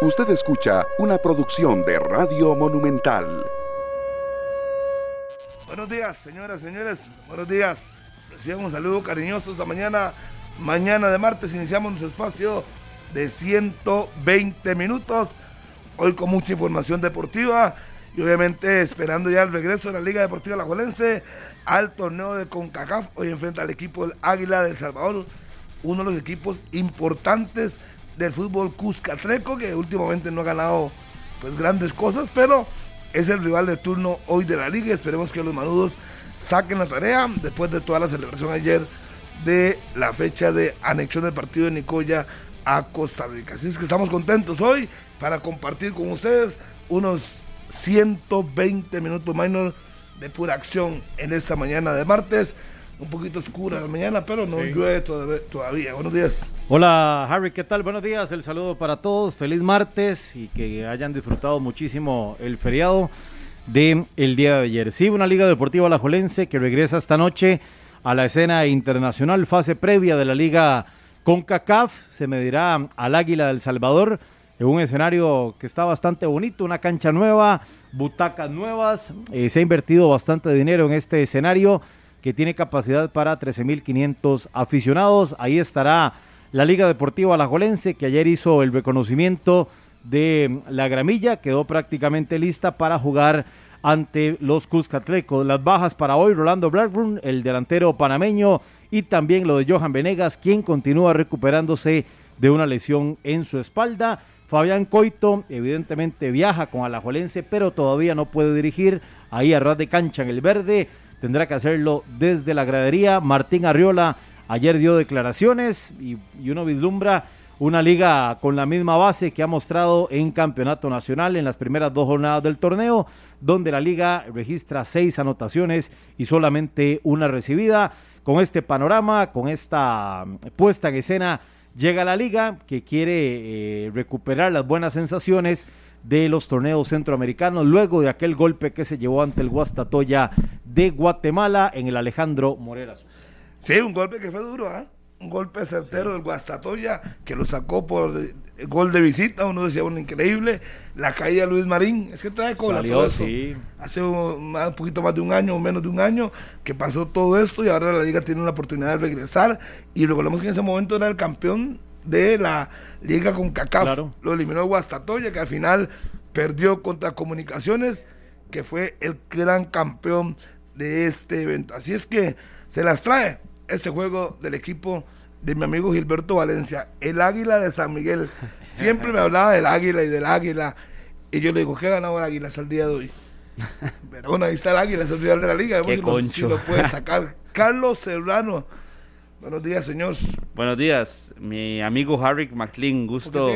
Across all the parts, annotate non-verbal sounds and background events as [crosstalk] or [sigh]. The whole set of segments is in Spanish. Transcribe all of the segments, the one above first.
Usted escucha una producción de Radio Monumental. Buenos días, señoras, señores. Buenos días. Reciban un saludo cariñoso esta mañana. Mañana de martes iniciamos nuestro espacio de 120 minutos. Hoy con mucha información deportiva y obviamente esperando ya el regreso de la Liga Deportiva Alajuelense al torneo de CONCACAF. Hoy enfrenta al equipo del Águila del Salvador, uno de los equipos importantes del fútbol Cuscatreco, que últimamente no ha ganado pues grandes cosas, pero es el rival de turno hoy de la liga. Esperemos que los manudos saquen la tarea después de toda la celebración ayer de la fecha de anexión del partido de Nicoya a Costa Rica. Así es que estamos contentos hoy para compartir con ustedes unos 120 minutos minor de pura acción en esta mañana de martes un poquito oscura la mañana, pero no llueve todavía. Buenos días. Hola Harry, ¿qué tal? Buenos días, el saludo para todos, feliz martes y que hayan disfrutado muchísimo el feriado de el día de ayer. Sí, una Liga Deportiva Alajuelense que regresa esta noche a la escena internacional, fase previa de la Liga CONCACAF, se medirá al Águila del Salvador en un escenario que está bastante bonito, una cancha nueva, butacas nuevas, eh, se ha invertido bastante dinero en este escenario que tiene capacidad para 13.500 aficionados. Ahí estará la Liga Deportiva Alajuelense, que ayer hizo el reconocimiento de la gramilla, quedó prácticamente lista para jugar ante los Cuscatlecos. Las bajas para hoy, Rolando Blackburn, el delantero panameño, y también lo de Johan Venegas, quien continúa recuperándose de una lesión en su espalda. Fabián Coito, evidentemente viaja con Alajuelense, pero todavía no puede dirigir ahí a ras de cancha en el verde tendrá que hacerlo desde la gradería. Martín Arriola ayer dio declaraciones y, uno vislumbra una liga con la misma base que ha mostrado en campeonato nacional en las primeras dos jornadas del torneo, donde la liga registra seis anotaciones y solamente una recibida. Con este panorama, con esta puesta en escena, llega la liga que quiere eh, recuperar las buenas sensaciones de los torneos centroamericanos luego de aquel golpe que se llevó ante el Guastatoya de Guatemala en el Alejandro Moreras. Sí, un golpe que fue duro, ¿ah? Un golpe certero del Guastatoya que lo sacó por gol de visita, uno decía, bueno, increíble. La caída de Luis Marín, es que trae cola todo eso. Hace un, un, poquito más de un año o menos de un año que pasó todo esto y ahora la liga tiene la oportunidad de regresar. Y recordemos que en ese momento era el campeón de la liga con CACAF. Lo eliminó Guastatoya, que al final perdió contra Comunicaciones, que fue el gran campeón de este evento. Así es que se las trae este juego del equipo de mi amigo Gilberto Valencia, el Águila de San Miguel. Siempre me hablaba del Águila y del Águila. Y yo le digo, ¿qué ha ganado el Águila hasta el día de hoy? Pero bueno, ahí está el Águila, es el rival de la liga. si lo puede sacar. [laughs] Carlos Serrano Buenos días, señor. Buenos días, mi amigo Harry McLean. Gusto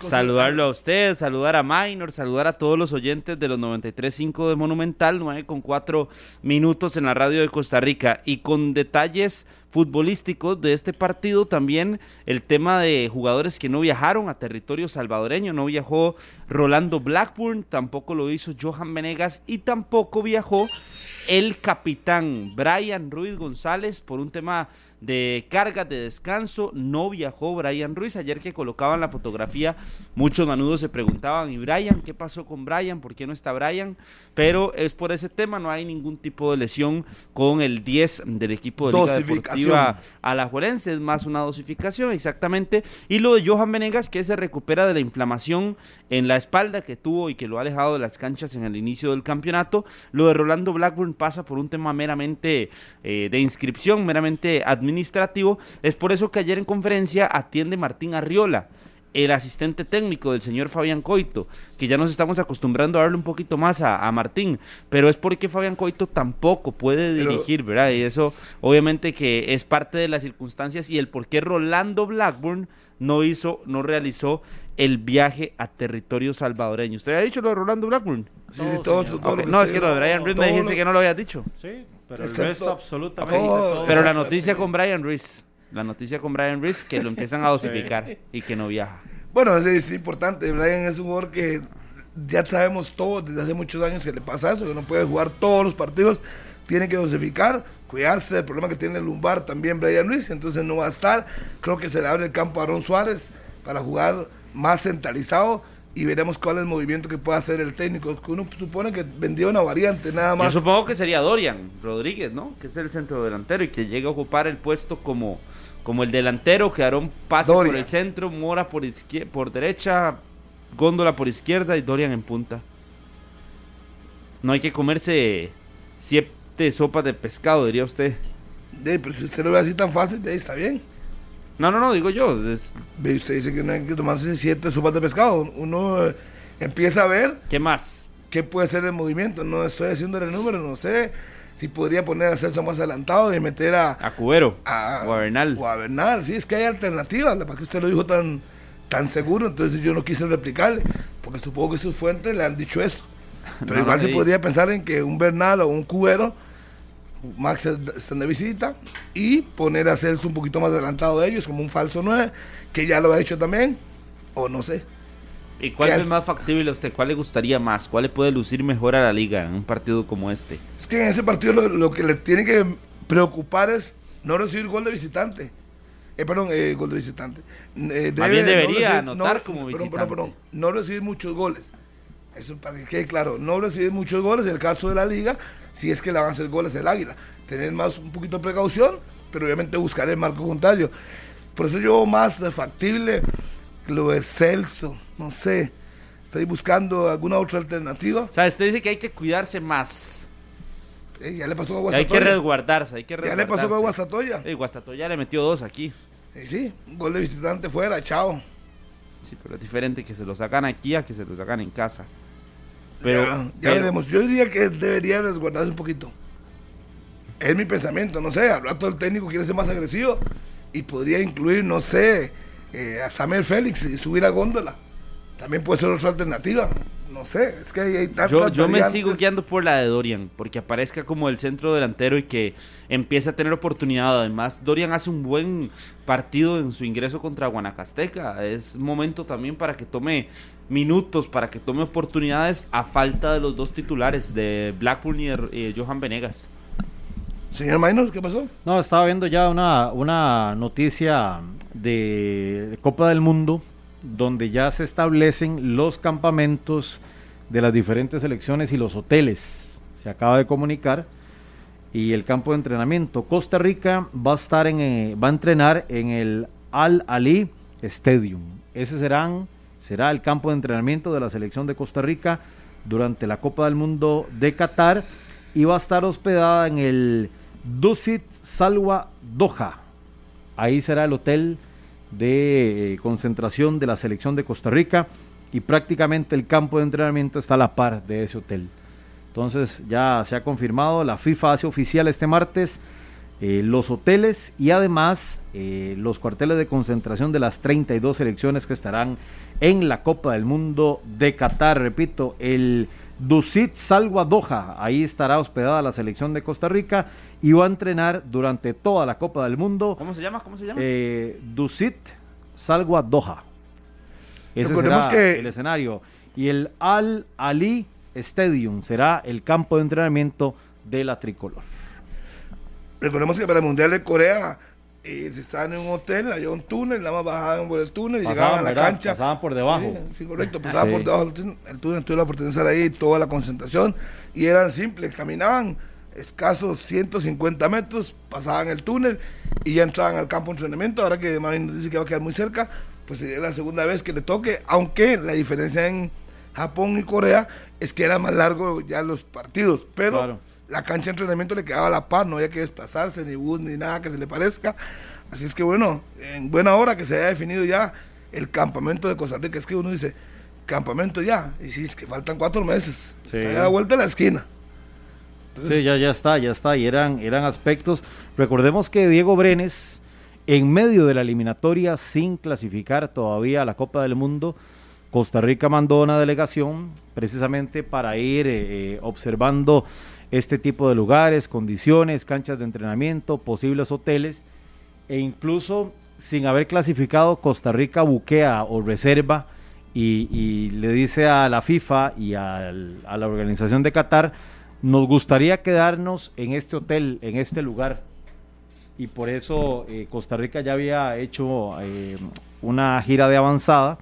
saludarlo a usted, saludar a Minor, saludar a todos los oyentes de los 93.5 de Monumental, 9 con 4 minutos en la radio de Costa Rica. Y con detalles futbolísticos de este partido, también el tema de jugadores que no viajaron a territorio salvadoreño. No viajó Rolando Blackburn, tampoco lo hizo Johan Venegas y tampoco viajó el capitán Brian Ruiz González por un tema de cargas de descanso. No viajó Brian Ruiz. Ayer que colocaban la fotografía, muchos manudos se preguntaban, ¿y Brian? ¿Qué pasó con Brian? ¿Por qué no está Brian? Pero es por ese tema, no hay ningún tipo de lesión con el 10 del equipo de Alajuelense. Es más una dosificación, exactamente. Y lo de Johan Venegas, que se recupera de la inflamación en la espalda que tuvo y que lo ha alejado de las canchas en el inicio del campeonato. Lo de Rolando Blackburn pasa por un tema meramente eh, de inscripción, meramente administrativo. Es por eso que ayer en conferencia atiende Martín Arriola, el asistente técnico del señor Fabián Coito, que ya nos estamos acostumbrando a darle un poquito más a, Martín, pero es porque Fabián Coito tampoco puede dirigir, ¿verdad? Y eso obviamente que es parte de las circunstancias y el por qué Rolando Blackburn no hizo, no realizó el viaje a territorio salvadoreño. ¿Usted ha dicho lo de Rolando Blackburn? Sí, sí, todo, No, es que lo de Brian Reed me dijiste que no lo habías dicho. Sí, pero el resto absolutamente. pero la noticia con Brian Reese, la noticia con Brian Reese, que lo empiezan a [laughs] dosificar y que no viaja. Bueno, es, es importante. Brian es un jugador que ya sabemos todos desde hace muchos años que le pasa eso, que no puede jugar todos los partidos, tiene que dosificar, cuidarse del problema que tiene el lumbar también Brian Ruiz, entonces no va a estar. Creo que se le abre el campo a Aaron Suárez para jugar más centralizado y veremos cuál es el movimiento que puede hacer el técnico. Que uno supone que vendió una variante nada más. Yo supongo que sería Dorian Rodríguez, ¿no? Que es el centro delantero y que llegue a ocupar el puesto como, como el delantero, que hará un pase por el centro, Mora por, por derecha, Góndola por izquierda y Dorian en punta. No hay que comerse siete sopas de pescado, diría usted. De, pero si usted lo ve así tan fácil, de ahí está bien. No, no, no, digo yo. Usted dice que no hay que tomarse siete sopas de pescado. Uno eh, empieza a ver. ¿Qué más? ¿Qué puede ser el movimiento? No estoy haciendo el número, no sé. Si podría poner a Celso más adelantado y meter a. A Cubero. A, o a Bernal. O a Bernal, sí, es que hay alternativas. ¿Para que usted lo dijo tan, tan seguro? Entonces yo no quise replicarle. Porque supongo que sus fuentes le han dicho eso. [laughs] Pero igual se podría pensar en que un Bernal o un Cubero Max están de visita y poner a Celso un poquito más adelantado de ellos como un falso 9, que ya lo ha hecho también, o no sé. ¿Y cuál es el más factible a usted? ¿Cuál le gustaría más? ¿Cuál le puede lucir mejor a la liga en un partido como este? Es que en ese partido lo, que le tiene que preocupar es no recibir gol de visitante. Eh, perdón, eh, gol de visitante. Eh, debería anotar como visitante. Perdón, perdón, no recibir muchos goles. Eso para que quede claro. No recibir muchos goles en el caso de la liga si es que le van a hacer goles el Águila. Tener más un poquito de precaución, pero obviamente buscar el marco contrario. Por eso yo más factible lo de Celso, no sé. Estoy buscando alguna otra alternativa. O sea, usted dice que hay que cuidarse más. Eh, ya le pasó con Guastatoya. Hay que resguardarse, hay que resguardarse. Ya le pasó con Guastatoya. Sí, Guastatoya le metió dos aquí. Sí, sí, un gol de visitante fuera, chao. Sí, pero es diferente que se lo sacan aquí a que se lo sacan en casa. Pero, ya, veremos. Yo diría que debería resguardarse un poquito. Es mi pensamiento, no sé. Al rato el técnico quiere ser más agresivo y podría incluir, no sé, eh, a Samuel Félix y subir a góndola. También puede ser otra alternativa no sé, es que hay, Yo, yo me sigo guiando por la de Dorian, porque aparezca como el centro delantero y que empiece a tener oportunidad. Además, Dorian hace un buen partido en su ingreso contra Guanacasteca. Es momento también para que tome minutos, para que tome oportunidades a falta de los dos titulares, de Blackburn y de, Johan Venegas. Señor Mainos, ¿qué pasó? No, estaba viendo ya una, una noticia de Copa del Mundo donde ya se establecen los campamentos de las diferentes selecciones y los hoteles. Se acaba de comunicar. Y el campo de entrenamiento. Costa Rica va a estar en, eh, va a entrenar en el Al Ali Stadium. Ese serán, será el campo de entrenamiento de la selección de Costa Rica durante la Copa del Mundo de Qatar y va a estar hospedada en el Dusit Salwa Doha. Ahí será el hotel de eh, concentración de la selección de Costa Rica y prácticamente el campo de entrenamiento está a la par de ese hotel. Entonces ya se ha confirmado, la FIFA hace oficial este martes eh, los hoteles y además eh, los cuarteles de concentración de las 32 selecciones que estarán en la Copa del Mundo de Qatar. Repito, el Dusit Salwa Doha, ahí estará hospedada la selección de Costa Rica y va a entrenar durante toda la Copa del Mundo. ¿Cómo se llama? ¿Cómo se llama? Eh, Dusit Salwa Doha. Ese será que... el escenario. Y el Al Ali Stadium será el campo de entrenamiento de la tricolor. Recordemos que para el Mundial de Corea eh, estaban en un hotel, había un túnel, nada más bajaban por el túnel y llegaban a la cancha. Pasaban por debajo. Sí, correcto, pasaban por debajo del túnel, tuve la oportunidad de ahí, toda la concentración, y eran simples, caminaban escasos 150 metros, pasaban el túnel y ya entraban al campo de entrenamiento. Ahora que Marvin dice que va a quedar muy cerca, pues sería la segunda vez que le toque, aunque la diferencia en Japón y Corea es que era más largo ya los partidos, pero la cancha de entrenamiento le quedaba a la par, no había que desplazarse, ni bus, ni nada que se le parezca. Así es que bueno, en buena hora que se haya definido ya el campamento de Costa Rica, es que uno dice, campamento ya, y sí, es que faltan cuatro meses, está a la vuelta de la esquina. sí, ya, ya está, ya está, y eran, eran aspectos. Recordemos que Diego Brenes, en medio de la eliminatoria, sin clasificar todavía a la Copa del Mundo, Costa Rica mandó una delegación precisamente para ir eh, eh, observando este tipo de lugares, condiciones, canchas de entrenamiento, posibles hoteles e incluso sin haber clasificado Costa Rica buquea o reserva y, le dice a la FIFA y a la organización de Qatar, nos gustaría quedarnos en este hotel, en este lugar. Y por eso eh, Costa Rica ya había hecho eh, una gira de avanzada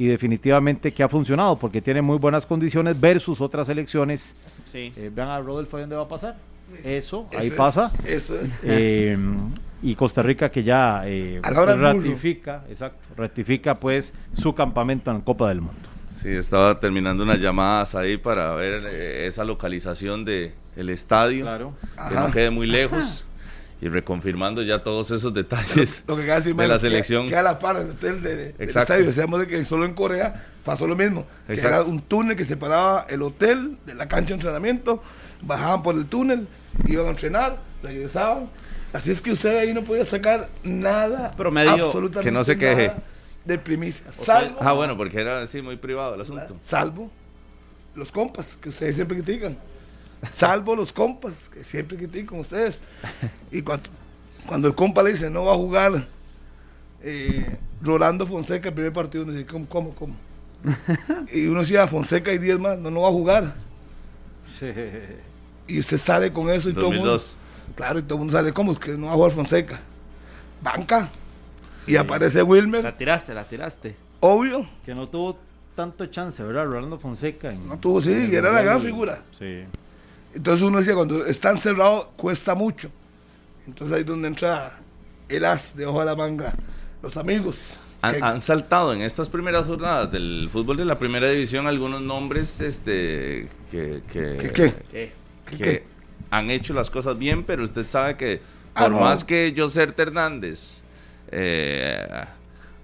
y definitivamente que ha funcionado porque tiene muy buenas condiciones versus otras elecciones. Sí. Eh, vean a Rodolfo dónde va a pasar. Eso, ahí pasa. Eso es. Eh, y Costa Rica que ya eh, ratifica, exacto, ratifica pues su campamento en Copa del Mundo. Sí, estaba terminando unas llamadas ahí para ver esa localización de el estadio, claro. que no quede muy lejos y reconfirmando ya todos esos detalles lo, que de la selección. Que, a la par del hotel de, del estadio. Decíamos de que solo en Corea pasó lo mismo. Que era un túnel que separaba el hotel de la cancha de entrenamiento, bajaban por el túnel, iban a entrenar, regresaban. Así es que usted ahí no podía sacar nada, Promedio, absolutamente que no se queje. de primicia. Salvo, ah, bueno, porque era así muy privado el asunto. Salvo los compas, que ustedes siempre critican salvo los compas, que siempre critico con ustedes. Y cuando, cuando, el compa le dice no va a jugar eh, Rolando Fonseca el primer partido, uno dice, ¿cómo, cómo, cómo? [laughs] Y uno decía, Fonseca y 10 más, no, no va a jugar. Y usted sale con eso y todo el mundo. Claro, y todo el mundo sale, ¿cómo? Que no va a jugar Fonseca. Banca. Y aparece Wilmer. La tiraste, la tiraste. Obvio. Que no tuvo tanto chance, ¿verdad? Rolando Fonseca. no tuvo, sí, y era la gran figura. Sí. Entonces uno decía, cuando están cerrados cuesta mucho. Entonces ahí es donde entra el as de ojo a la manga, los amigos. Han, saltado en estas primeras jornadas del fútbol de la primera división algunos nombres este que, que, han hecho las cosas bien, pero usted sabe que ah, por más que José Hernández eh,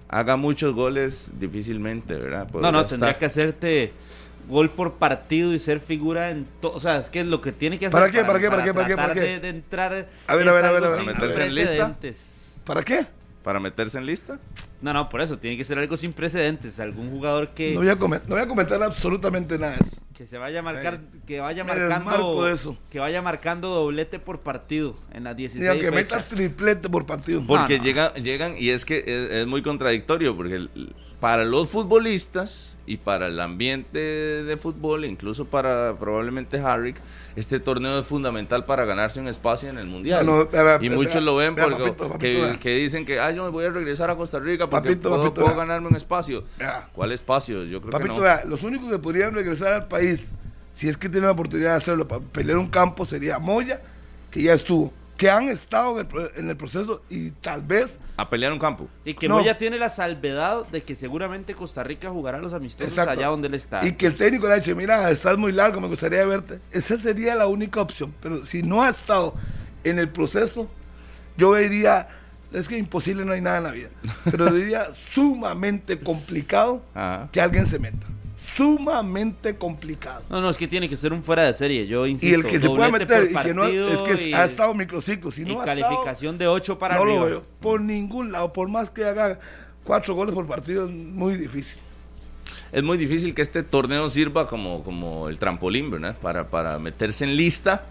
haga muchos goles, difícilmente, ¿verdad? no, no, tendría que hacerte gol por partido y ser figura en todo. O sea, es que es lo que tiene que hacer. ¿Para qué? ¿Para, qué? ¿Para, qué? ¿Para qué? ¿Para qué? De, entrar. A ver, a ver, a ver, a ver. Para meterse en lista. ¿Para qué? ¿Para meterse en lista? No, no, por eso. Tiene que ser algo sin precedentes. Algún jugador que. No voy a, comentar, no voy a comentar absolutamente nada. Que se vaya a marcar. Que vaya marcando. Eso. Que vaya marcando doblete por partido en las 16 Ni que meta triplete por partido. Porque llegan, y es que es, muy contradictorio. Porque para los futbolistas y para el ambiente de fútbol, incluso para probablemente Harry, este torneo es fundamental para ganarse un espacio en el mundial. y muchos lo ven porque que, dicen que ah, yo me voy a regresar a Costa Rica porque puedo, ganarme un espacio. ¿Cuál espacio? Yo creo que no. los únicos que podrían regresar al país, si es que tienen la oportunidad de hacerlo, para pelear un campo, sería Moya, que ya estuvo que han estado en el, proceso y tal vez... A pelear un campo. Y que Moya tiene la salvedad de que seguramente Costa Rica jugará los amistosos allá donde él está. Y que el técnico le ha dicho, mira, estás muy largo, me gustaría verte. Esa sería la única opción. Pero si no ha estado en el proceso, yo diría, es que imposible no hay nada en la vida, pero diría [laughs] sumamente complicado que alguien se meta sumamente complicado. No, no, es que tiene que ser un fuera de serie, yo insisto. Y el que se puede meter y que no es que ha estado microciclo, si no y calificación de 8 para no arriba. lo veo por ningún lado, por más que haga cuatro goles por partido, es muy difícil. Es muy difícil que este torneo sirva como, como el trampolín, ¿verdad? Para, para meterse en lista.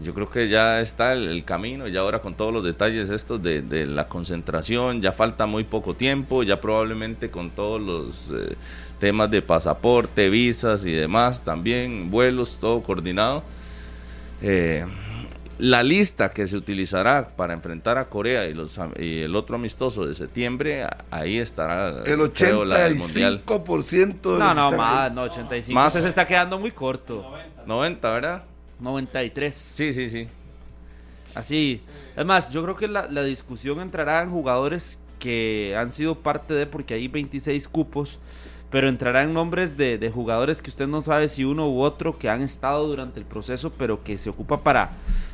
Yo creo que ya está el, camino, y ahora con todos los detalles estos de, de, la concentración, ya falta muy poco tiempo, ya probablemente con todos los eh, temas de pasaporte, visas y demás, también vuelos, todo coordinado. Eh, la lista que se utilizará para enfrentar a Corea y, los, y el otro amistoso de septiembre, ahí estará el 85% No, no, más, no, 85. Más se está quedando muy corto. 90, ¿verdad? 93. Sí, sí, sí. Así. Es más, yo creo que la, la discusión entrará en jugadores que han sido parte de, porque hay 26 cupos pero entrarán nombres de, jugadores que usted no sabe si uno u otro que han estado durante el proceso, pero que se ocupa para,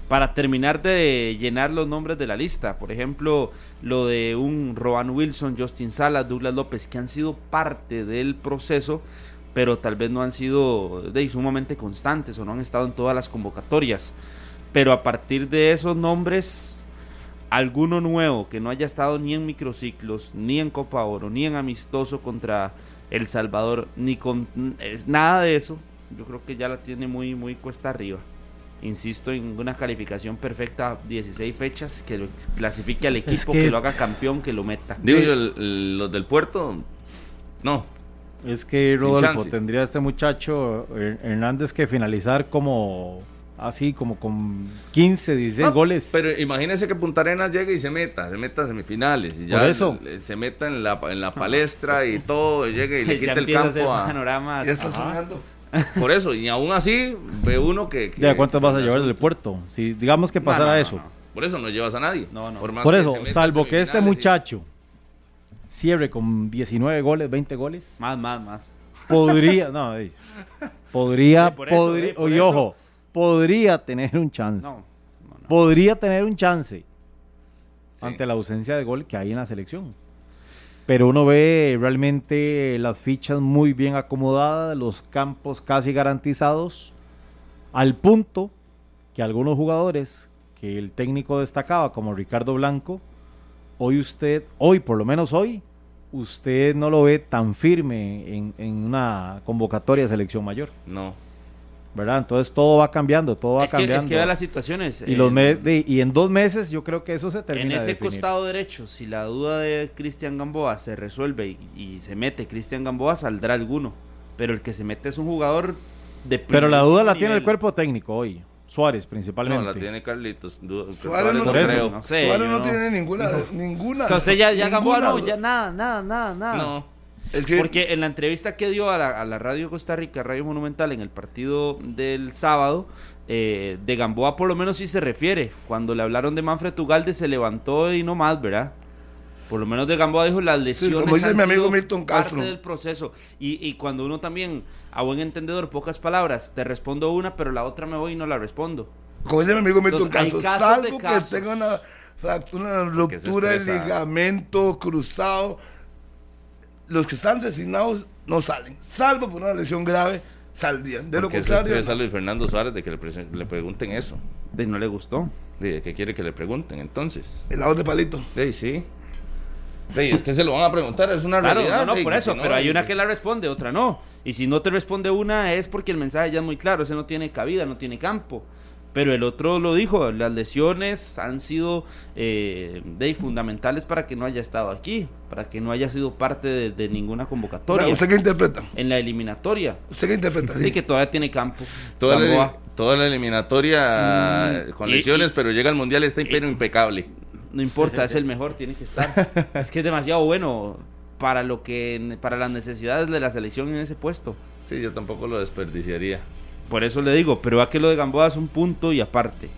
para terminar de llenar los nombres de la lista. Por ejemplo, lo de un Rowan Wilson, Justin Salas, Douglas López, que han sido parte del proceso, pero tal vez no han sido de, sumamente constantes o no han estado en todas las convocatorias. Pero a partir de esos nombres, alguno nuevo que no haya estado ni en microciclos, ni en Copa Oro, ni en amistoso contra el Salvador, ni con nada de eso. Yo creo que ya la tiene muy, muy cuesta arriba. Insisto en una calificación perfecta, 16 fechas, que lo clasifique al equipo, que, lo haga campeón, que lo meta. Digo yo, los del puerto, no. Es que Rodolfo tendría este muchacho Hernández que finalizar como así como con 15, 16 goles. Pero imagínese que Punta Arenas llegue y se meta, se meta a semifinales y ya eso. se meta en la, en la palestra y todo, y llegue y le [laughs] quite el campo a... Ya está sonando. [laughs] Por eso, y aún así ve uno que... ¿Ya cuántos vas a llevar del puerto? Si digamos que pasara eso. Por eso no llevas a nadie. Por, eso, salvo que este muchacho cierre con 19 goles, 20 goles. Más, más, más. Podría, no, [laughs] podría, podría, oye, ojo, podría tener un chance. podría tener un chance ante la ausencia de gol que hay en la selección. Pero uno ve realmente las fichas muy bien acomodadas, los campos casi garantizados, al punto que algunos jugadores que el técnico destacaba, como Ricardo Blanco, hoy usted, hoy por lo menos hoy, usted no lo ve tan firme en, en una convocatoria de selección mayor. No. ¿verdad? Entonces todo va cambiando, todo va cambiando. es que las situaciones. Y, los y en dos meses yo creo que eso se termina. En ese costado derecho, si la duda de Cristian Gamboa se resuelve y, se mete Cristian Gamboa, saldrá alguno. Pero el que se mete es un jugador de Pero la duda la tiene el cuerpo técnico hoy. Suárez principalmente. No, la tiene Carlitos. Suárez, no, creo. no, sé, Suárez no, tiene ninguna. ninguna o sea, usted ya, ya Gamboa no, ya nada, nada, nada, nada. No. Porque en la entrevista que dio a la, Radio Costa Rica, Radio Monumental, en el partido del sábado, eh, de Gamboa por lo menos sí se refiere. Cuando le hablaron de Manfred Ugalde se levantó y no más, ¿verdad? Por lo menos de Gamboa dijo las lesiones. como dice mi amigo Milton Castro. Parte del proceso. Y, y cuando uno también, a buen entendedor, pocas palabras, te respondo una, pero la otra me voy y no la respondo. Como dice mi amigo Milton Castro, salvo que tenga una, una ruptura de ligamento cruzado los que están designados no salen, salvo por una lesión grave, saldrían. De lo contrario. Es Luis Fernando Suárez de que le, pregunten eso. De no le gustó. De que quiere que le pregunten, entonces. El lado de palito. Sí, sí. es que se lo van a preguntar, es una realidad. No, no, por eso, pero hay una que la responde, otra no. Y si no te responde una es porque el mensaje ya es muy claro, ese no tiene cabida, no tiene campo. Pero el otro lo dijo, las lesiones han sido eh, fundamentales para que no haya estado aquí, para que no haya sido parte de, ninguna convocatoria. ¿Usted qué interpreta? En la eliminatoria. ¿Usted qué interpreta? Sí, que todavía tiene campo. Toda, la, toda la, eliminatoria mm, con lesiones, pero llega al Mundial y está impecable. No importa, es el [laughs] mejor, tiene que estar. es que es demasiado bueno para lo que para las necesidades de la selección en ese puesto. Sí, yo tampoco lo desperdiciaría. Por eso le digo, pero a que lo de Gamboa es un punto y aparte.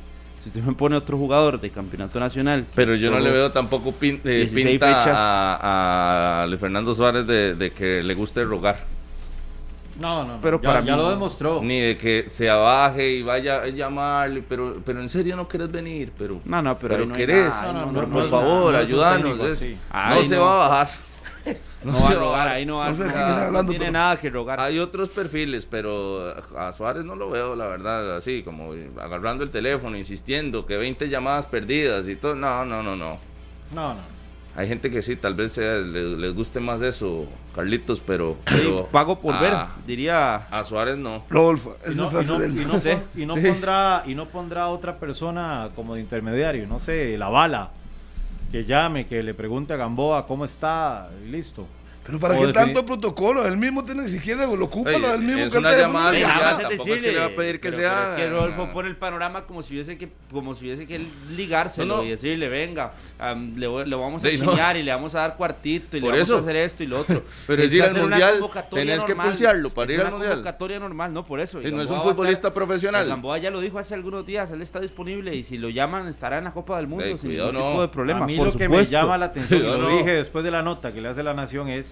Si usted me pone otro jugador de campeonato nacional. Pero yo no le veo tampoco eh, pinta a, a, Fernando Suárez de, que le guste rogar. No, no, pero ya, para ya lo demostró. Ni de que se abaje y vaya a llamarle, pero, pero en serio no querés venir, pero. No, no, pero, no querés. por favor, ayúdanos. no se va a bajar. [laughs] No, va a rogar, ahí no, va, no, tiene nada que rogar. Hay otros perfiles, pero a Suárez no lo veo, la verdad, así, como agarrando el teléfono, insistiendo que 20 llamadas perdidas y todo. No, no, no, no. No, no. Hay gente que sí, tal vez les, guste más eso, Carlitos, pero... pago por ver, diría... A Suárez no. Rodolfo, y no, y no, pondrá, y no pondrá otra persona como de intermediario, no sé, la bala que llame, que le pregunte a Gamboa cómo está, y listo. Pero para qué tanto protocolo, él mismo tiene si quiere lo ocupa, Oye, él mismo es una llamada y ya, tampoco es que le va a pedir que sea. es que Rodolfo pone el panorama como si hubiese que como si hubiese que ligárselo y decirle, venga, le, vamos a enseñar y le vamos a dar cuartito y le vamos a hacer esto y lo otro. [laughs] pero es ir al mundial, tenés que pulsearlo para ir al mundial. Es una convocatoria normal, no por eso. Y no es un futbolista profesional. Gamboa ya lo dijo hace algunos días, él está disponible y si lo llaman estará en la Copa del Mundo sin ningún tipo de problema. A mí lo que me llama la [laughs] atención, lo dije después de la nota que le hace la Nación es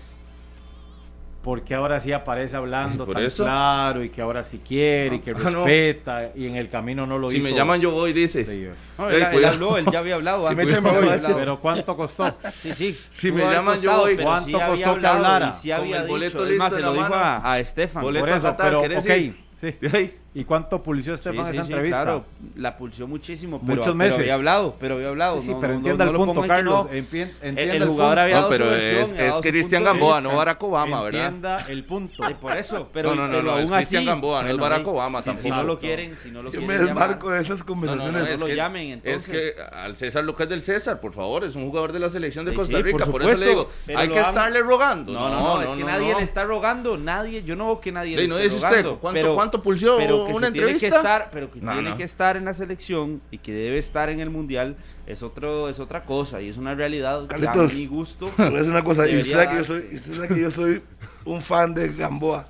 porque ahora sí aparece hablando tan claro y que ahora sí quiere y que ah, respeta y en el camino no lo si hizo. Si me llaman yo voy, dice. él, habló, él ya había hablado. [laughs] si me llaman, pero ¿cuánto costó? [laughs] Sí, sí. Si me llaman yo voy. ¿Cuánto costó que hablara? Sí había Con el boleto listo más, se lo dijo a, a Estefan. Por eso, pero ok. Sí. ¿Y cuánto pulsió Estefan esa entrevista? Claro, la pulsió muchísimo, pero, Muchos meses. pero había hablado, pero había hablado. Sí, pero entienda el punto, Carlos. entienda el, jugador había dado pero es, es Cristian Gamboa, no Barack Obama, ¿verdad? Entienda el punto. [laughs] por eso, pero, no, no, no, es Cristian Gamboa, no es Barack Obama tampoco. Si no lo quieren, si no lo quieren. Yo me desmarco de esas conversaciones. No, lo llamen, entonces. Es que al César lo que es del César, por favor, es un jugador de la selección de Costa Rica, por eso le digo, hay que estarle rogando. No, no, es que nadie le está rogando, nadie, yo no veo que nadie le esté rogando. ¿Cuánto pulsió una entrevista. Tiene que estar, pero que tiene que estar en la selección y que debe estar en el mundial es otro es otra cosa y es una realidad Carlitos, a mi gusto. Es una cosa, y usted sabe que yo soy, usted sabe que yo soy un fan de Gamboa.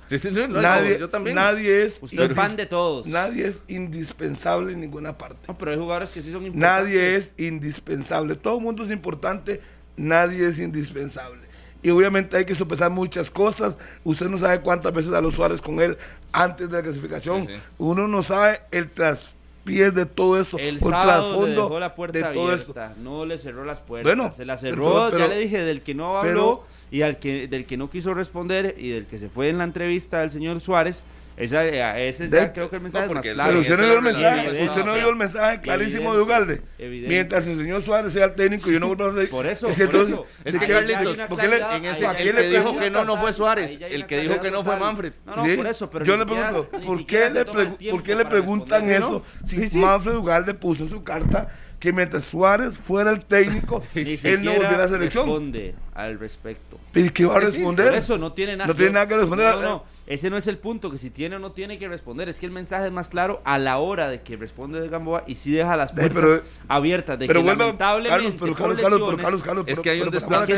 nadie, yo también. Nadie es. Usted es fan de todos. Nadie es indispensable en ninguna parte. No, pero hay jugadores que sí son importantes. Nadie es indispensable. Todo el mundo es importante. Nadie es indispensable. Y obviamente hay que sopesar muchas cosas. Usted no sabe cuántas veces a los Suárez con él antes de la clasificación. Uno no sabe el traspiés de todo esto. El sábado le dejó la puerta abierta, no le cerró las puertas. Bueno, se la cerró, ya le dije, del que no habló y al que, del que no quiso responder y del que se fue en la entrevista del señor Suárez esa, eh, ese ya creo que el mensaje es más claro. Pero usted no vio el mensaje, usted no vio el mensaje clarísimo de Ugalde. Mientras el señor Suárez sea el técnico, yo no vuelvo a decir. Por eso, es que, por eso. Es que Carlitos, ¿por qué le, en ese, el que dijo que no no fue Suárez, el que dijo que no fue Manfred. No, no, por eso, pero yo le pregunto, ¿por qué le, ¿por qué le preguntan eso si Manfred Ugalde puso su carta que mientras Suárez fuera el técnico, [laughs] él no volviera a la selección. responde al respecto. ¿Y qué va a responder? eso no tiene nada, no tiene nada que responder. No, no, ese no es el punto, que si tiene o no tiene que responder. Es que el mensaje es más claro a la hora de que responde de Gamboa y si deja las puertas abiertas. De pero que lamentablemente, Carlos, pero Carlos, Carlos, pero Carlos, Carlos, es que hay un desplante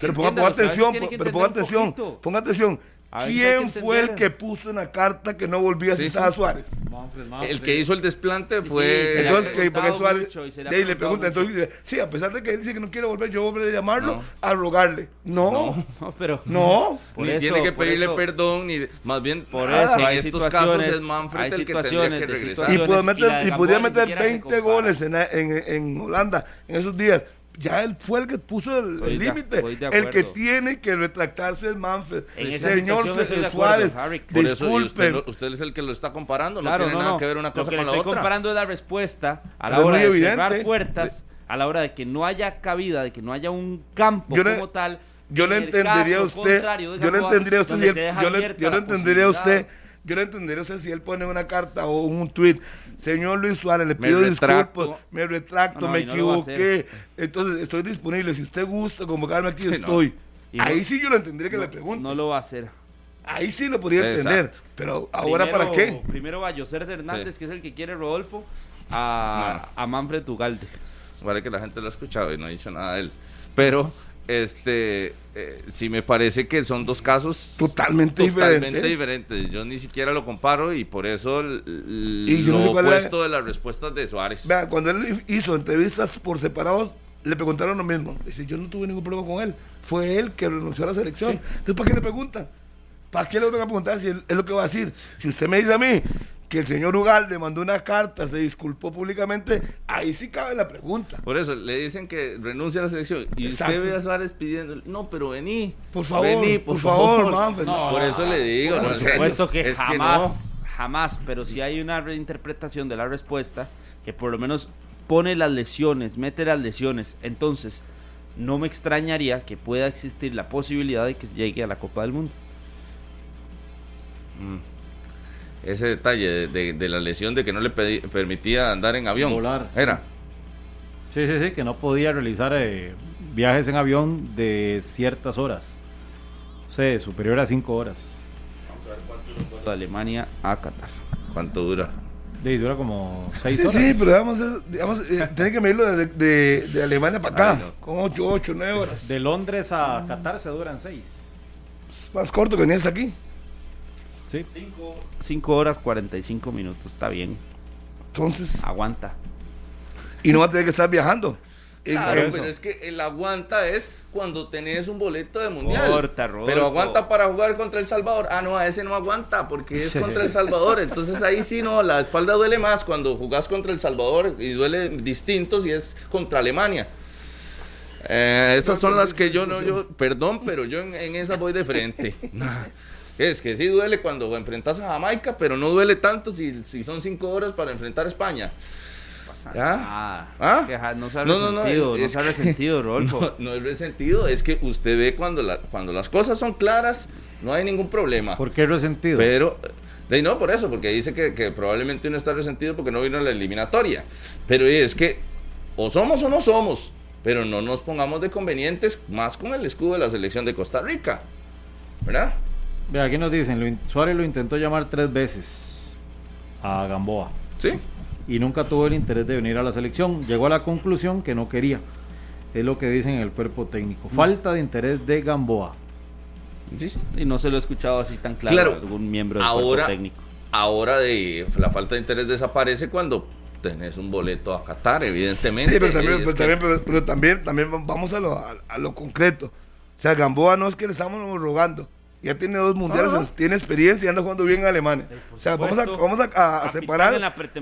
Pero ponga atención, pero ponga atención, ponga atención. ¿Quién fue el que puso en la carta que no volvía a citar a Suárez? El que hizo el desplante fue. entonces, que, porque Suárez. De ahí le pregunta, entonces dice: Sí, a pesar de que él dice que no quiere volver, yo volveré a llamarlo a rogarle. No, no, [laughs] pero. No, ni tiene que pedirle perdón, ni. Más bien, por eso, en estos casos es Manfred el que tendría que regresar. Y, meter, y, podría meter 20 goles en, en, en Holanda en esos días ya él fue el que puso el límite. El que tiene que retractarse es Manfred. el señor Suárez. Por eso, usted, es el que lo está comparando. no tiene nada que ver una cosa con la otra. Estoy comparando la respuesta a la hora de cerrar puertas, a la hora de que no haya cabida, de que no haya un campo como tal. Yo le entendería a usted. Yo le entendería a usted. Yo le entendería a usted yo no entendería si él pone una carta o un tweet, señor Luis Suárez, le pido disculpas, me retracto, me equivoqué, entonces estoy disponible, si usted gusta convocarme aquí, estoy. Ahí sí yo lo entendería que le pregunte. No lo va a hacer. Ahí sí lo podría entender, pero ahora para qué? Primero va José Hernández, que es el que quiere Rodolfo, a, a Manfred Tugalde. Vale que la gente lo ha escuchado y no ha dicho nada de él. Pero este eh, sí me parece que son dos casos totalmente, totalmente diferentes. Yo ni siquiera lo comparo y por eso y lo no opuesto de las respuestas de Suárez. Vea, cuando él hizo entrevistas por separados, le preguntaron lo mismo. Dice, yo no tuve ningún problema con él. Fue él que renunció a la selección. Entonces, ¿para qué le preguntan? ¿Para qué le van a preguntar si él, es lo que va a decir? Si usted me dice a mí que el señor Ugal mandó una carta, se disculpó públicamente, ahí sí cabe la pregunta. Por eso le dicen que renuncia a la selección y usted ve a Suárez pidiendo, no, pero vení. Por favor, vení, por, favor, por eso le digo. Por supuesto que jamás, jamás, pero si hay una reinterpretación de la respuesta que por lo menos pone las lesiones, mete las lesiones, entonces no me extrañaría que pueda existir la posibilidad de que llegue a la Copa del Mundo. Mm ese detalle de, la lesión de que no le permitía andar en avión. Volar. Era. Sí, sí, sí, que no podía realizar eh, viajes en avión de ciertas horas. O sea, superior a cinco horas. Vamos a ver cuánto dura de Alemania a Qatar. ¿Cuánto dura? De, dura como seis sí, horas. Sí, pero digamos, digamos eh, tiene que medirlo de, de, Alemania para acá, con ocho, ocho, nueve horas. De Londres a Qatar se duran seis. Más corto que es aquí. 5 horas 45 minutos, está bien. Entonces. Aguanta. Y no va a tener que estar viajando. Claro, pero es que el aguanta es cuando tenés un boleto de mundial. pero aguanta para jugar contra El Salvador. Ah, no, a ese no aguanta porque es contra El Salvador. Entonces ahí sí no, la espalda duele más cuando jugás contra El Salvador y duele distinto si es contra Alemania. Eh, esas son las que yo no, yo, perdón, pero yo en, en esas voy de frente. [laughs] Es que sí duele cuando enfrentas a Jamaica, pero no duele tanto si, si son cinco horas para enfrentar a España. ¿Ah? ¿Ah? No sabe no, no, sentido, no, es, [laughs] no sentido, Rolfo. No, es resentido, es que usted ve cuando, la, cuando las cosas son claras, no hay ningún problema. ¿Por qué resentido? Pero, de, no, por eso, porque dice que, que, probablemente uno está resentido porque no vino a la eliminatoria. Pero es que o somos o no somos, pero no nos pongamos de convenientes más con el escudo de la selección de Costa Rica. ¿Verdad? Ve, aquí nos dicen, Suárez lo intentó llamar tres veces. a Gamboa. Sí. Y nunca tuvo el interés de venir a la selección. Llegó a la conclusión que no quería. Es lo que dicen en el cuerpo técnico. Falta de interés de Gamboa. Sí, Y no se lo he escuchado así tan claro, Claro. a algún miembro del Ahora, cuerpo técnico. ahora de la falta de interés desaparece cuando tenés un boleto a Qatar, evidentemente. Sí, pero también, pero que- también, pero, pero también, también vamos a lo, a, a lo concreto. O sea, Gamboa no es que le estamos rogando. Ya tiene dos mundiales, tiene experiencia y anda jugando bien en Alemania. O sea, vamos a, vamos a, a- a Capitán separar,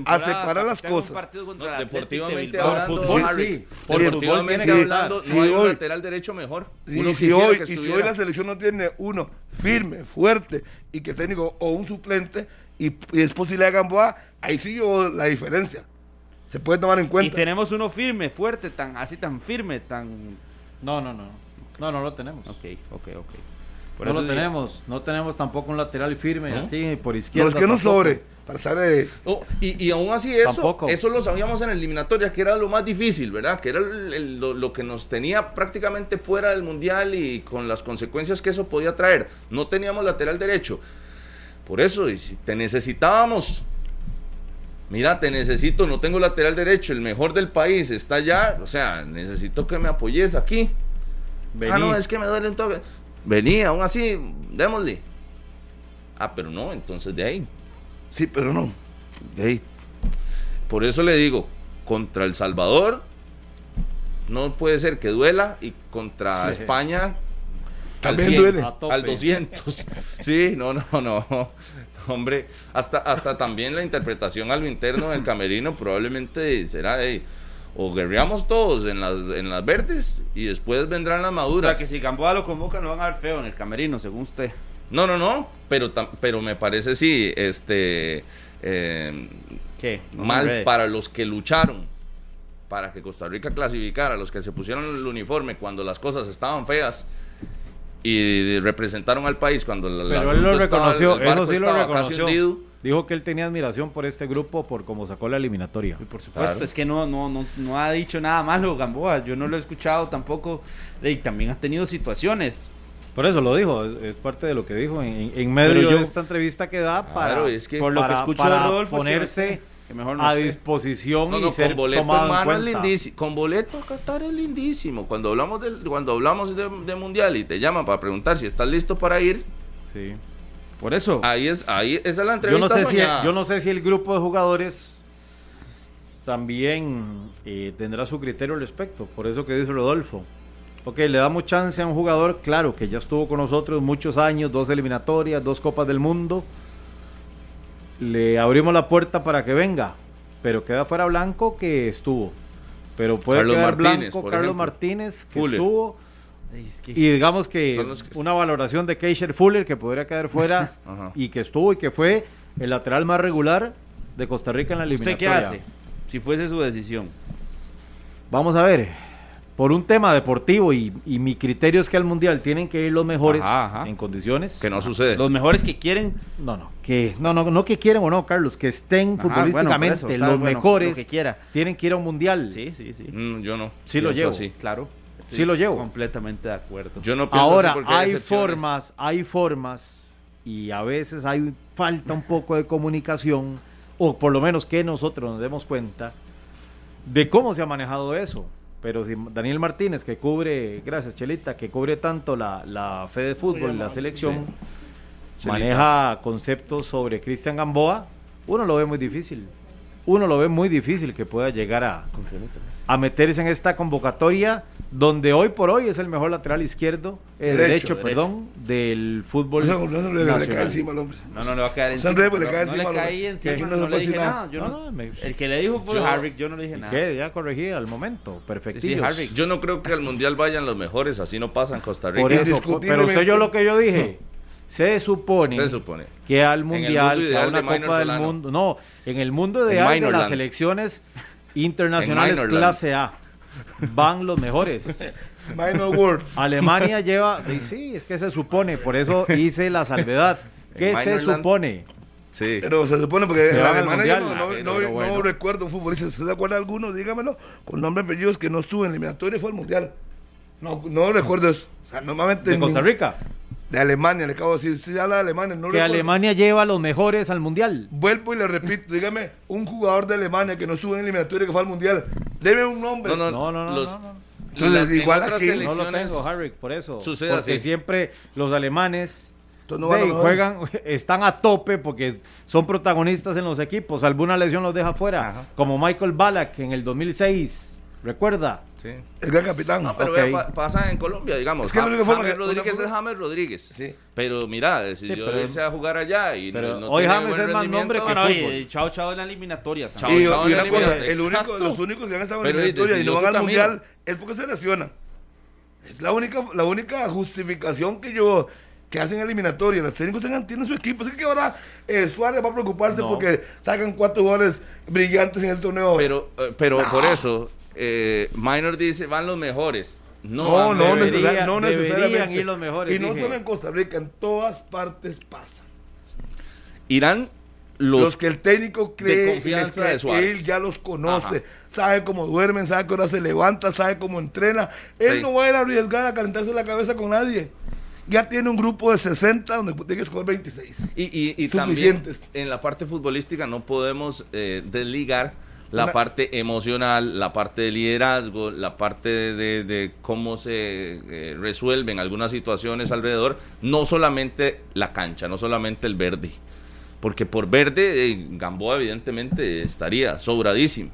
a separar las cosas. No, deportivamente hablando, fútbol, sí. Por deportivamente fútbol, sí. hablando, no hay un hoy- lateral derecho mejor. Sí, Uno y si hoy, que y si hoy la selección no tiene uno firme, fuerte y que técnico o un suplente y, y es posible de Gamboa, ahí sí yo la diferencia. Se puede tomar en Y cuenta. tenemos uno firme, fuerte, tan así tan firme, tan... No, no, no. No, no lo tenemos. Ok, ok, ok. Por no eso lo digo- tenemos. No tenemos tampoco un lateral firme ¿No? así por No izquierda. es que no tampoco. sobre. Para estar de, Oh, y, y aún así eso, Tampoco. eso lo sabíamos en la eliminatoria, que era lo más difícil, ¿verdad? Que era el- el- lo, lo que nos tenía prácticamente fuera del Mundial y con las consecuencias que eso podía traer. No teníamos lateral derecho. Por eso, y si te necesitábamos, mira, te necesito, no tengo lateral derecho, el mejor del país está allá, o sea, necesito que me apoyes aquí. Vení. Ah, no, es que me duele un toque. Vení, aún así, démosle. Ah, pero no, entonces de ahí. sí, pero no. de ahí. Por eso le digo, contra El Salvador no puede ser que duela y contra Sí. España al También 100, duele. Al 200. [laughs] Sí, no, no, [laughs] no. Hombre, hasta, hasta también la interpretación a lo interno del camerino probablemente será de o guerreamos todos en las, en las verdes y después vendrán las O maduras. sea, que si Gamboa lo convoca, no van a ver feo en el camerino, según usted. No, no, no, pero, pero me parece sí, este, eh, ¿Qué? No mal para los que lucharon para que Costa Rica clasificara, los que se pusieron el uniforme cuando las cosas estaban feas y representaron al país cuando la, la- Pero él lo estaba- reconoció, el barco eso sí lo estaba casi reconoció. Dijo que él tenía admiración por este grupo por cómo sacó la eliminatoria. Por supuesto, Claro. es que no, no, no, no ha dicho nada malo Gamboa. Yo no lo he escuchado tampoco. Y también ha tenido situaciones. Por eso lo dijo, es, es parte de lo que dijo en, en medio yo- de esta entrevista que da para, Claro, es que- Por lo que para- escucho para de Rodolfo, es que ponerse que mejor no a esté. disposición No, y no, ser con boleto tomado en es cuenta. lindísimo. Con boleto Qatar es lindísimo. Cuando hablamos del, cuando hablamos de, de mundial y te llaman para preguntar si estás listo para ir, Sí. Por eso. ahí es, ahí esa es la Yo entrevista no, sé si, yo no sé si el grupo de jugadores también eh, tendrá su criterio al respecto. Por eso que dice Rodolfo. Ok, le damos chance a un jugador, claro, que ya estuvo con nosotros muchos años, dos eliminatorias, dos copas del mundo. Le abrimos la puerta para que venga, pero queda fuera Blanco que estuvo. Pero puede Carlos quedar Martínez, Blanco, Carlos ejemplo. Martínez, que Fuller. estuvo. Ay, es que- Y digamos que una valoración de Keisher Fuller que podría quedar fuera [laughs] y que estuvo y que fue el lateral más regular de Costa Rica en la ¿Usted qué eliminatoria. hace? Si fuese su decisión. Vamos a ver, por un tema deportivo y, y mi criterio es que al Mundial tienen que ir los mejores Ajá, ajá. en condiciones. Que no sucede. Los mejores que quieren. No, no, que no, no, no que quieren o no, Carlos, que estén Ajá, futbolísticamente bueno, eso, los bueno, mejores Lo que quiera. tienen que ir a un Mundial. Sí, sí, sí. Mm, yo no. Sí lo llevo. así. Claro. Sí lo llevo. Completamente de acuerdo. Yo no pienso Ahora, hay formas, hay formas y a veces hay falta un poco de comunicación, o por lo menos que nosotros nos demos cuenta de cómo se ha manejado eso. Pero si Daniel Martínez, que cubre, gracias Chelita, que cubre tanto la, la fe de fútbol y la selección, maneja conceptos sobre Cristian Gamboa, uno lo ve muy difícil. Uno lo ve muy difícil que pueda llegar a, a meterse en esta convocatoria donde hoy por hoy es el mejor lateral izquierdo, eh, Derecho, derecho, derecho. perdón, del fútbol No, no, no, le- le cae encima al hombre. No, no le va a caer encima. le no, no le caí encima, no, no le dije nada. nada. Yo No, no, no, me- el que le dijo fue Yo- Harvick, yo no le dije ¿Y nada. qué? Ya corregí al momento, perfectillo. Harvick. Yo no creo que al mundial vayan los mejores, así no pasa en Costa Rica. Por eso, pero usted yo lo que yo dije, se supone, Se supone. que al el mundial, a una de Copa del Solano. Mundo, no, en el mundo En ideal de las Minorland. Internacionales clase A van los mejores. [laughs] Minor World. Alemania [laughs] lleva, y sí, es que se supone, por eso hice la salvedad. [laughs] ¿Qué se Minorland. supone? Sí. Pero se supone porque en Alemania no, Ah, no, pero no- no bueno. recuerdo un futbolista. ¿Usted se acuerda de alguno? Dígamelo. Con nombre y apellidos que no estuvo en eliminatoria y fue al mundial. No, no recuerdo eso. O sea, normalmente. ¿De en Costa Rica? De Alemania, le acabo de decir, si habla de Alemania, no Que Alemania lleva a los mejores al mundial. Vuelvo y le repito, dígame, un jugador de Alemania que no sube en eliminatoria que fue al mundial, debe un nombre. No, no, no, no, Entonces, igual aquí. No lo tengo, Harry, por eso. Sucede porque siempre los alemanes juegan, [laughs] están a tope porque son protagonistas en los equipos. Alguna lesión los deja fuera, como Michael Ballack en el 2006. ¿Recuerda? Sí. El gran capitán. No, pero pasa en Colombia, digamos. Es que James Rodríguez es James Rodríguez. Sí. Pero mira, decidió sí, irse a jugar allá y pero no, hoy James es más nombre que bueno, y chao chao en la eliminatoria. Chao, y, chao y una cosa, el único, los únicos que han estado en la eliminatoria y no van al mundial es porque se lesiona. Es la única, la única justificación que yo que hacen eliminatoria. Los técnicos tengan, tienen su equipo. Así que ahora eh, Suárez va a preocuparse porque sacan cuatro jugadores brillantes en el torneo. Pero, eh, pero por eso, eh, Minor dice, van los mejores. No, no, no, necesariamente. Ir los mejores, y no solo en Costa Rica, en todas partes pasa. Irán los, que el técnico cree que él ya los conoce, sabe cómo duermen, sabe que se levanta, sabe cómo entrena. Él no va a ir a arriesgar a calentarse la cabeza con nadie ya tiene un grupo de 60 donde tiene que escoger 26. Y, y, y también en la parte futbolística no podemos eh, desligar la parte emocional, la parte de liderazgo, la parte de, cómo se eh, resuelven algunas situaciones alrededor, no solamente la cancha, no solamente el verde. Porque por verde, eh, Gamboa evidentemente estaría sobradísimo.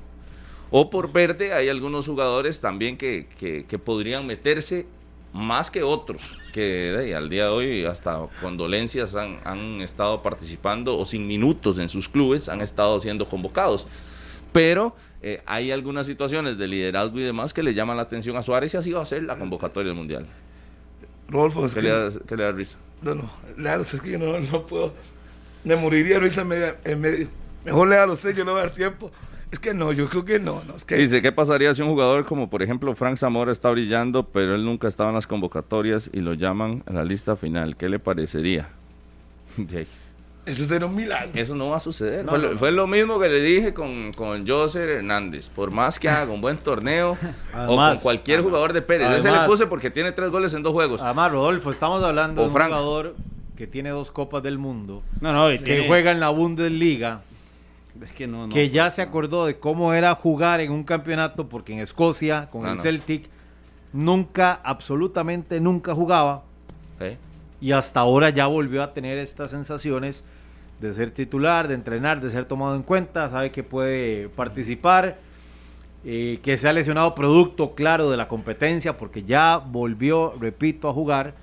O por verde hay algunos jugadores también que, que podrían meterse más que otros que al día de hoy hasta condolencias han, han, estado participando o sin minutos en sus clubes han estado siendo convocados. Pero eh, hay algunas situaciones de liderazgo y demás que le llaman la atención a Suárez y así va a ser la convocatoria del Mundial. Rodolfo, ¿Qué, le da, le da, risa? No, no, claro, es que yo no, no puedo, me moriría risa en medio. En medio. Mejor le da a usted, yo no voy a dar tiempo. Es que no, yo creo que no. no es que... Dice, ¿qué pasaría si un jugador como por ejemplo Frank Zamora está brillando, pero él nunca estaba en las convocatorias y lo llaman a la lista final? ¿Qué le parecería? [laughs] Eso sería un milagro. Eso no va a suceder. fue, lo mismo que le dije con, con José Hernández. Por más que haga un buen torneo [laughs] o con cualquier jugador de Pérez. Ese le puse porque tiene tres goles en dos juegos. Además, Rodolfo, estamos hablando de un jugador que tiene dos Copas del Mundo. que juega en la Bundesliga que, ya se acordó de cómo era jugar en un campeonato, porque en Escocia, con el Celtic, nunca, absolutamente nunca jugaba. Y hasta ahora ya volvió a tener estas sensaciones de ser titular, de entrenar, de ser tomado en cuenta, sabe que puede participar, eh, que se ha lesionado producto claro de la competencia, porque ya volvió, repito, a jugar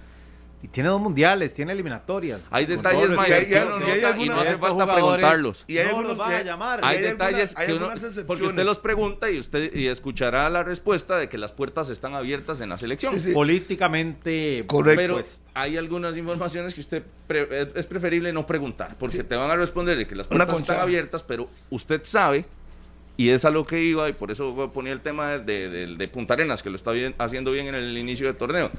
y tiene dos mundiales, tiene eliminatorias. Hay detalles, Maya, y, no hace falta preguntarlos. Y hay algunos a llamar. Hay, detalles que uno, porque usted los pregunta y usted y escuchará la respuesta de que las puertas están abiertas en la selección. Políticamente correcto. Pero hay algunas informaciones que usted es preferible no preguntar, porque te van a responder de que las puertas están abiertas, pero usted sabe y es a lo que iba, y por eso ponía el tema de, de, Punta Arenas, que lo está bien, haciendo bien en el inicio del torneo.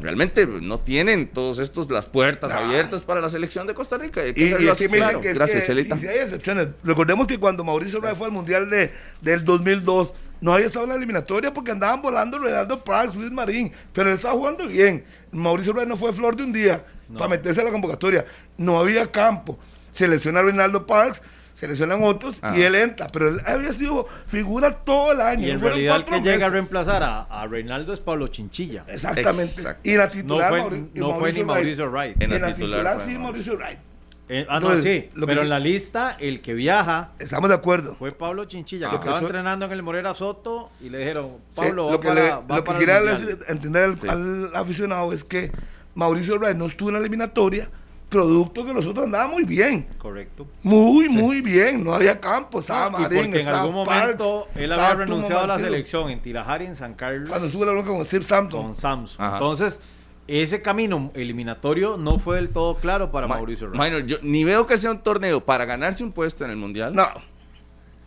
Realmente no tienen todos estos las puertas abiertas para la selección de Costa Rica. y, aquí me dicen que, Gracias, Chelita. hay excepciones. Recordemos que cuando Mauricio Rey fue al Mundial de, del 2002, no había estado en la eliminatoria porque andaban volando Reynaldo Prax, Luis Marín, pero él estaba jugando bien. Mauricio Rey no fue flor de un día para meterse a la convocatoria. No había campo. Selecciona a Reinaldo Parks seleccionan otros y él entra, pero él había sido figura todo el año. Y en realidad el que llega a reemplazar a, Reinaldo es Pablo Chinchilla. Exactamente. Y la titular no fue, no fue ni Mauricio Wright. En la, titular, sí Mauricio Wright. Eh, ah, no, sí, pero en la lista, el que viaja. Estamos de acuerdo. Fue Pablo Chinchilla, que estaba entrenando en el Morera Soto y le dijeron, Pablo, lo que, lo que quería entender al, aficionado es que Mauricio Wright no estuvo en la eliminatoria producto que nosotros andábamos muy bien. Correcto. Muy, muy bien. No había campo, estaba Marín, porque en algún momento él había renunciado a la selección en Tirajari, en San Carlos. Cuando estuvo la bronca con Steve Sampson. Con Samson. Entonces, ese camino eliminatorio no fue del todo claro para Mauricio Minor, yo ni veo que sea un torneo para ganarse un puesto en el Mundial. No.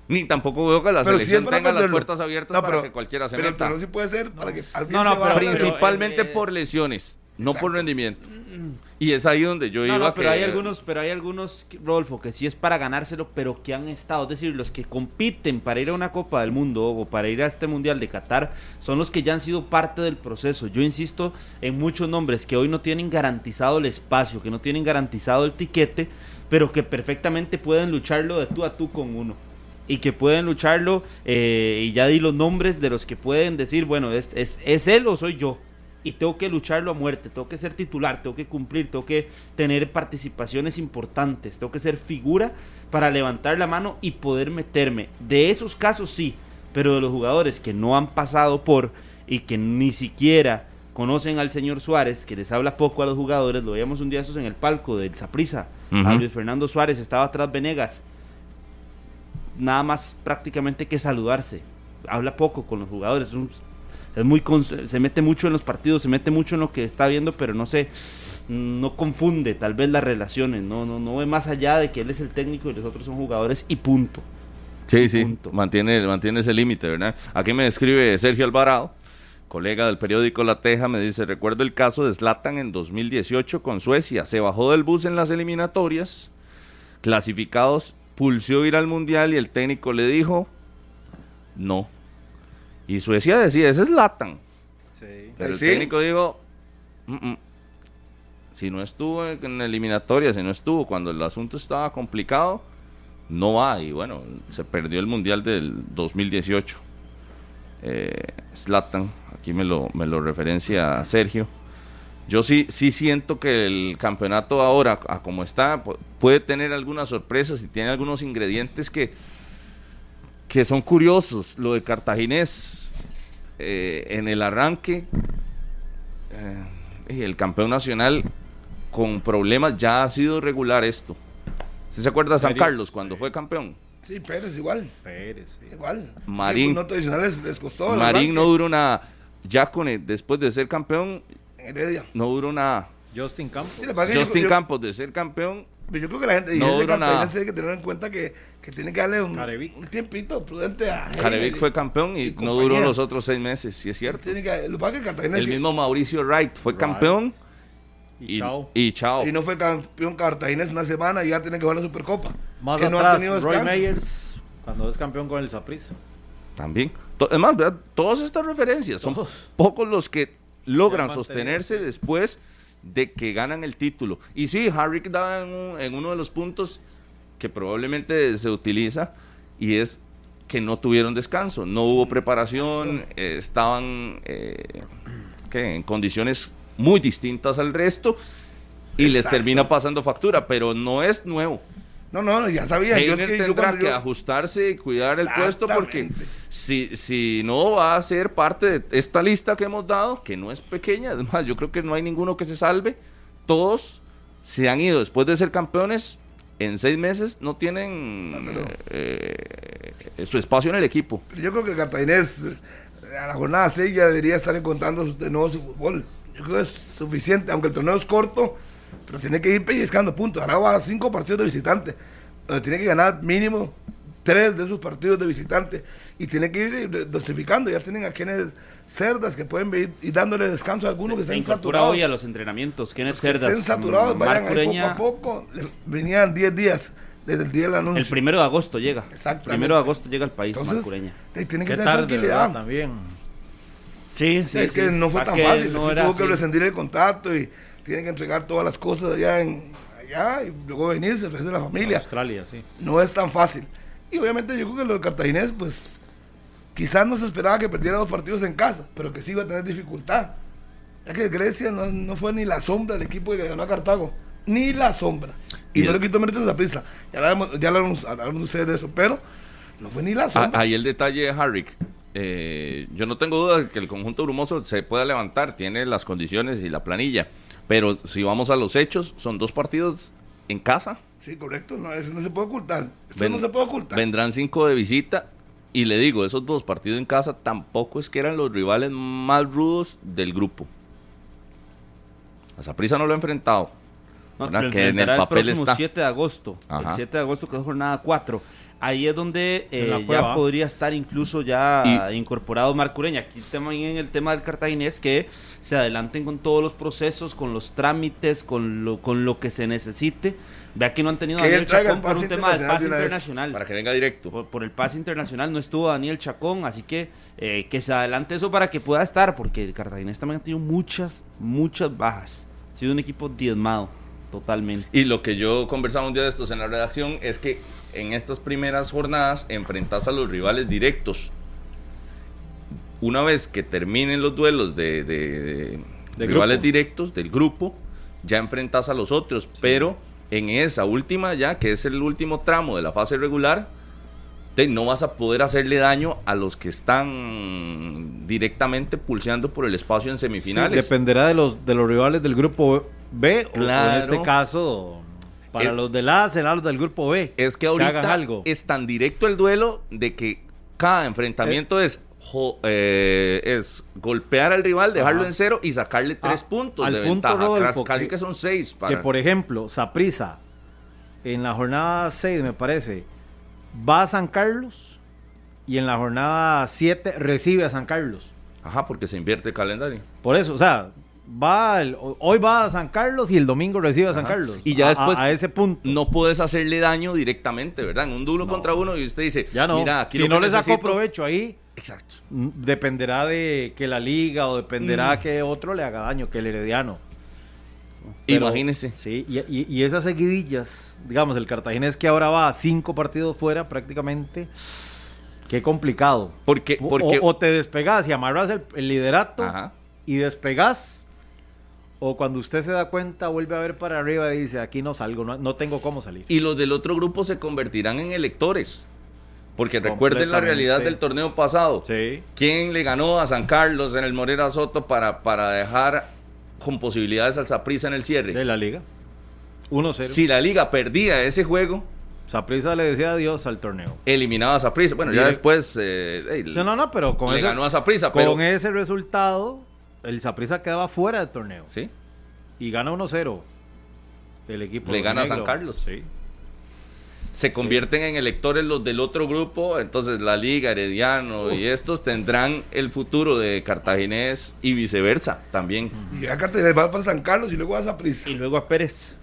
Ni tampoco veo que la selección tenga las puertas abiertas para que cualquiera se pero meta. Pero sí puede ser para que al no, no, principalmente por lesiones no por rendimiento. Y es ahí donde yo iba. pero hay algunos, pero hay algunos, Rodolfo, que sí es para ganárselo, pero que han estado, es decir, los que compiten para ir a una Copa del Mundo o para ir a este Mundial de Qatar, son los que ya han sido parte del proceso. Yo insisto en muchos nombres que hoy no tienen garantizado el espacio, que no tienen garantizado el tiquete, pero que perfectamente pueden lucharlo de tú a tú con uno y que pueden lucharlo eh, y ya di los nombres de los que pueden decir, bueno, es, es, es él o soy yo y tengo que lucharlo a muerte, tengo que ser titular, tengo que cumplir, tengo que tener participaciones importantes, tengo que ser figura para levantar la mano y poder meterme. De esos casos sí, pero de los jugadores que no han pasado por y que ni siquiera conocen al señor Suárez, que les habla poco a los jugadores, lo veíamos un día esos en el palco del Zaprisa, a Luis Fernando Suárez estaba atrás Venegas, nada más prácticamente que saludarse, habla poco con los jugadores, es un es muy se mete mucho en los partidos, se mete mucho en lo que está viendo, pero no sé, no confunde tal vez las relaciones, no, no, no ve más allá de que él es el técnico y los otros son jugadores y punto. Sí, sí, mantiene, mantiene ese límite, ¿verdad? Aquí me describe Sergio Alvarado, colega del periódico La Teja, me dice, recuerdo el caso de Zlatan en 2018 con Suecia, se bajó del bus en las eliminatorias, clasificados, pulsó ir al Mundial y el técnico le dijo, no, y Suecia decía, ese es Latan. Pero el técnico dijo, si no estuvo en eliminatoria, si no estuvo cuando el asunto estaba complicado, no va. Y bueno, se perdió el Mundial del 2018. Eh, Slatan, aquí me lo, me lo referencia Sergio. Yo sí, sí siento que el campeonato ahora, a como está, puede tener algunas sorpresas y tiene algunos ingredientes que, que son curiosos. Lo de Cartaginés eh, en el arranque, eh, el campeón nacional con problemas ya ha sido regular esto. se acuerda de San Carlos cuando fue campeón? Sí, Pérez igual. Pérez, igual. Marín. No tradicionales les costó. Marín no duró nada. Ya con después de ser campeón, no duró nada. Justin Campos. Justin Campos de ser campeón pero yo creo que la gente, no y tiene que tener en cuenta que, que tiene que darle un, un tiempito prudente a Carevic fue campeón y, no duró los otros seis meses, si es cierto. Tiene que, lo que el mismo Mauricio Wright fue campeón y, chao. y, chao. Y no fue campeón cartaginés una semana y ya tiene que jugar la Supercopa. Más que no ha tenido Roy Meyers, cuando es campeón con el Saprissa. También. Además, todas estas referencias son pocos los que logran sostenerse después de que ganan el título. Y sí, Harrick da en, uno de los puntos que probablemente se utiliza y es que no tuvieron descanso, no hubo preparación, estaban eh, en condiciones muy distintas al resto y les termina pasando factura, pero no es nuevo. No, no, ya sabía. yo que tendrá que ajustarse y cuidar el puesto porque si, si no va a ser parte de esta lista que hemos dado, que no es pequeña, además yo creo que no hay ninguno que se salve, todos se han ido después de ser campeones, en seis meses no tienen eh, eh, su espacio en el equipo. Yo creo que Cartaginés a la jornada 6 ya debería estar encontrando de nuevo su fútbol. Yo creo que es suficiente, aunque el torneo es corto pero tiene que ir pellizcando puntos. Ahora va a cinco partidos de visitante, donde tiene que ganar mínimo tres de esos partidos de visitante y tiene que ir dosificando. Ya tienen a quienes cerdas que pueden ir y dándole descanso a algunos que estén saturados. hoy a los entrenamientos, quienes cerdas. Estén saturados, mm, vayan ahí poco a poco. Venían 10 días desde el día del anuncio. El primero de agosto llega. Exacto. Primero de agosto llega al país, Entonces, Marcureña. Tiene que tener tranquilidad. También. Sí, sí. Es que no fue tan fácil. No tuvo que rescindir el contacto y tienen que entregar todas las cosas allá, en, allá y luego venirse, ofrecer a la familia. Australia, sí. No es tan fácil. Y obviamente yo creo que lo de Cartaginés, pues quizás no se esperaba que perdiera dos partidos en casa, pero que sí iba a tener dificultad. Ya que Grecia no, no fue ni la sombra del equipo que ganó a Cartago, ni la sombra. Y, no le quito méritos a la prisa. Ya hablaron, ya hablaron, ustedes de eso, pero no fue ni la sombra. Ahí el detalle de Harrick. Eh, yo no tengo duda de que el conjunto brumoso se pueda levantar, tiene las condiciones y la planilla. Pero si vamos a los hechos, son dos partidos en casa. Sí, correcto, no, eso no se puede ocultar. Eso no se puede ocultar. Vendrán cinco de visita. Y le digo, esos dos partidos en casa tampoco es que eran los rivales más rudos del grupo. A Zaprisa no lo ha enfrentado. que en el papel el próximo 7 de agosto. El 7 de agosto que es jornada 4 ahí es donde eh, ya podría estar incluso ya incorporado Marco Ureña. Aquí también el tema del cartaginés que se adelanten con todos los procesos, con los trámites, con lo, con lo que se necesite. Vea que no han tenido a Daniel Chacón por un tema del pase internacional. Para que venga directo. Por, el pase internacional no estuvo Daniel Chacón, así que eh, que se adelante eso para que pueda estar, porque el cartaginés también ha tenido muchas, muchas bajas. Ha sido un equipo diezmado. Totalmente. Y lo que yo conversaba un día de estos en la redacción es que en estas primeras jornadas enfrentas a los rivales directos. Una vez que terminen los duelos de, rivales directos del grupo, ya enfrentas a los otros. Pero en esa última ya, que es el último tramo de la fase regular, no vas a poder hacerle daño a los que están directamente pulseando por el espacio en semifinales. dependerá de los, de los rivales del grupo B, o en este caso, para los de la será los del grupo B. Es que ahorita algo. es tan directo el duelo de que cada enfrentamiento eh. es eh, es golpear al rival, dejarlo en cero y sacarle tres ah, puntos al de punto ventaja. casi que son seis. Que por ejemplo, Saprisa, en la jornada 6 me parece, va a San Carlos y en la jornada 7 recibe a San Carlos. Ajá, porque se invierte el calendario. Por eso, o sea, va hoy va a San Carlos y el domingo recibe a San Carlos. Y ya después a, ese punto no puedes hacerle daño directamente, ¿verdad? En un duelo contra uno y usted dice, ya no. Mira, si no le sacó provecho ahí, exacto. Mm, dependerá de que la liga o dependerá mm. que otro le haga daño, que el herediano. Imagínese. Sí, y, esas seguidillas, digamos, el cartaginés que ahora va a cinco partidos fuera prácticamente. Qué complicado. Porque, porque... O, te despegas y amarras el, liderato y despegas o cuando usted se da cuenta, vuelve a ver para arriba y dice, aquí no salgo, no, tengo cómo salir. Y los del otro grupo se convertirán en electores. Porque recuerden la realidad del torneo pasado. Sí. ¿Quién le ganó a San Carlos en el Morera Soto para, para dejar con posibilidades al Saprissa en el cierre? De la liga. 1-0. Si la liga perdía ese juego, Saprissa le decía adiós al torneo. Eliminaba a Saprissa. Bueno, ya después. Eh, no, no, pero con le ganó a Saprissa. Con ese resultado, el Saprissa quedaba fuera del torneo. Sí. Y gana 1-0. El equipo. Le gana a San Carlos. Sí. Se convierten en electores los del otro grupo, entonces la Liga, Herediano y estos tendrán el futuro de Cartaginés y viceversa también. Y acá te vas para San Carlos y luego vas a Prisa. Y luego a Pérez.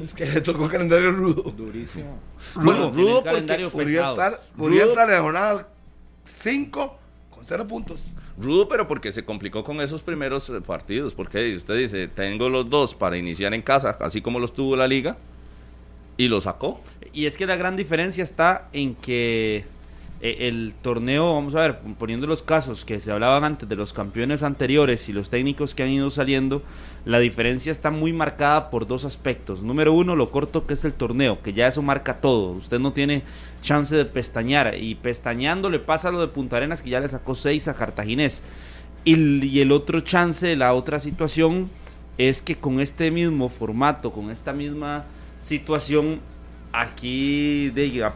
Es que le tocó calendario rudo. Durísimo. Rudo, rudo porque podría estar, podría estar en la jornada 5 con 0 puntos. Rudo, pero porque se complicó con esos primeros eh, partidos. Porque usted dice, tengo los dos para iniciar en casa, así como los tuvo la liga, y lo sacó. Y es que la gran diferencia está en que eh, el torneo, vamos a ver, poniendo los casos que se hablaban antes de los campeones anteriores y los técnicos que han ido saliendo, la diferencia está muy marcada por dos aspectos. Número uno, lo corto que es el torneo, que ya eso marca todo. Usted no tiene chance de pestañear y pestañando le pasa lo de Punta Arenas que ya le sacó seis a Cartaginés. Y, y el otro chance, la otra situación es que con este mismo formato, con esta misma situación, aquí de,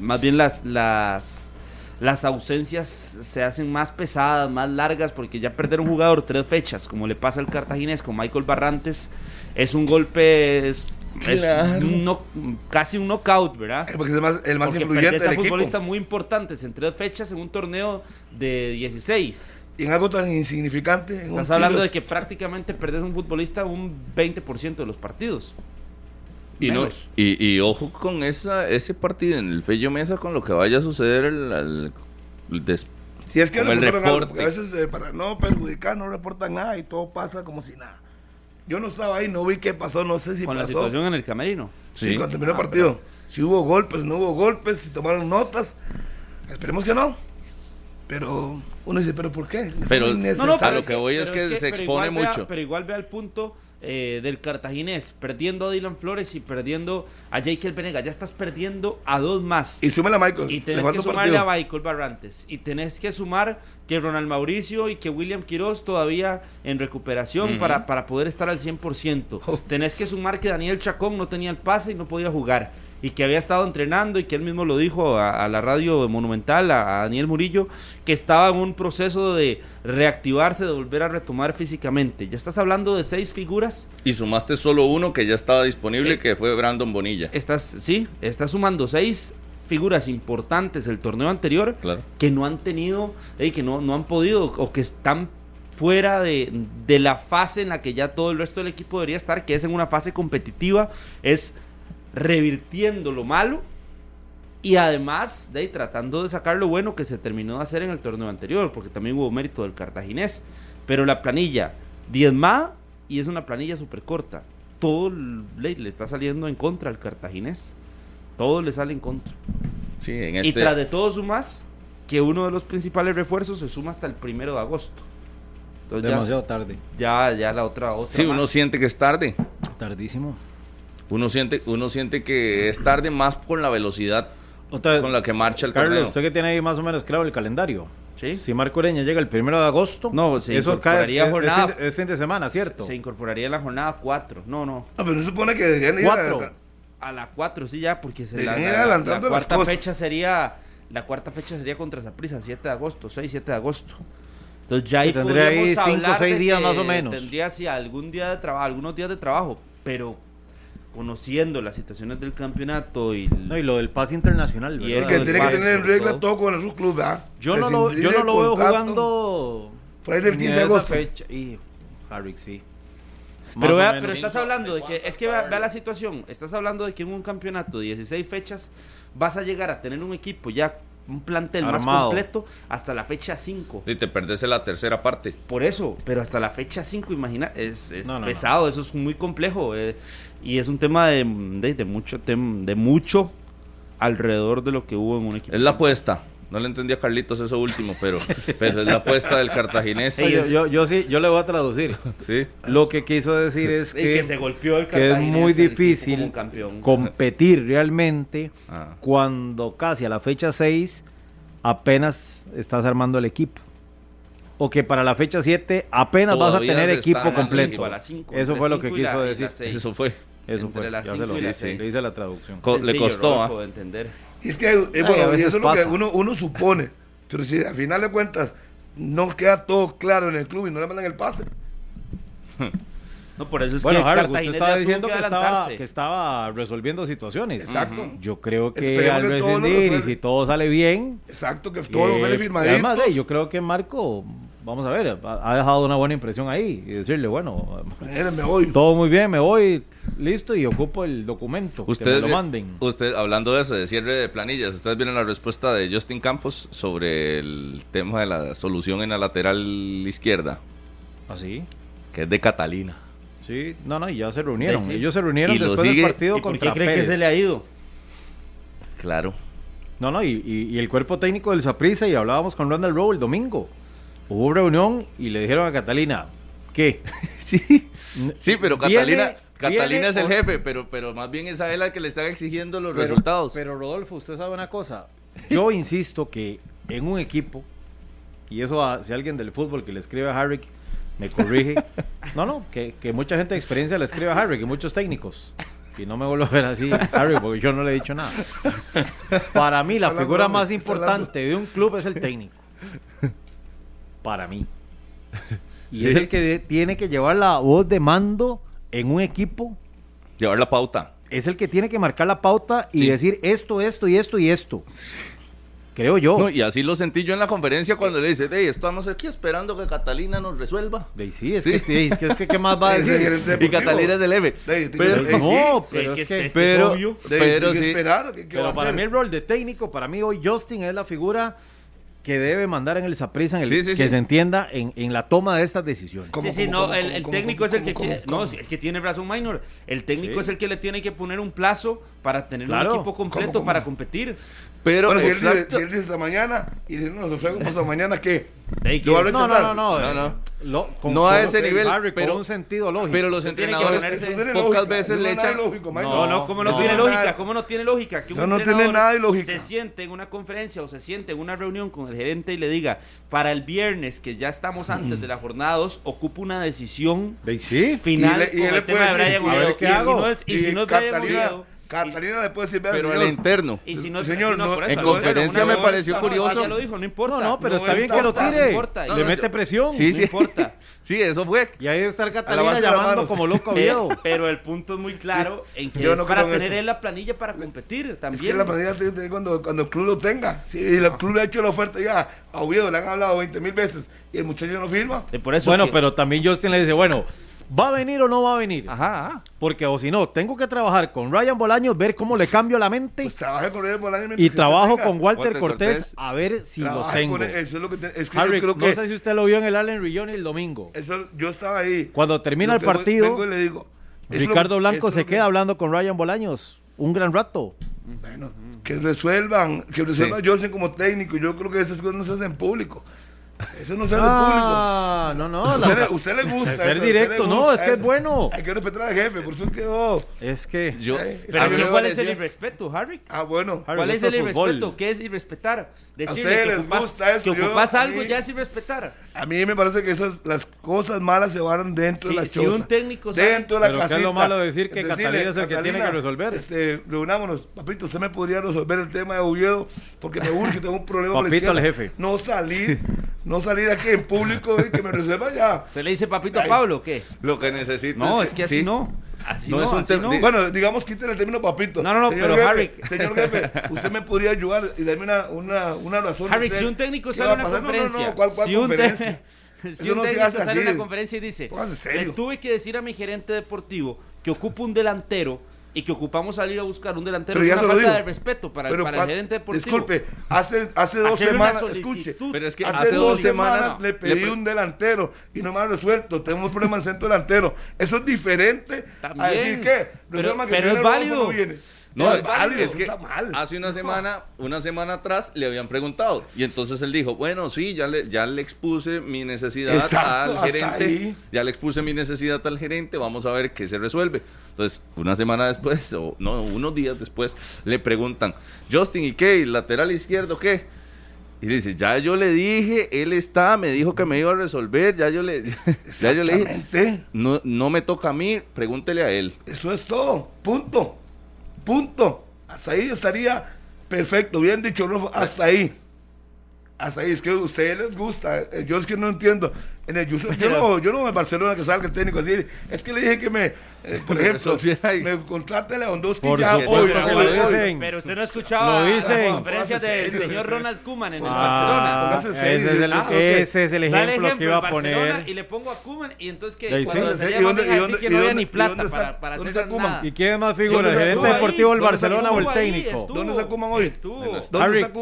más bien las, las, las ausencias se hacen más pesadas, más largas, porque ya perder un jugador tres fechas, como le pasa al cartaginés con Michael Barrantes, es un golpe, es, casi un knockout, ¿verdad? Porque es el más, el más influyente del equipo. futbolistas muy importantes en tres fechas en un torneo de 16. Y en algo tan insignificante. Estás hablando de que prácticamente perdes un futbolista un 20% de los partidos. Y, no, y, ojo con esa, ese partido en el Fello Mesa con lo que vaya a suceder el, si es que el reporte. a veces eh, para no perjudicar no reportan nada y todo pasa como si nada. Yo no estaba ahí, no vi qué pasó, no sé si con la situación en el camerino. Sí, cuando terminó el ah, partido. Si hubo golpes, no hubo golpes, si tomaron notas. Esperemos que no. Pero uno dice, ¿pero por qué? Pero, a lo que voy es que, se expone mucho. pero igual ve al punto eh, del cartaginés, perdiendo a Dylan Flores y perdiendo a Jake Venega. Ya estás perdiendo a dos más. Y súmale a Michael. Y tenés que sumarle a Michael Barrantes. Y tenés que sumar que Ronald Mauricio y que William Quiroz todavía en recuperación para, para poder estar al 100%. Tenés que sumar que Daniel Chacón no tenía el pase y no podía jugar y que había estado entrenando y que él mismo lo dijo a, la radio monumental, a, Daniel Murillo, que estaba en un proceso de reactivarse, de volver a retomar físicamente. Ya estás hablando de seis figuras. Y sumaste solo uno que ya estaba disponible, eh, que fue Brandon Bonilla. Estás, sí, estás sumando seis figuras importantes del torneo anterior que no han tenido, que no, no han podido o que están fuera de, de, la fase en la que ya todo el resto del equipo debería estar, que es en una fase competitiva, es revirtiendo lo malo y además de ahí, tratando de sacar lo bueno que se terminó de hacer en el torneo anterior, porque también hubo mérito del cartaginés. Pero la planilla diezmada y es una planilla súper corta. Todo le, le, está saliendo en contra al cartaginés. Todo le sale en contra. Sí, en Y este tras de todo sumas que uno de los principales refuerzos se suma hasta el primero de agosto. Demasiado tarde. Ya, ya la otra, otra. Sí, uno siente que es tarde. Tardísimo. Uno siente, uno siente que es tarde más con la velocidad con la que marcha el Carlos, usted que tiene ahí más o menos claro el calendario. ¿Sí? Si Marco Ureña llega el primero de agosto, no, se eso incorporaría jornada. Es, fin de semana, ¿cierto? Se incorporaría en la jornada 4. No, no. Ah, pero se supone que deberían ir a, a la 4, sí, ya, porque se la, la, cuarta fecha sería la cuarta fecha sería contra Zaprisa, 7 de agosto, 6, 7 de agosto. Entonces ya ahí tendría ahí 5 o 6 días más o menos. Tendría sí algún día de trabajo, algunos días de trabajo, pero conociendo las situaciones del campeonato y, no, y lo del pase internacional. Y es que tiene que tener en regla todo con el club, ¿verdad? Yo no, lo, yo no lo veo jugando. Por ahí del 15 de agosto. Fecha. Y Harry, sí. Pero, vea, pero estás hablando de que, es que vea, la situación, estás hablando de que en un campeonato de 16 fechas vas a llegar a tener un equipo ya un plantel más completo hasta la fecha 5. Y te perdés la tercera parte. Por eso, pero hasta la fecha 5, imagina, es, pesado, eso es muy complejo. Eh, y es un tema de, de, mucho, de mucho alrededor de lo que hubo en un equipo. Es la apuesta. No le entendí a Carlitos eso último, pero, [laughs] es la apuesta del cartaginés. yo, yo, sí, yo le voy a traducir. ¿Sí? Lo que quiso decir es que, se golpeó el que es muy difícil competir realmente ah. cuando casi a la fecha 6 apenas estás armando el equipo. O que para la fecha 7 apenas vas a tener equipo completo. eso fue lo que quiso decir. Eso fue. Eso fue. Ya se lo le hice la traducción. le costó. ¿ah? entender. Y es que, eh, bueno, eso es lo que uno, uno supone. Pero si al final de cuentas no queda todo claro en el club y no le mandan el pase. [laughs] No, por eso es bueno, que usted estaba diciendo que, estaba, que estaba, resolviendo situaciones. Exacto. Yo creo que al rescindir y si todo sale bien. Exacto, que todo lo firmadito. Además, yo creo que Marco vamos a ver, ha dejado una buena impresión ahí y decirle, bueno, me voy. todo muy bien, me voy, listo y ocupo el documento, usted, que lo manden. Usted, hablando de eso, de cierre de planillas, ustedes vieron la respuesta de Justin Campos sobre el tema de la solución en la lateral izquierda. ¿Ah, sí? Que es de Catalina. Sí, no, no, y ya se reunieron. Ellos se reunieron después del partido ¿Y contra ¿Por qué cree que se le ha ido? Claro. No, no, y, y, el cuerpo técnico del Saprissa, y hablábamos con Randall Rowe el domingo hubo reunión y le dijeron a Catalina, ¿qué? [laughs] sí, sí, pero Catalina... Catalina es el jefe, pero, pero más bien es a él la que le están exigiendo los resultados. Pero Rodolfo, usted sabe una cosa. Yo insisto que en un equipo, y eso si alguien del fútbol que le escribe a Harry me corrige. [laughs] No, no, que, que, mucha gente de experiencia le escribe a Harry, que muchos técnicos. Y no me vuelvo a ver así, Harry, porque yo no le he dicho nada. Para mí, la figura más importante de un club es el técnico para mí. [laughs] Y es el que tiene que llevar la voz de mando en un equipo. Llevar la pauta. Es el que tiene que marcar la pauta y decir esto, esto y esto y esto. Creo yo. y así lo sentí yo en la conferencia cuando le dice, hey, estamos aquí esperando que Catalina nos resuelva. sí, es, Que, es, que, es que, ¿qué más va a [laughs] decir? y Catalina es del leve. Pero, no, pero es que... Pero, pero, sí. pero para mí el rol de técnico, para mí hoy Justin es la figura que debe mandar en el Saprissa, en el, que se entienda en, en, la toma de estas decisiones. Sí, sí, no, el, técnico es el que no, es que tiene razón minor. El técnico es el que le tiene que poner un plazo para tener un equipo completo para competir. Pero si, él dice, si, él dice, esta mañana y dice, no, nosotros pasado mañana, ¿qué? ¿Lo no, no, no, no, no. Lo, no a ese nivel, pero un sentido lógico. Pero los entrenadores pocas veces le echan. Lógico, no, no, ¿cómo no, tiene lógica? ¿Cómo no tiene lógica? Que un no tiene nada de lógica. Se siente en una conferencia o se siente en una reunión con el gerente y le diga, para el viernes, que ya estamos antes de la jornada 2, ocupa una decisión ¿Sí? final y le, y con el tema de Brian A hago. Y si no es Brian Catalina le puede decir, pero el interno. Y si no, señor, en conferencia me pareció curioso. Ya lo dijo, no importa. No, no, pero está bien que lo tire. le mete presión. Sí, sí. No importa. [laughs] sí, eso fue. Y ahí está el Catalina llamando como loco a Oviedo. Pero el punto es muy claro en que es para tener en la planilla para competir también. Es que la planilla tiene cuando, cuando el club lo tenga. Si el club le ha hecho la oferta ya a Oviedo, le han hablado 20 mil veces y el muchacho no firma. por eso bueno, pero también Justin le dice, bueno, ¿Va a venir o no va a venir? Ajá. Porque o si no, tengo que trabajar con Ryan Bolaños, ver cómo le cambio la mente. Pues con Ryan Bolaños. Y trabajo con Walter, Cortés, a ver si los tengo. eso es lo que, es que Harry, no sé si usted lo vio en el Allen Rillon el domingo. Eso, yo estaba ahí. Cuando termina el partido, le digo, Ricardo Blanco se queda hablando con Ryan Bolaños. Un gran rato. Bueno, que resuelvan, que resuelvan yo sé como técnico. Yo creo que esas cosas no se hacen en público. Eso no se hace ah, público. No, no, usted, le, usted le gusta. Ser directo, no, es que es bueno. Hay que respetar al jefe, por eso quedó. Es que. Yo, pero ¿cuál es el irrespeto, Harry? Ah, bueno. ¿Cuál es el irrespeto? ¿Qué es irrespetar? Decirle que, les gusta eso, que ocupas algo ya es irrespetar. A mí me parece que esas las cosas malas se van dentro de la choza. Si un técnico sabe, dentro de la casita. ¿qué es lo malo de decir que Catalina es el que tiene que resolver? Este, reunámonos, papito, usted me podría resolver el tema de Oviedo porque me urge, tengo un problema Papito al jefe. No salir, no salir aquí en público y que me resuelva ya. ¿Se le dice papito a Pablo o qué? Lo que necesito. No, es que así no. Así no, es un tema. Bueno, digamos, quiten el término papito. No, no, no, pero Harry. Señor jefe, usted me podría ayudar y darme una, una, una razón. Harry, si un técnico sale a una conferencia. No, no, no, ¿cuál, cuál si conferencia? [laughs] si un técnico sale a una conferencia y dice, le tuve que decir a mi gerente deportivo que ocupa un delantero y que ocupamos salir a buscar un delantero pero ya una falta de respeto para, para el gerente deportivo. Disculpe, hace, hace dos semanas, escuche, pero es que hace, dos, semanas, le pedí un delantero y no me ha resuelto. Tenemos un problema en centro delantero. Eso es diferente También, a decir que, pero, pero es válido. No, es que hace una semana, una semana atrás le habían preguntado y entonces él dijo, bueno, sí, ya le, ya le expuse mi necesidad al gerente, ya le expuse mi necesidad al gerente, vamos a ver qué se resuelve. Entonces, una semana después, o no, unos días después, le preguntan, Justin, ¿y qué? ¿Lateral izquierdo qué? Y le dice, ya yo le dije, él está, me dijo que me iba a resolver, ya yo le, [laughs] ya yo le dije, no, no me toca a mí, pregúntele a él. Eso es todo, punto. Punto. Hasta ahí estaría perfecto, bien dicho, hasta ahí. Hasta ahí, es que a ustedes les gusta. Eh, yo es que no entiendo. En el, yo, no, yo no en Barcelona que salga el técnico así. Es que le dije que me, eh, por ejemplo, me contrate a Lewandowski ya hoy, Pero usted no escuchaba la conferencia del señor Ronald Koeman en el ah, Barcelona. Ese es el, ah, ese es el ejemplo, que iba a poner. Y le pongo a Koeman y entonces que cuando salía ¿Y dónde, así que no había ni plata para, para hacer nada. ¿Y quién es más figura, el gerente deportivo del Barcelona o el técnico? ¿Dónde está Koeman hoy? ¿Dónde está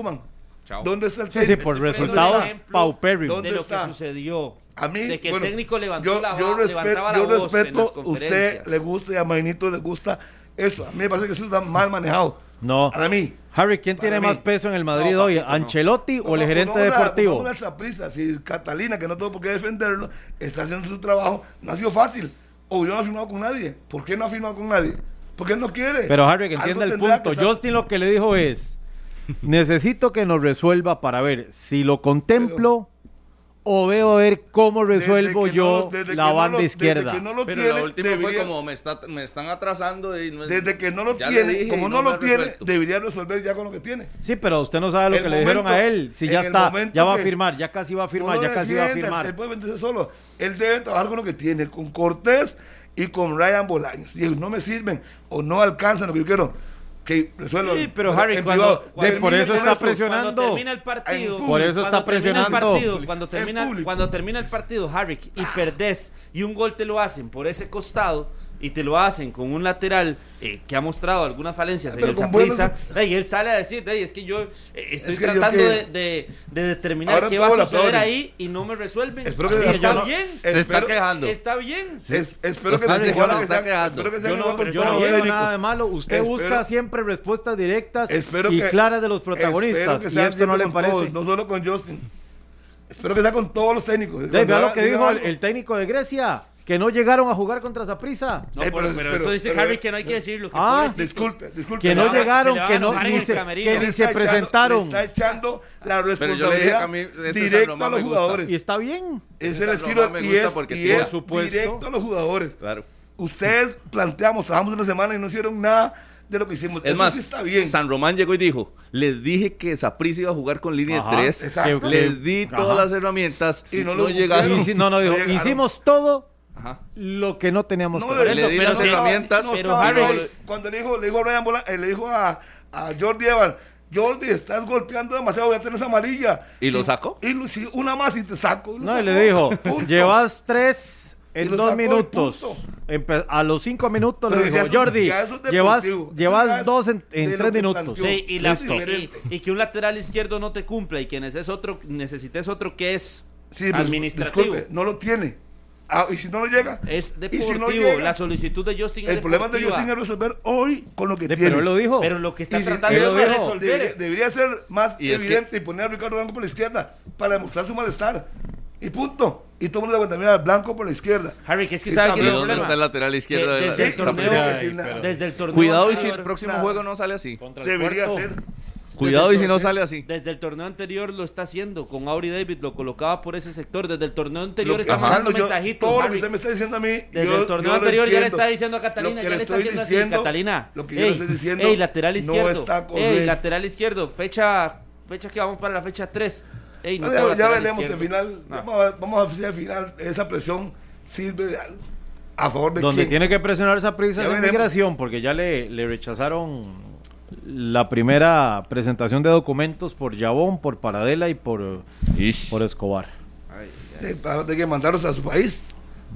Koeman? ¿Dónde está el técnico? Sí, por resultados paupérrimos. De lo que sucedió. A mí, de que el técnico levantó yo, la, yo respeto, la yo respeto, usted le gusta y a Mainito le gusta eso. A mí me parece que eso está mal manejado. No. A mí. Harry, ¿quién tiene más peso en el Madrid hoy? ¿Ancelotti o el gerente deportivo? No, no, prisa. Si Catalina, que no tengo por qué defenderlo, está haciendo su trabajo, no ha sido fácil. O yo no ha firmado con nadie. ¿Por qué no ha firmado con nadie? Porque él no quiere. Pero Harry, que entienda el punto. Justin lo que le dijo es Necesito que nos resuelva para ver si lo contemplo o veo a ver cómo resuelvo yo la banda izquierda. Pero la última fue como me, están atrasando. Y desde que no lo tiene, como no, lo tiene, debería resolver ya con lo que tiene. Sí, pero usted no sabe lo que le dijeron a él. Si ya está, ya va a firmar, ya casi va a firmar, ya casi va a firmar. Él puede venderse solo. Él debe trabajar con lo que tiene, con Cortés y con Ryan Bolaños. Si no me sirven o no alcanzan lo que yo quiero que Sí, pero Harry, cuando, por eso está presionando. Cuando termina el partido, por eso está presionando. cuando termina, cuando termina el partido, Harry, y perdés y un gol te lo hacen por ese costado y te lo hacen con un lateral eh, que ha mostrado algunas falencias en el Saprissa, y él sale a decir, es que yo eh, estoy tratando de, de, determinar qué va a suceder ahí y no me resuelven. Espero que está bien. Se está quejando. Está bien. espero que, se, está quejando. yo no, yo no veo nada de malo. Usted busca siempre respuestas directas y claras de los protagonistas. y esto no le parece. no solo con Justin. Espero que sea con todos los técnicos. Vea lo que dijo el técnico de Grecia que no llegaron a jugar contra Zaprisa. No, pero, eso dice Harry que no hay que decirlo. ah, disculpe, disculpe. Que no, llegaron, que no ni se, que ni se presentaron. está echando la responsabilidad directo a los jugadores. Y está bien. Es el estilo y es, y es directo a los jugadores. Claro. Ustedes planteamos, trabajamos una semana y no hicieron nada de lo que hicimos. Es más, está bien. San Román llegó y dijo, les dije que Saprissa iba a jugar con línea de 3, les di todas las herramientas y no, lo llegaron. no, no, dijo, hicimos todo lo que no teníamos no, le, di las herramientas. pero Harry, cuando le dijo, le dijo a Brian Bola, eh, le dijo a, a Jordi Evans, Jordi, estás golpeando demasiado, ya tenés amarilla. ¿Y lo sacó? Y si una más y te saco. No, y le dijo, llevas tres en dos minutos. A los cinco minutos le dijo, Jordi, llevas, llevas dos en, tres minutos. Sí, y, la, y, que un lateral izquierdo no te cumpla y que necesites otro, necesites otro que es administrativo. Disculpe, no lo tiene. Ah, y si no lo llega. Es deportivo. la solicitud de Justin El problema de Justin es resolver hoy con lo que tiene. Pero lo dijo. Pero lo que está tratando de resolver. Debería, ser más evidente y poner a Ricardo Blanco por la izquierda para demostrar su malestar. Y punto. Y todo el mundo le Blanco por la izquierda. Harry, que es que sabe que ¿Dónde está el lateral izquierdo? desde, el torneo, desde el torneo. Cuidado y si el próximo juego no sale así. Debería ser. Cuidado y si no sale así. Desde el torneo anterior lo está haciendo. Con Auri David lo colocaba por ese sector. Desde el torneo anterior está mandando mensajitos. Todo lo que usted me está diciendo a mí. Desde el torneo anterior ya le está diciendo a Catalina. Ya le está diciendo así. Catalina. Lo que yo le estoy diciendo. Ey, lateral izquierdo. No ey, lateral izquierdo. Fecha, fecha que vamos para la fecha 3. Ey, no ya, ya veremos el final. Vamos, a, vamos a ver al final esa presión sirve de algo. A favor de Donde tiene que presionar esa prisa es inmigración, porque ya le, le rechazaron la primera presentación de documentos por Yabón, por Paradela y por, por Escobar. Hay que mandarlos a su país.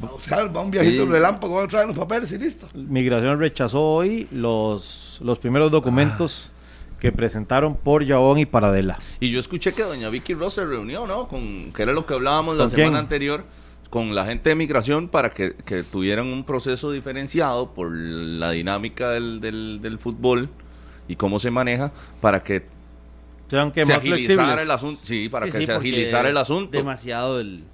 Va a buscar, va un viajito relámpago, va a traer los papeles y listo. Migración rechazó hoy los, los primeros documentos ah. que presentaron por Yabón y Paradela. Y yo escuché que doña Vicky Ross se reunió, ¿no? Con, que era lo que hablábamos la semana anterior con la gente de migración para que, que, tuvieran un proceso diferenciado por la dinámica del, del, del fútbol y cómo se maneja para que se agilizara el asunto. Sí, para que se agilizara el asunto. Demasiado el,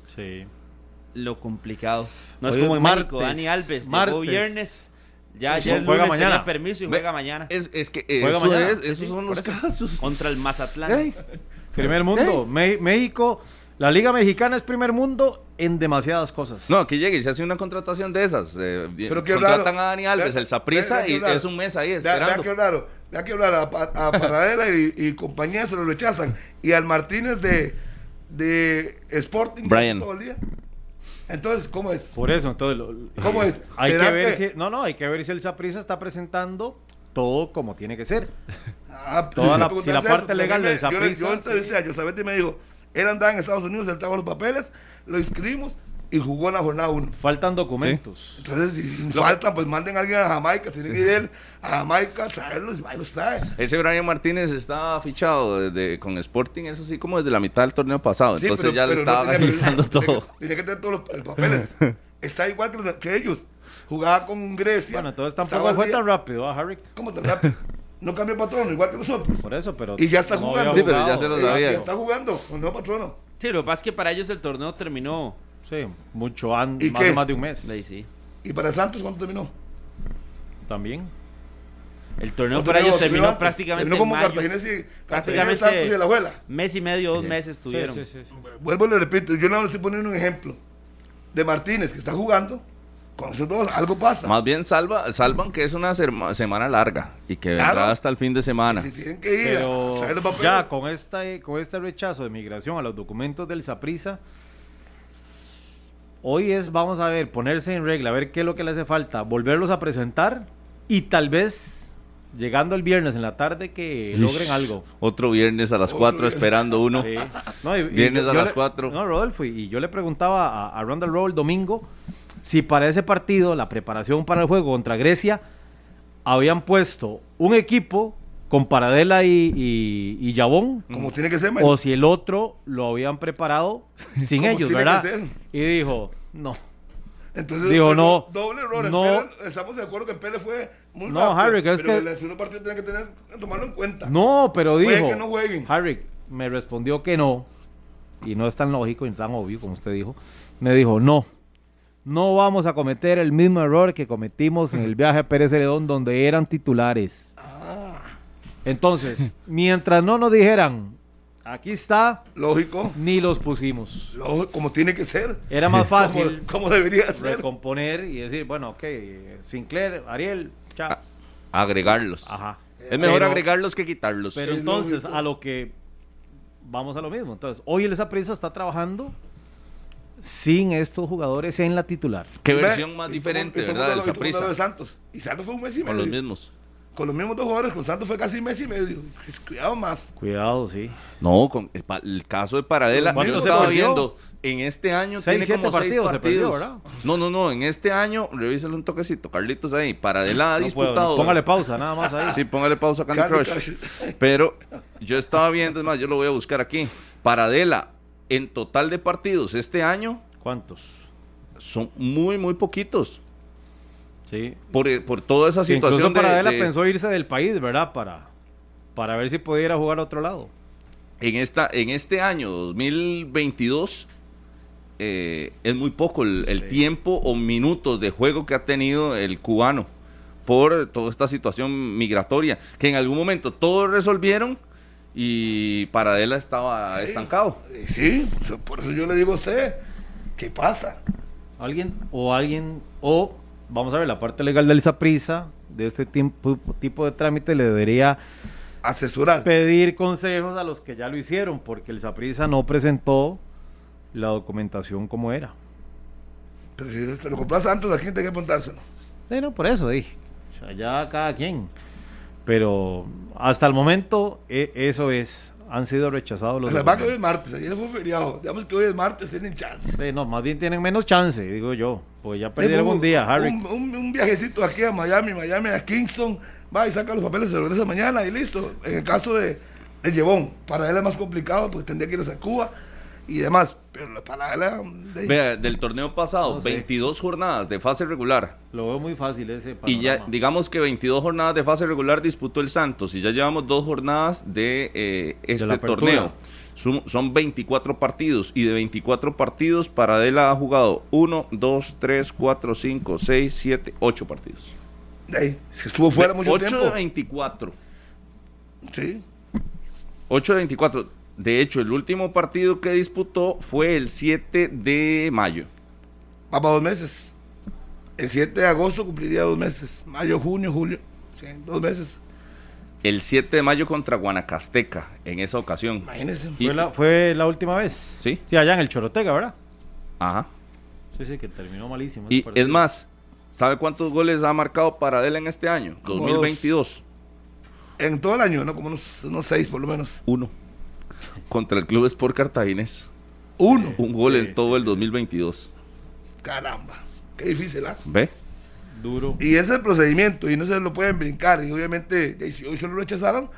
lo complicado. No es como en martes, Dani Alves, martes. viernes. Ya ayer juega mañana. permiso y juega mañana. Es, es que eso es, esos son los casos. [laughs] Contra el Mazatlán. Primer mundo. México la Liga Mexicana es primer mundo en demasiadas cosas. No, aquí llega y se hace una contratación de esas. Eh, Pero contratan a Dani Alves, el Saprisa, y es un mes ahí esperando. Vea, qué raro. Vea qué raro. A, Paradela y, compañía se lo rechazan. Y al Martínez de, de Sporting Brian. todo el día. Entonces, ¿cómo es? Por eso, entonces. ¿Cómo es? [laughs] Hay que ver si. No, no, hay que ver si el Saprisa está presentando todo como tiene que ser. Ah, Toda la, si la parte legal del Saprisa. Yo, yo entrevisté a Josabet y me dijo él andaba en Estados Unidos, él trajo los papeles, lo inscribimos y jugó en la jornada 1. Faltan documentos. Entonces, si faltan, pues manden a alguien a Jamaica. Tiene que ir a Jamaica, traerlos y los trae. Ese Brian Martínez estaba fichado desde, con Sporting, eso sí, como desde la mitad del torneo pasado. Entonces ya le estaba no [laughs] todo. Tiene que, tener todos los, papeles. [laughs] Está igual que, ellos. Jugaba con Grecia. Bueno, entonces tampoco fue tan rápido, ¿ah, Harry? ¿Cómo tan rápido? no cambia el patrón, igual que nosotros. Por eso, pero. Y ya está jugando. Sí, pero ya se lo sabía. Ya está jugando con el nuevo patrono. Sí, lo que pasa es que para ellos el torneo terminó. Sí, mucho antes, más, más, de un mes. Sí, ¿Y para Santos cuánto terminó? También. El torneo para ellos terminó, prácticamente terminó como Cartagena y, prácticamente Santos y la abuela. Mes y medio, dos meses tuvieron. Sí, sí, Vuelvo y le repito, yo no le estoy poniendo un ejemplo de Martínez que está jugando con esos dos algo pasa. Más bien salva, salvan que es una semana larga y que vendrá hasta el fin de semana. Si tienen que ir Pero ya con, esta, con este rechazo de migración a los documentos del Saprisa, hoy es, vamos a ver, ponerse en regla, a ver qué es lo que le hace falta, volverlos a presentar y tal vez llegando el viernes en la tarde que logren algo. Otro viernes a las 4 esperando uno. viernes a las 4. No, Rodolfo, y yo le preguntaba a, a Ronald Roll el domingo si para ese partido, la preparación para el juego contra Grecia, habían puesto un equipo con Paradela y, y, Yabón. Como tiene que ser, O si el otro lo habían preparado [laughs] sin ellos, ¿verdad? Y dijo, no. Entonces, dijo, no. Doble error. No, estamos de acuerdo que Pérez fue muy No, Harry, es pero que. el segundo partido tiene que tener, tomarlo en cuenta. No, pero dijo. que no jueguen. Harry me respondió que no. Y no es tan lógico y tan obvio como usted dijo. Me dijo, no no vamos a cometer el mismo error que cometimos en el viaje a Pérez Celedón donde eran titulares. Ah. Entonces, [laughs] mientras no nos dijeran, aquí está, lógico, ni los pusimos. Lógico, como tiene que ser. Era más fácil como, debería ser. recomponer y decir, bueno, ok, Sinclair, Ariel, ya. Agregarlos. Ajá. Es mejor Pero- agregarlos que quitarlos. Pero Es entonces, a lo que vamos a lo mismo. Entonces, hoy el Prisa está trabajando sin estos jugadores en la titular. Qué Ve, versión más y diferente, y ¿verdad? Del lo de Saprissa. Santos. Y Santos fue un mes y Con medio. los mismos. Con los mismos dos jugadores, con Santos fue casi mes y medio. Pues, Cuidado más. Cuidado, sí. No, con el, caso de Paradela, ¿Cuánto yo estaba viendo, en este año Seis, tiene como seis partidos se perdió. No, no, no, en este año, revísale un toquecito, Carlitos ahí, Paradela ha No puedo, disputado. póngale pausa, nada más ahí. Sí, póngale pausa a Candy Candy Crush. Crush. Pero yo estaba viendo, es más, yo lo voy a buscar aquí. Paradela, en total de partidos este año, ¿Cuántos? son muy, muy poquitos. Sí. Por, por toda esa situación incluso de- Paradela de- pensó irse del país, ¿verdad? Para, para ver si pudiera jugar a otro lado. en, esta, en este año 2022 eh, es muy poco el, tiempo o minutos de juego que ha tenido el cubano por toda esta situación migratoria, que en algún momento todos resolvieron y Paradela estaba estancado. Eh, Sí, por eso, por eso yo le digo a usted, ¿qué pasa? Alguien o alguien o vamos a ver la parte legal del Saprisa de este tipo, tipo de trámite le debería Asesorar. pedir consejos a los que ya lo hicieron porque el Saprisa no presentó la documentación como era. Pero si se lo compró a Santos, ¿a quién tiene que apuntárselo? Sí, no, por eso dije. O sea, ya cada quien. Pero hasta el momento e- eso es. Han sido rechazados los O sea, va que hoy es martes, ayer fue feriado. Digamos que hoy es martes, tienen chance. Sí, no, más bien tienen menos chance, digo yo. Pues ya perdieron un, día, Harry. Un, un- un viajecito aquí a Miami, Miami a Kingston, va y saca los papeles, se regresa mañana y listo. En el caso de el Llevón, para él es más complicado porque tendría que ir a Cuba y demás. Pero para él de- Vea, del torneo pasado, No sé. 22 jornadas de fase regular. Lo veo muy fácil ese Y ya, panorama. digamos que 22 jornadas de fase regular disputó el Santos y ya llevamos dos jornadas de eh, este la apertura. torneo. Son, son 24 partidos y de 24 partidos Paradela ha jugado 1, 2, 3, 4, 5, 6, 7, 8 partidos. de ahí, estuvo fuera mucho 8 tiempo. de 24. Sí. 8 de 24. De hecho, el último partido que disputó fue el 7 de mayo. Va para dos meses. El 7 de agosto cumpliría dos meses. Mayo, junio, julio. Sí, dos meses. El 7 de mayo contra Guanacasteca en esa ocasión. Imagínense. Y- ¿Fue, la, fue la última vez. Sí. Sí, allá en el Chorotega, ¿verdad? Ajá. Sí, sí, que terminó malísimo. Y es más, ¿sabe cuántos goles ha marcado Paradela en este año? Como 2022. En todo el año, ¿no? Como unos, unos seis por lo menos. Uno. Contra el Club Sport Cartaginés. Uno. Un gol Sí, en todo el 2022. Caramba. Qué difícil, ¿ah? ¿Ve? Duro. Y ese es el procedimiento y no se lo pueden brincar. Y obviamente, y si hoy se lo rechazaron,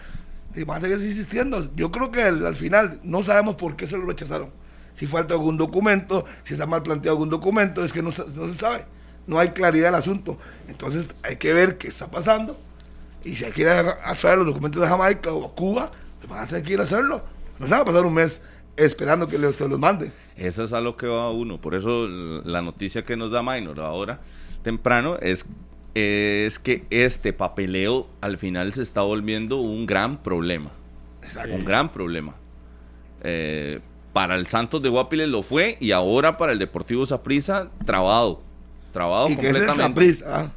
y van a seguir insistiendo. Yo creo que al, al final no sabemos por qué se lo rechazaron. Si falta algún documento, si está mal planteado algún documento, es que no, se- no se sabe. No hay claridad del asunto. Entonces hay que ver qué está pasando. Y si hay que ir a, a traer los documentos de Jamaica o a Cuba, pues van a tener que ir a hacerlo. No se van a pasar un mes esperando que se los manden. Eso es a lo que va uno. Por eso la noticia que nos da Minor ahora, temprano, es, es que este papeleo al final se está volviendo un gran problema. Exacto. Un gran problema. Eh, para el Santos de Guapiles lo fue y ahora para el Deportivo Saprissa, trabado. Trabado Y que es el completamente.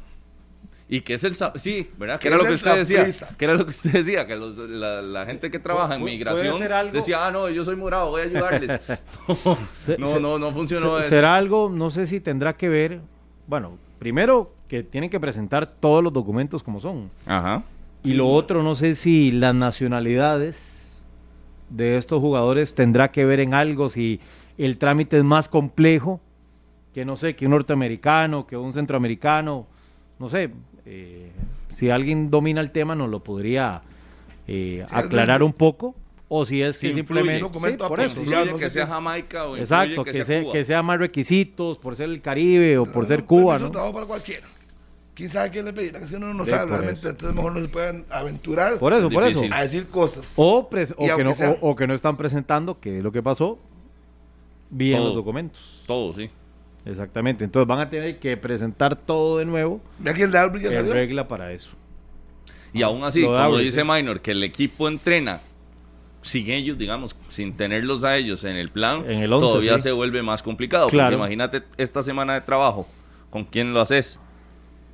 Y que es el sí, ¿verdad? Que era lo que usted decía. Que era lo que usted decía, que los- la, la gente que trabaja en migración decía, ah, no, yo soy morado, voy a ayudarles. [laughs] No, no, no funcionó eso. Será algo, no sé si tendrá que ver. Bueno, primero que tienen que presentar todos los documentos como son. Ajá. Y lo otro, no sé si las nacionalidades de estos jugadores tendrá que ver en algo, si el trámite es más complejo que, no sé, que un norteamericano, que un centroamericano, no sé, eh, si alguien domina el tema nos lo podría eh, Sí, aclarar un poco, o si es que simplemente... Sí, por eso. No que sé sea qué. Jamaica o Exacto, que, que, sea Cuba. que sea más requisitos por ser el Caribe o por No, ser no, Cuba, ¿no? trabajo para cualquiera. ¿Quién sabe quién le pedirá? Que si uno no Sí, sabe realmente, eso. entonces mejor no se pueden aventurar Por eso, por eso. A decir cosas. O, pres- o Y que no, sea- o, o que no están presentando, que es lo que pasó, bien los documentos. Todo, sí. Exactamente. Entonces van a tener que presentar todo de nuevo Ve aquí el de ya salió. regla para eso. Y aún así, como dice sí. Minor, que el equipo entrena sin ellos, digamos, sin tenerlos a ellos en el plan, En el once, todavía sí. se vuelve más complicado. Claro. Porque imagínate esta semana de trabajo, ¿con quién lo haces?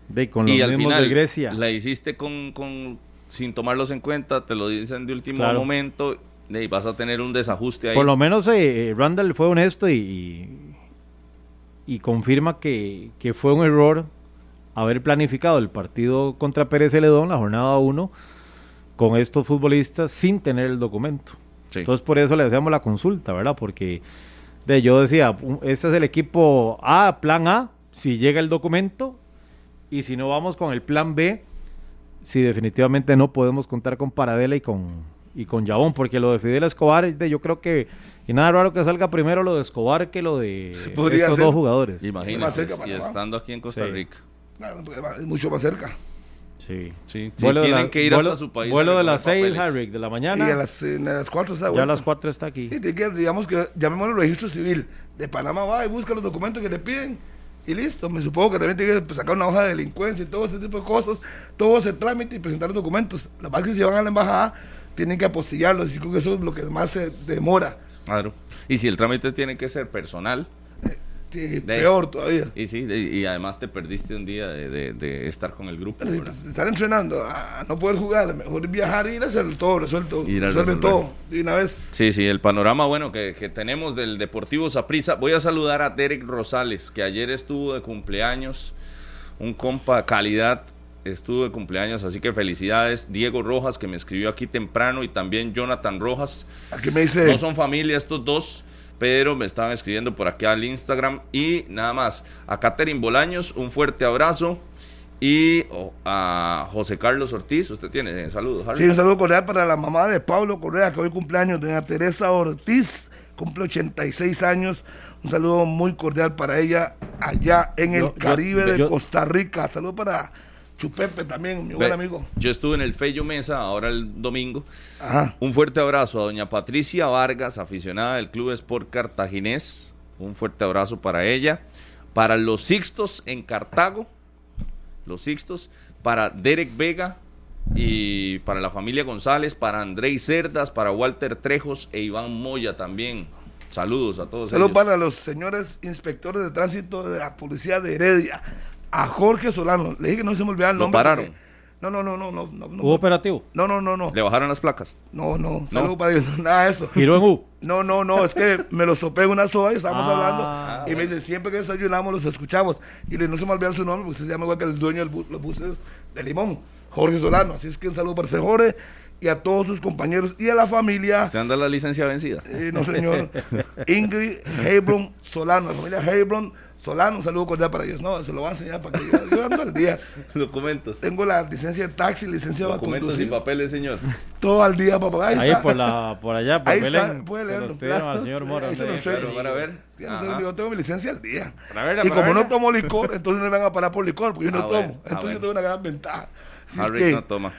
De, con los y al final, de Grecia. La hiciste con, con, sin tomarlos en cuenta, te lo dicen de último momento y vas a tener un desajuste ahí. Por lo menos eh, Randall fue honesto y, y, confirma que, que, fue un error haber planificado el partido contra Pérez Celedón, la jornada 1, con estos futbolistas sin tener el documento. Entonces por eso le hacemos la consulta, ¿verdad? Porque de, yo decía, este es el equipo A, plan A, si llega el documento, y si no vamos con el plan B, si definitivamente no podemos contar con Paradela y con, y con Yabón, porque lo de Fidel Escobar, de, yo creo que, y nada raro que salga primero lo de Escobar que lo de [laughs] estos dos jugadores. Imagínate, y estando aquí en Costa Rica. Claro, es mucho más cerca. Sí, sí. tienen que ir hasta su país. Vuelo de las 6, Harry, de la mañana. Y a las, a las 4 está Ya a las 4 está aquí. Sí, tiene que, digamos que llamémoslo registro civil. De Panamá va y busca los documentos que le piden y listo. Me supongo que también tiene que pues, sacar una hoja de delincuencia y todo ese tipo de cosas. Todo ese trámite y presentar los documentos. La verdad que si van a la embajada, tienen que apostillarlos. Y creo que eso es lo que más se demora. Claro. Y si el trámite tiene que ser personal, peor todavía. Y sí, y además te perdiste un día de, estar con el grupo. Estar entrenando, a no poder jugar, mejor viajar y ir a hacer todo resuelto. resuelven todo de una vez. Sí, sí, el panorama bueno que, tenemos del Deportivo Saprissa. Voy a saludar a Derek Rosales, que ayer estuvo de cumpleaños, un compa calidad. Estuvo de cumpleaños, así que felicidades. Diego Rojas, que me escribió aquí temprano, y también Jonathan Rojas. Aquí me dice. No son familia estos dos pero me estaban escribiendo por aquí al Instagram. Y nada más, a Catherine Bolaños, un fuerte abrazo. Y oh, a José Carlos Ortiz, usted tiene saludos. Sí, un saludo cordial para la mamá de Pablo Correa, que hoy cumpleaños, doña Teresa Ortiz, cumple 86 años. Un saludo muy cordial para ella allá en el Caribe de Costa Rica. Saludo para Chupepe también, mi buen amigo. Yo estuve en el Fello Mesa ahora el domingo. Un fuerte abrazo a doña Patricia Vargas, aficionada del Club Sport Cartaginés. Un fuerte abrazo para ella. Para los Sixtos en Cartago. Los Sixtos. Para Derek Vega. Y para la familia González. Para Andrei Cerdas. Para Walter Trejos e Iván Moya también. Saludos a todos. Saludos para los señores inspectores de tránsito de la policía de Heredia a Jorge Solano. Le dije que no se me olvidara el nombre. ¿Lo pararon? No, no, no, no, no, no. ¿Hubo operativo? No, no, no, no. ¿Le bajaron las placas? No, no, saludo para ellos, [laughs] nada de eso. ¿Giró en U? No, no, no, es que me lo sopé en una soda y estábamos ah, hablando. y me dice, siempre que desayunamos los escuchamos. Y le no se me olvida su nombre, porque se llama igual que el dueño de los buses de Limón, Jorge Solano. Así es que un saludo para ese Jorge y a todos sus compañeros y a la familia. ¿Se anda la licencia vencida? Eh, no, señor. Ingrid Hebron Solano, la familia Hebron Solano, un saludo cordial para ellos. No, se lo voy a enseñar para que yo, yo ando al día. [laughs] Documentos. Tengo la licencia de taxi, licencia de Documentos y papeles, señor. Todo al día, papá. Ahí, Ahí por, la, por allá, por Ahí está, puede leerlo. al señor Mora. para ver. Yo tengo mi licencia al día. y como no tomo licor, entonces no me van a parar por licor, porque yo no ah, tomo. Ah, entonces yo tengo una gran ventaja. Harry no toma.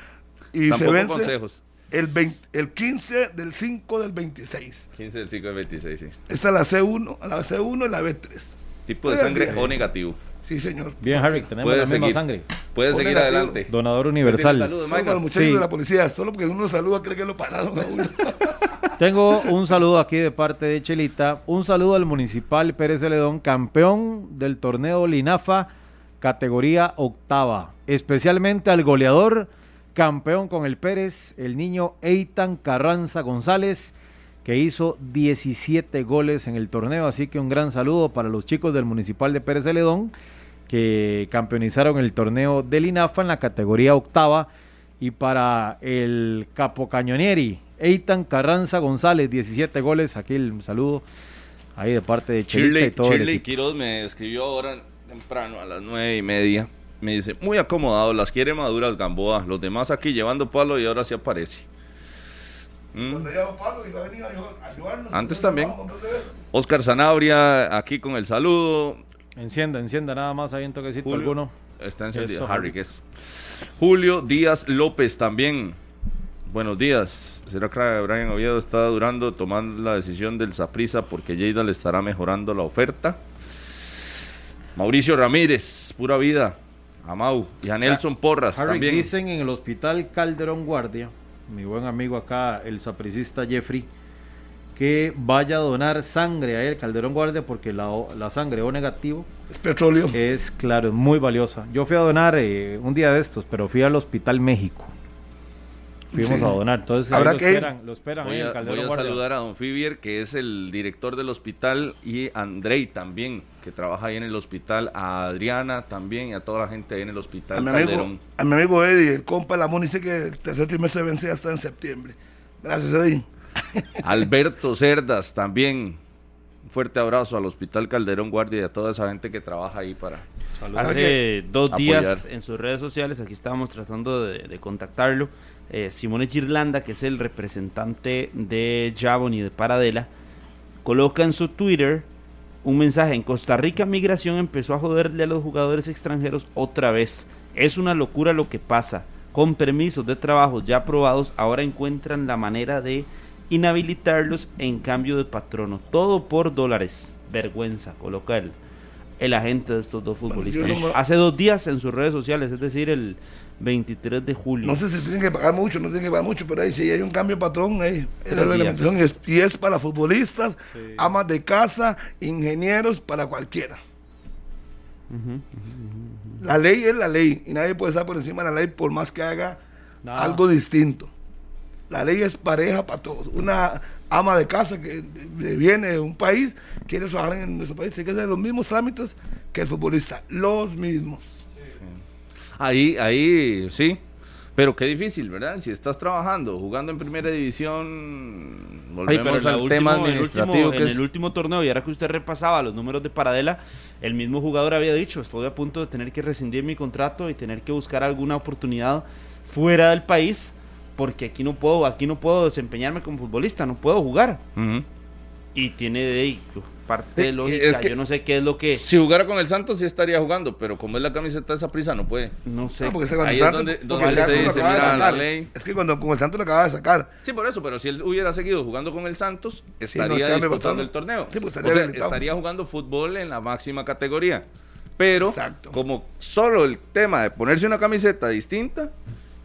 Y Tampoco se vence consejos. El, 20, el 15 del 5 del 26. 15 del 5 del 26, sí. Esta es la C1, la C1 y la B3. Tipo de sangre o negativo. Sí, señor. Bien, Harry, tenemos la misma sangre. Puede seguir adelante. Donador universal. Saludos, Michael. los muchachos de la policía, solo porque uno saluda cree que lo pararon a uno. [laughs] Tengo un saludo aquí de parte de Chelita. Un saludo al municipal Pérez Celedón, campeón del torneo Linafa, categoría octava. Especialmente al goleador, campeón con el Pérez, el niño Eitan Carranza González que hizo 17 goles en el torneo. Así que un gran saludo para los chicos del Municipal de Pérez Celedón que campeonizaron el torneo del INAFA en la categoría octava. Y para el Capo Cañonieri, Eitan Carranza González, 17 goles. Aquí el saludo ahí de parte de Shirley Quiroz me escribió ahora temprano a las nueve y media. Me dice, muy acomodado, las quiere maduras Gamboa. Los demás aquí llevando palo y ahora sí aparece. Mm. Antes también. Oscar Zanabria, aquí con el saludo. Encienda, encienda nada más ahí un toquecito alguno. Está encendido, Harry, que es. Julio Díaz López también. Buenos días. ¿Será que Brian Oviedo está durando tomando la decisión del Saprisa porque Lleida le estará mejorando la oferta? Mauricio Ramírez, pura vida. A Mau y a Nelson Porras Harry, también. Dicen en el hospital Calderón Guardia mi buen amigo acá, el sapricista Jeffrey, que vaya a donar sangre a él, Calderón Guardia, porque la, la sangre O negativo es petróleo. Es claro, es muy valiosa. Yo fui a donar eh, un día de estos, pero fui al Hospital México. Fuimos a donar. Entonces, ¿Habrá lo, que esperan, lo esperan. Voy a, voy a saludar a don Fibier, que es el director del hospital, y Andrei también, que trabaja ahí en el hospital, a Adriana también, y a toda la gente ahí en el hospital. A mi amigo, a mi amigo Eddie, el compa la dice que el tercer trimestre vence hasta en septiembre. Gracias, Eddie. [laughs] Alberto Cerdas también. Un fuerte abrazo al Hospital Calderón Guardia y a toda esa gente que trabaja ahí para. Hace dos días en sus redes sociales, aquí estábamos tratando de, contactarlo. Eh, Simone Girlanda, que es el representante de Javon y de Paradela, coloca en su Twitter un mensaje. En Costa Rica, migración empezó a joderle a los jugadores extranjeros otra vez. Es una locura lo que pasa. Con permisos de trabajo ya aprobados, ahora encuentran la manera de inhabilitarlos en cambio de patrono. Todo por dólares. Vergüenza, coloca el, el agente de estos dos futbolistas. Hace dos días en sus redes sociales, es decir, el 23 de julio. No sé si tienen que pagar mucho, no tienen que pagar mucho, pero ahí sí hay un cambio de patrón, ahí, la reglamentación y es, para futbolistas, amas de casa, ingenieros, para cualquiera. La ley es la ley y nadie puede estar por encima de la ley por más que haga algo distinto. La ley es pareja para todos. Una ama de casa que viene de un país quiere trabajar en nuestro país, tiene que hacer los mismos trámites que el futbolista, los mismos. Ahí, ahí, sí. Pero qué difícil, ¿verdad? Si estás trabajando, jugando en primera división, volvemos al tema administrativo. En, el último torneo, y ahora que usted repasaba los números de Paradela, el mismo jugador había dicho, estoy a punto de tener que rescindir mi contrato y tener que buscar alguna oportunidad fuera del país porque aquí no puedo, aquí no puedo desempeñarme como futbolista, no puedo jugar. Y tiene de parte de lógica, yo no sé qué es lo que... Si jugara con el Santos sí estaría jugando, pero como es la camiseta de esa prisa no puede. No sé. porque Ahí es donde, dice, la ley. Es que cuando con el Santos lo acaba de sacar. Sí, por eso, pero si él hubiera seguido jugando con el Santos, estaría disputando el torneo. Pues estaría, estaría jugando fútbol en la máxima categoría. Pero como solo el tema de ponerse una camiseta distinta,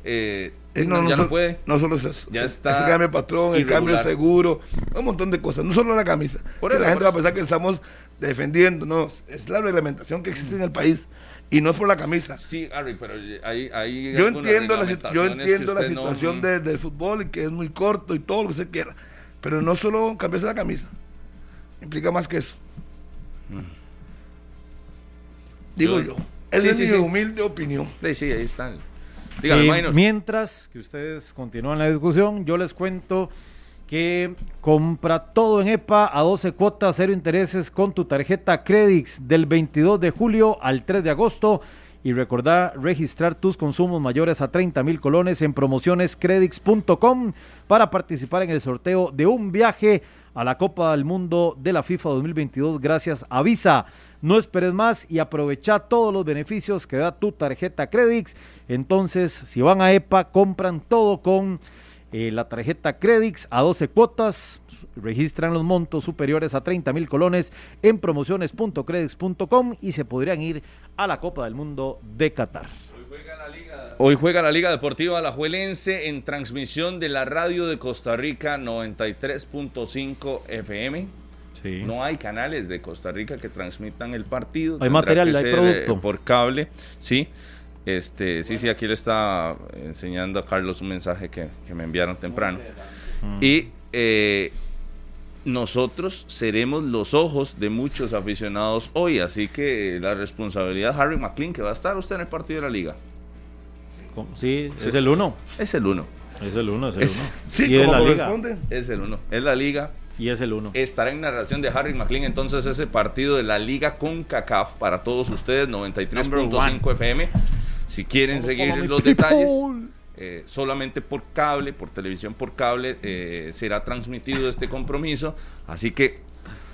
eh, no, ya no, puede. No solo es eso. Ya está. Ese cambio de patrón, el cambio de seguro, un montón de cosas. No solo la camisa. Por la gente va a pensar que estamos defendiendo. No, es la reglamentación que existe en el país. Y no es por la camisa. Sí, Harry, pero ahí. ahí yo entiendo la, yo entiendo la situación del fútbol y que es muy corto y todo lo que se quiera. Pero no solo cambiarse la camisa. Implica más que eso. Mm. Digo yo. Esa es mi humilde opinión. Sí, sí, ahí están. Mientras que ustedes continúan la discusión, yo les cuento que compra todo en EPA a 12 cuotas, cero intereses con tu tarjeta Credix del 22 de julio al 3 de agosto. Y recordá registrar tus consumos mayores a 30 mil colones en promocionescredix.com para participar en el sorteo de un viaje a la Copa del Mundo de la FIFA 2022 gracias a Visa. No esperes más y aprovecha todos los beneficios que da tu tarjeta Credix. Entonces, si van a EPA, compran todo con eh, la tarjeta Credix a 12 cuotas, registran los montos superiores a 30 mil colones en promociones.credix.com y se podrían ir a la Copa del Mundo de Qatar. Hoy juega la Liga Deportiva Alajuelense en transmisión de la radio de Costa Rica 93.5 FM. No hay canales de Costa Rica que transmitan el partido. Hay material, hay producto. Eh, por cable, sí. Este, sí, sí, aquí le está enseñando a Carlos un mensaje que, me enviaron temprano. Y eh, nosotros seremos los ojos de muchos aficionados hoy, así que la responsabilidad de Harry McLean, que va a estar usted en el partido de la liga. Sí, es el uno. Es el uno. Es el uno, es el uno. [laughs] Sí, y es la liga. Es el uno. Es la liga. Y es el uno. Estará en narración de Harry McLean entonces ese partido de la liga con CACAF para todos ustedes, 93.5 FM. Si quieren seguir los detalles, eh, solamente por cable, por televisión por cable, eh, será transmitido este compromiso. Así que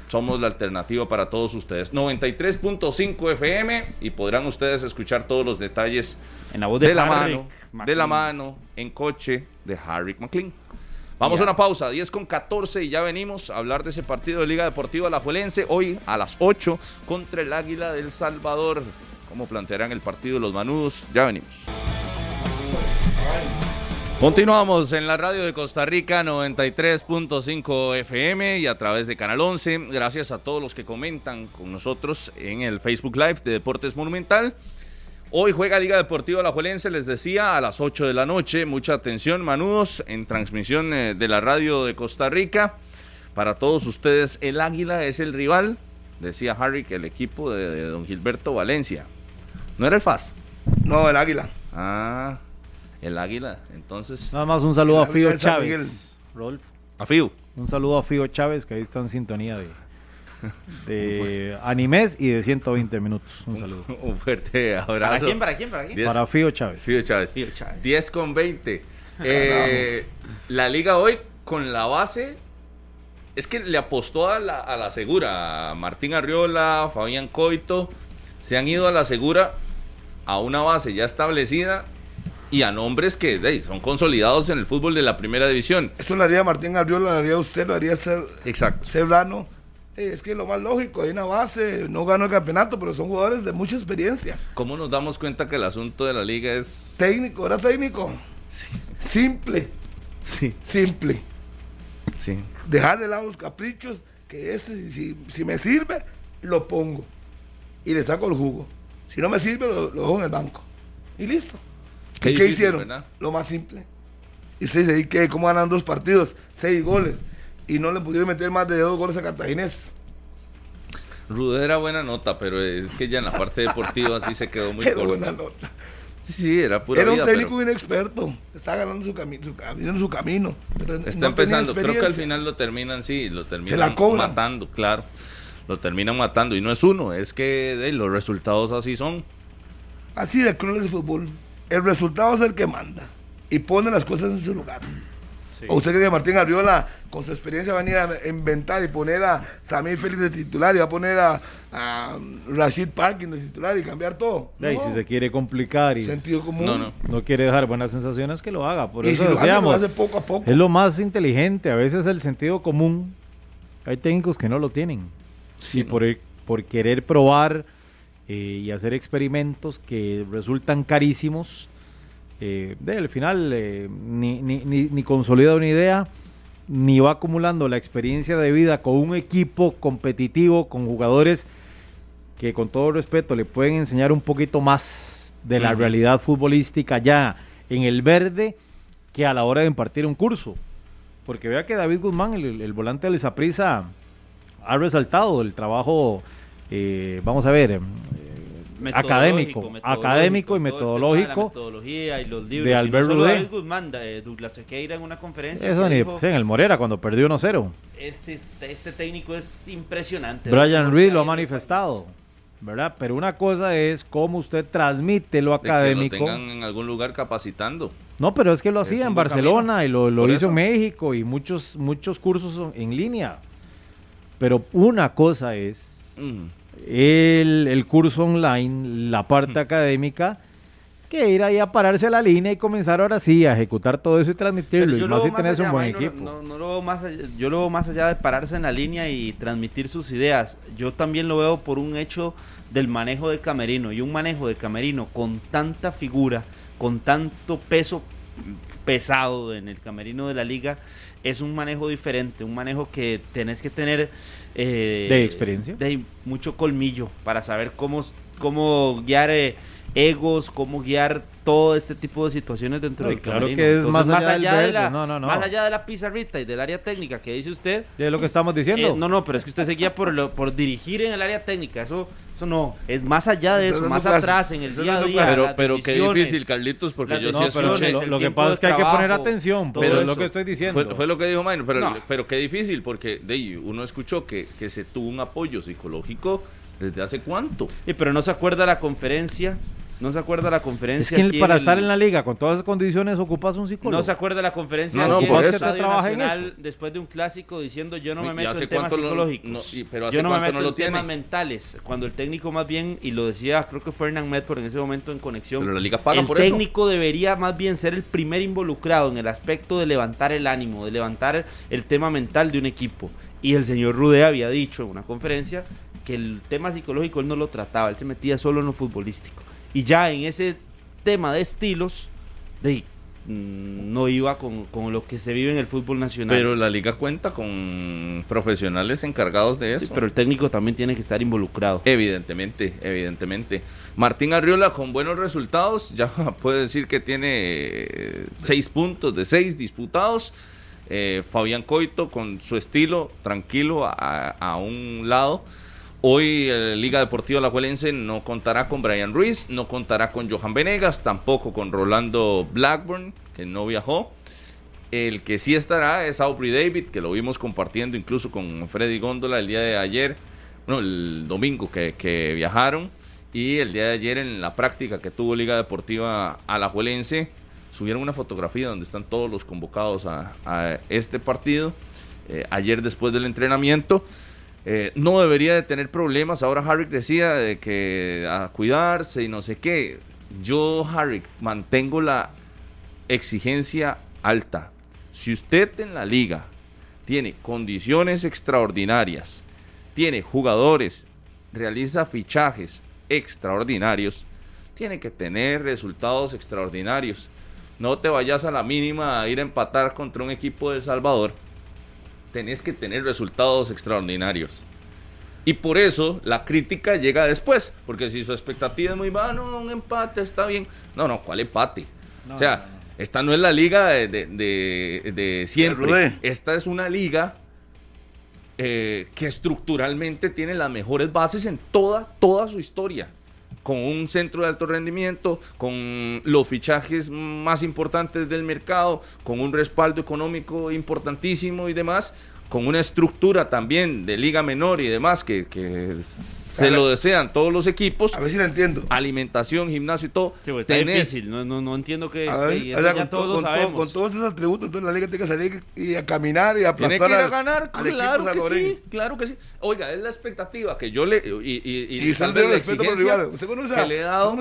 somos la alternativa para todos ustedes. 93.5 FM y podrán ustedes escuchar todos los detalles en la voz de, la mano, de la mano, en coche de Harry McLean. Vamos a una pausa, 10 con 14 y ya venimos a hablar de ese partido de Liga Deportiva La Juelense hoy a las 8 contra el Águila del Salvador cómo plantearán el partido los manudos. Ya venimos. Continuamos en la radio de Costa Rica 93.5 FM y a través de Canal 11. Gracias a todos los que comentan con nosotros en el Facebook Live de Deportes Monumental. Hoy juega Liga Deportiva La Juelense, les decía, a las 8 de la noche. Mucha atención, manudos, en transmisión eh, de la radio de Costa Rica. Para todos ustedes, el Águila es el rival, decía Harry, que el equipo de, de don Gilberto Valencia. ¿No era el FAS? No, el Águila. Ah, el Águila, entonces. Nada más un saludo a Fío Chávez. Rolf. A Fío. Un saludo a Fío Chávez, que ahí está en sintonía de, [laughs] de animes y de 120 minutos. Un saludo. [laughs] Un fuerte abrazo. ¿Para quién? ¿Para quién? ¿Para quién? Para Fío Chávez. Fío Chávez. Fío Chávez. 10 con 20. [laughs] Eh, la liga hoy con la base. Es que le apostó a la, a la segura. Martín Arriola, Fabián Coito. Se han ido a la segura a una base ya establecida y a nombres que hey, son consolidados en el fútbol de la primera división. Eso lo haría Martín Arriola, lo haría usted, lo haría Ser, Exacto. Serrano. Es que lo más lógico, hay una base, no ganó el campeonato, pero son jugadores de mucha experiencia. ¿Cómo nos damos cuenta que el asunto de la liga es... Técnico, era técnico. Simple, Sí, simple. sí. Dejar de lado los caprichos, que este, si, si me sirve, lo pongo. Y le saco el jugo. Si no me sirve, lo, lo dejo en el banco. Y listo. Qué ¿Y ¿Qué, hicieron? ¿verdad? Lo más simple. Y usted dice, ¿y qué? ¿Cómo ganan dos partidos? Seis goles. Y no le pudieron meter más de dos goles a Cartaginés. Rude era buena nota, pero es que ya en la parte deportiva sí se quedó muy Era corto. buena nota. Sí, sí, era pura Era un vida, técnico pero inexperto. Está ganando su, cami su, camino, su camino. pero no Está tenía empezando. Creo que al final lo terminan, sí, lo terminan matando, claro. Lo terminan matando. Y no es uno, es que los resultados así son. Así de cruel el fútbol. El resultado es el que manda. Y pone las cosas en su lugar. ¿O usted cree que Martín Arriola, con su experiencia, va a venir a inventar y poner a Samir Félix de titular y va a poner a, a Rashid Parkin de titular y cambiar todo? No. si se quiere complicar y Sentido común. No, no. no quiere dejar buenas sensaciones, que lo haga. Por Y eso si lo hace, lo decíamos, hace poco a poco. es lo más inteligente. A veces el sentido común, hay técnicos que no lo tienen. Sí, y el- por querer probar eh, y hacer experimentos que resultan carísimos, eh, de, al final eh, ni, ni, ni, ni consolida una idea, ni va acumulando la experiencia de vida con un equipo competitivo, con jugadores que con todo respeto le pueden enseñar un poquito más de la realidad futbolística ya en el verde que a la hora de impartir un curso. Porque vea que David Guzmán, el, el volante del Zaprisa, ha resaltado el trabajo, eh, vamos a ver, eh, académico, académico y de metodológico. metodología y los libros. de no Albert Rudé. Guzmán, de Douglas Sequeira en una conferencia. Eso ni dijo, sí, en el Morera cuando perdió 1-0. este, este, este técnico es impresionante. Brian que lo ha manifestado, ¿verdad? Pero una cosa es cómo usted transmite lo De que lo académico. tengan en algún lugar capacitando. No, pero es que lo hacía en Barcelona camino. y lo, lo hizo eso. en México y muchos, muchos cursos en línea. Pero una cosa es Mm. El, el curso online, la parte académica, que ir ahí a pararse a la línea y comenzar ahora sí a ejecutar todo eso y transmitirlo. Pero Y yo más si tenés un buen no- equipo. no- no lo veo más allá- yo lo veo más allá de pararse en la línea y transmitir sus ideas. Yo también lo veo por un hecho del manejo de Camerino. Y un manejo de Camerino con tanta figura, con tanto peso pesado en el Camerino de la liga, es un manejo diferente. Un manejo que tenés que tener... eh, ¿De experiencia? de mucho colmillo para saber cómo, cómo guiar eh, egos, cómo guiar todo este tipo de situaciones dentro No, y del claro que es más allá del de la, no, no, no. más allá de la pizarrita y del área técnica que dice usted. Es lo que estamos diciendo. eh, no, no, pero es que usted se guía por, lo- por dirigir en el área técnica. Eso, eso no, es más allá de eso, más atrás en el estás día a día. Pero, qué difícil, Carlitos, porque yo sí escuché. lo, lo que pasa es que hay que poner atención, pero es eso. lo que estoy diciendo. Fue, fue lo que dijo Maynor, pero, No. pero qué difícil, porque de uno escuchó que, que se tuvo un apoyo psicológico desde hace cuánto. Sí, pero no se acuerda la conferencia. No se acuerda la Es conferencia. que aquí para el- estar en la liga con todas esas condiciones ocupas un psicólogo. No se acuerda la conferencia No, no, aquí por en el eso. Estadio trabaja en Nacional eso. después de un clásico diciendo yo no me ¿Y meto en temas psicológicos. no, y- pero hace yo no me meto no lo en temas tiene? mentales. Cuando el técnico más bien, y lo decía creo que fue Hernán Medford en ese momento en conexión, Pero la liga paga el por eso. técnico debería más bien ser el primer involucrado en el aspecto de levantar el ánimo, de levantar el tema mental de un equipo. Y el señor Rude había dicho en una conferencia que el tema psicológico él no lo trataba, él se metía solo en lo futbolístico. Y ya en ese tema de estilos, de, mm, no iba con, lo que se vive en el fútbol nacional. Pero la liga cuenta con profesionales encargados de eso. pero el técnico también tiene que estar involucrado. Evidentemente, evidentemente. Martín Arriola con buenos resultados, ya [laughs] puede decir que tiene eh, seis puntos de seis disputados. Eh, Fabián Coito con su estilo tranquilo a, un lado. Hoy la Liga Deportiva Alajuelense no contará con Brian Ruiz, no contará con Johan Venegas, tampoco con Rolando Blackburn, que no viajó. El que sí estará es Aubrey David, que lo vimos compartiendo incluso con Freddy Góndola el día de ayer, bueno, el domingo que, que viajaron. Y el día de ayer en la práctica que tuvo Liga Deportiva Alajuelense, subieron una fotografía donde están todos los convocados a, este partido. Eh, ayer después del entrenamiento. Eh, no debería de tener problemas. Ahora Harrick decía de que a cuidarse y no sé qué. Yo, Harrick, mantengo la exigencia alta. Si usted en la liga tiene condiciones extraordinarias, tiene jugadores, realiza fichajes extraordinarios, tiene que tener resultados extraordinarios. No te vayas a la mínima a ir a empatar contra un equipo de El Salvador. Tenés que tener resultados extraordinarios. Y por eso la crítica llega después. Porque si su expectativa es muy baja, un empate está bien. No, no, ¿cuál empate? o sea, esta no es la liga de, siempre. Esta es una liga eh, que estructuralmente tiene las mejores bases en toda, toda su historia con un centro de alto rendimiento, con los fichajes más importantes del mercado, con un respaldo económico importantísimo y demás, con una estructura también de liga menor y demás que, que se lo desean todos los equipos. A ver si lo entiendo. Alimentación, gimnasio y todo. Sí, pues, está difícil, no, no, no, entiendo que, ya todos con, todos esos atributos, entonces la liga tiene que salir y a caminar y a Tiene que ir a ganar, claro que sí, claro que sí. Oiga, es la expectativa que yo le... Y, y, y, y tal vez la exigencia Usted conoce que le he dado...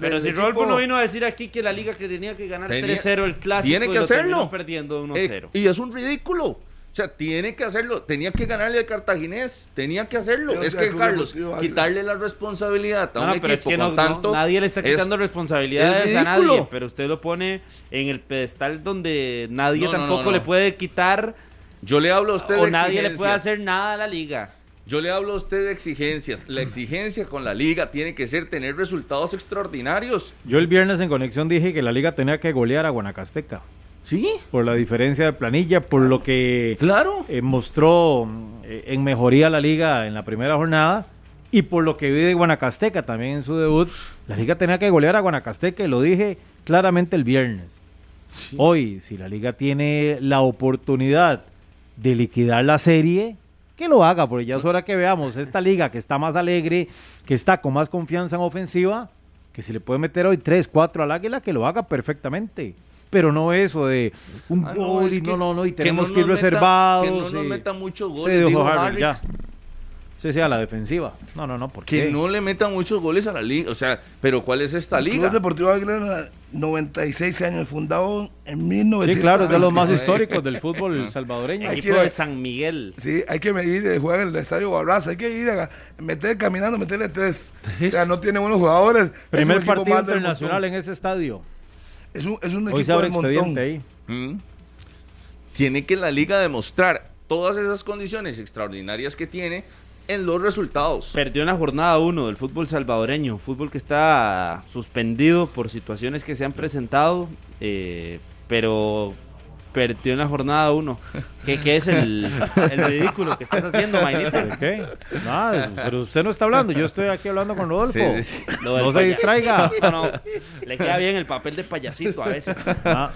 Pero si Rolfo no vino a decir aquí que la liga que tenía que ganar 3-0 el clásico tiene que hacerlo. perdiendo 1-0. Eh, y es un ridículo. O sea, tiene que hacerlo. Tenía que ganarle al Cartaginés. Tenía que hacerlo. es que, Carlos, quitarle la responsabilidad a un equipo es que no, tanto. nadie le está quitando responsabilidades a nadie. Pero usted lo pone en el pedestal donde nadie tampoco le puede quitar. Yo le hablo a usted o nadie le puede hacer nada a la liga. Yo le hablo a usted de exigencias. La exigencia con la liga tiene que ser tener resultados extraordinarios. Yo el viernes en conexión dije que la liga tenía que golear a Guanacasteca. Sí. Por la diferencia de planilla, por lo que claro. Eh, mostró eh, en mejoría la liga en la primera jornada y por lo que vi de Guanacasteca también en su debut. La liga tenía que golear a Guanacasteca y lo dije claramente el viernes. Hoy, si la liga tiene la oportunidad de liquidar la serie, que lo haga, porque ya es hora que veamos esta liga que está más alegre, que está con más confianza en ofensiva, que si le puede meter hoy 3, 4 al águila, que lo haga perfectamente pero no eso de un ah, gol y no, no, no, y tenemos que, ir reservados. que no nos meta muchos goles. Sí, Harry, ya. Sí, sí, a la defensiva. No, no, no, ¿por Que no le metan muchos goles a la liga. O sea, pero ¿cuál es esta liga? Club Deportivo Águila, 96 años, fundado en 1900. Sí, claro, es de los más históricos del fútbol [laughs] salvadoreño. Equipo de San Miguel. Sí, hay que medir, eh, jugar en el estadio Barraza, hay que ir a meter caminando, meterle tres. O sea, no tiene buenos jugadores. Primer partido internacional en ese estadio. Es un, es un equipo de montón. Ahí. Mm. Tiene que la liga demostrar todas esas condiciones extraordinarias que tiene en los resultados. Perdió en la jornada 1 del fútbol salvadoreño, fútbol que está suspendido por situaciones que se han presentado, eh, pero perdió en la jornada 1. ¿Qué, ¿Qué, es el, el, ridículo que estás haciendo, Mainito? ¿Qué? Nada, pero usted no está hablando, yo estoy aquí hablando con Rodolfo. no se distraiga. No, le queda bien el papel de payasito a veces. Ah,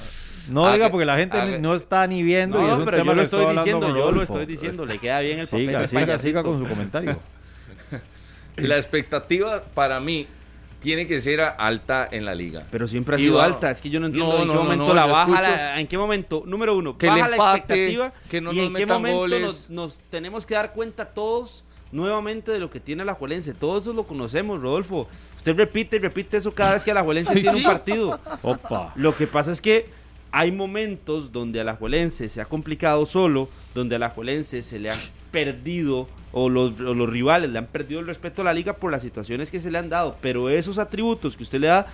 no diga porque la gente no está ni viendo. No, y es pero yo lo estoy diciendo, yo lo estoy diciendo, le queda bien el papel de siga, Siga con su comentario. La expectativa para mí tiene que ser alta en la liga. Pero siempre ha sido alta. Es que yo no entiendo en qué momento la baja. en qué momento, número uno, que baja la expectativa que no y en qué momento nos, tenemos que dar cuenta todos nuevamente de lo que tiene la Juelense. Todo eso lo conocemos, Rodolfo. Usted repite y repite eso cada vez que la Juelense [laughs] tiene un partido. Opa. Lo que pasa es que hay momentos donde a la Juelense se ha complicado solo, donde a la Juelense se le ha perdido o los, los, rivales le han perdido el respeto a la liga por las situaciones que se le han dado. Pero esos atributos que usted le da,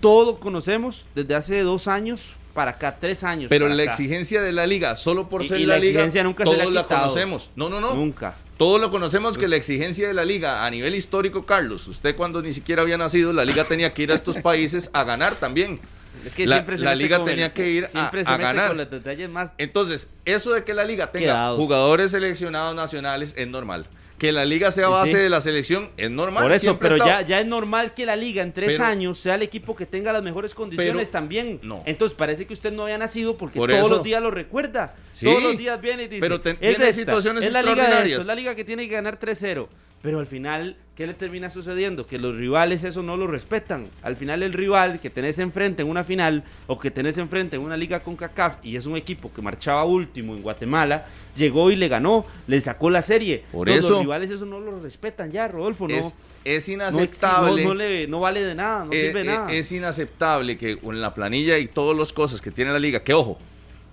todos conocemos desde hace dos años para acá, tres años. Pero la acá. exigencia de la liga, solo por Y- ser y la, la liga, nunca se todos ha la quitado. conocemos. No, no, no. Nunca. Todos lo conocemos que Pues- la exigencia de la liga a nivel histórico, Carlos, usted cuando ni siquiera había nacido, la liga tenía que ir a estos países a ganar también. Es que La- siempre se la mete liga con el- tenía que ir a- ganar. los detalles más Entonces, eso de que la liga tenga Quedados. jugadores seleccionados nacionales es normal. Que la liga sea base sí. de la selección es normal. Por eso, pero ya, ya es normal que la liga en tres Pero- años sea el equipo que tenga las mejores condiciones Pero- también. no. Entonces parece que usted no había nacido porque Por todos eso- los días lo recuerda. Sí, todos los días viene y dice, pero te- es tiene esta, situaciones es la liga de extraordinarias. esto, es la liga que tiene que ganar 3-0. Pero al final, ¿qué le termina sucediendo? Que los rivales eso no lo respetan. Al final el rival que tenés enfrente en una final o que tenés enfrente en una liga con CACAF y es un equipo que marchaba último en Guatemala, llegó y le ganó, le sacó la serie. Por Entonces, eso- Los rivales eso no lo respetan ya, Rodolfo, no. es, inaceptable. no, no le- no vale de nada, no eh, sirve de eh, nada. es inaceptable que con la planilla y todas las cosas que tiene la liga, que ojo,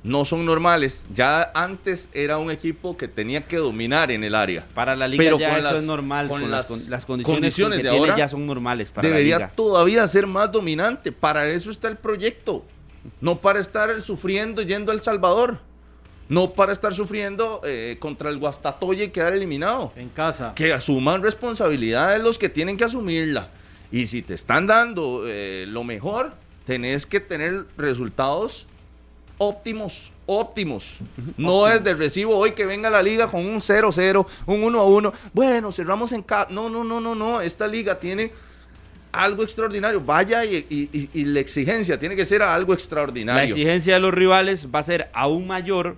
no son normales. Ya antes era un equipo que tenía que dominar en el área. para la liga pero ya con eso las- es normal, con con, las, las con- las condiciones, condiciones que de tiene ahora, ya son normales para Debería la liga. todavía ser más dominante. Para eso está el proyecto. No para estar sufriendo yendo a El Salvador. No para estar sufriendo eh, contra el Guastatoya y quedar eliminado. En casa. que asuman responsabilidades los que tienen que asumirla. Y si te están dando eh, lo mejor, tenés que tener resultados óptimos, óptimos. No es de recibo hoy que venga la liga con un 0-0, un 1-1. Bueno, cerramos en casa. No, no, no, no, no. Esta liga tiene algo extraordinario. Vaya y, y- y- y la exigencia tiene que ser algo La extraordinario. exigencia de los rivales va a ser aún mayor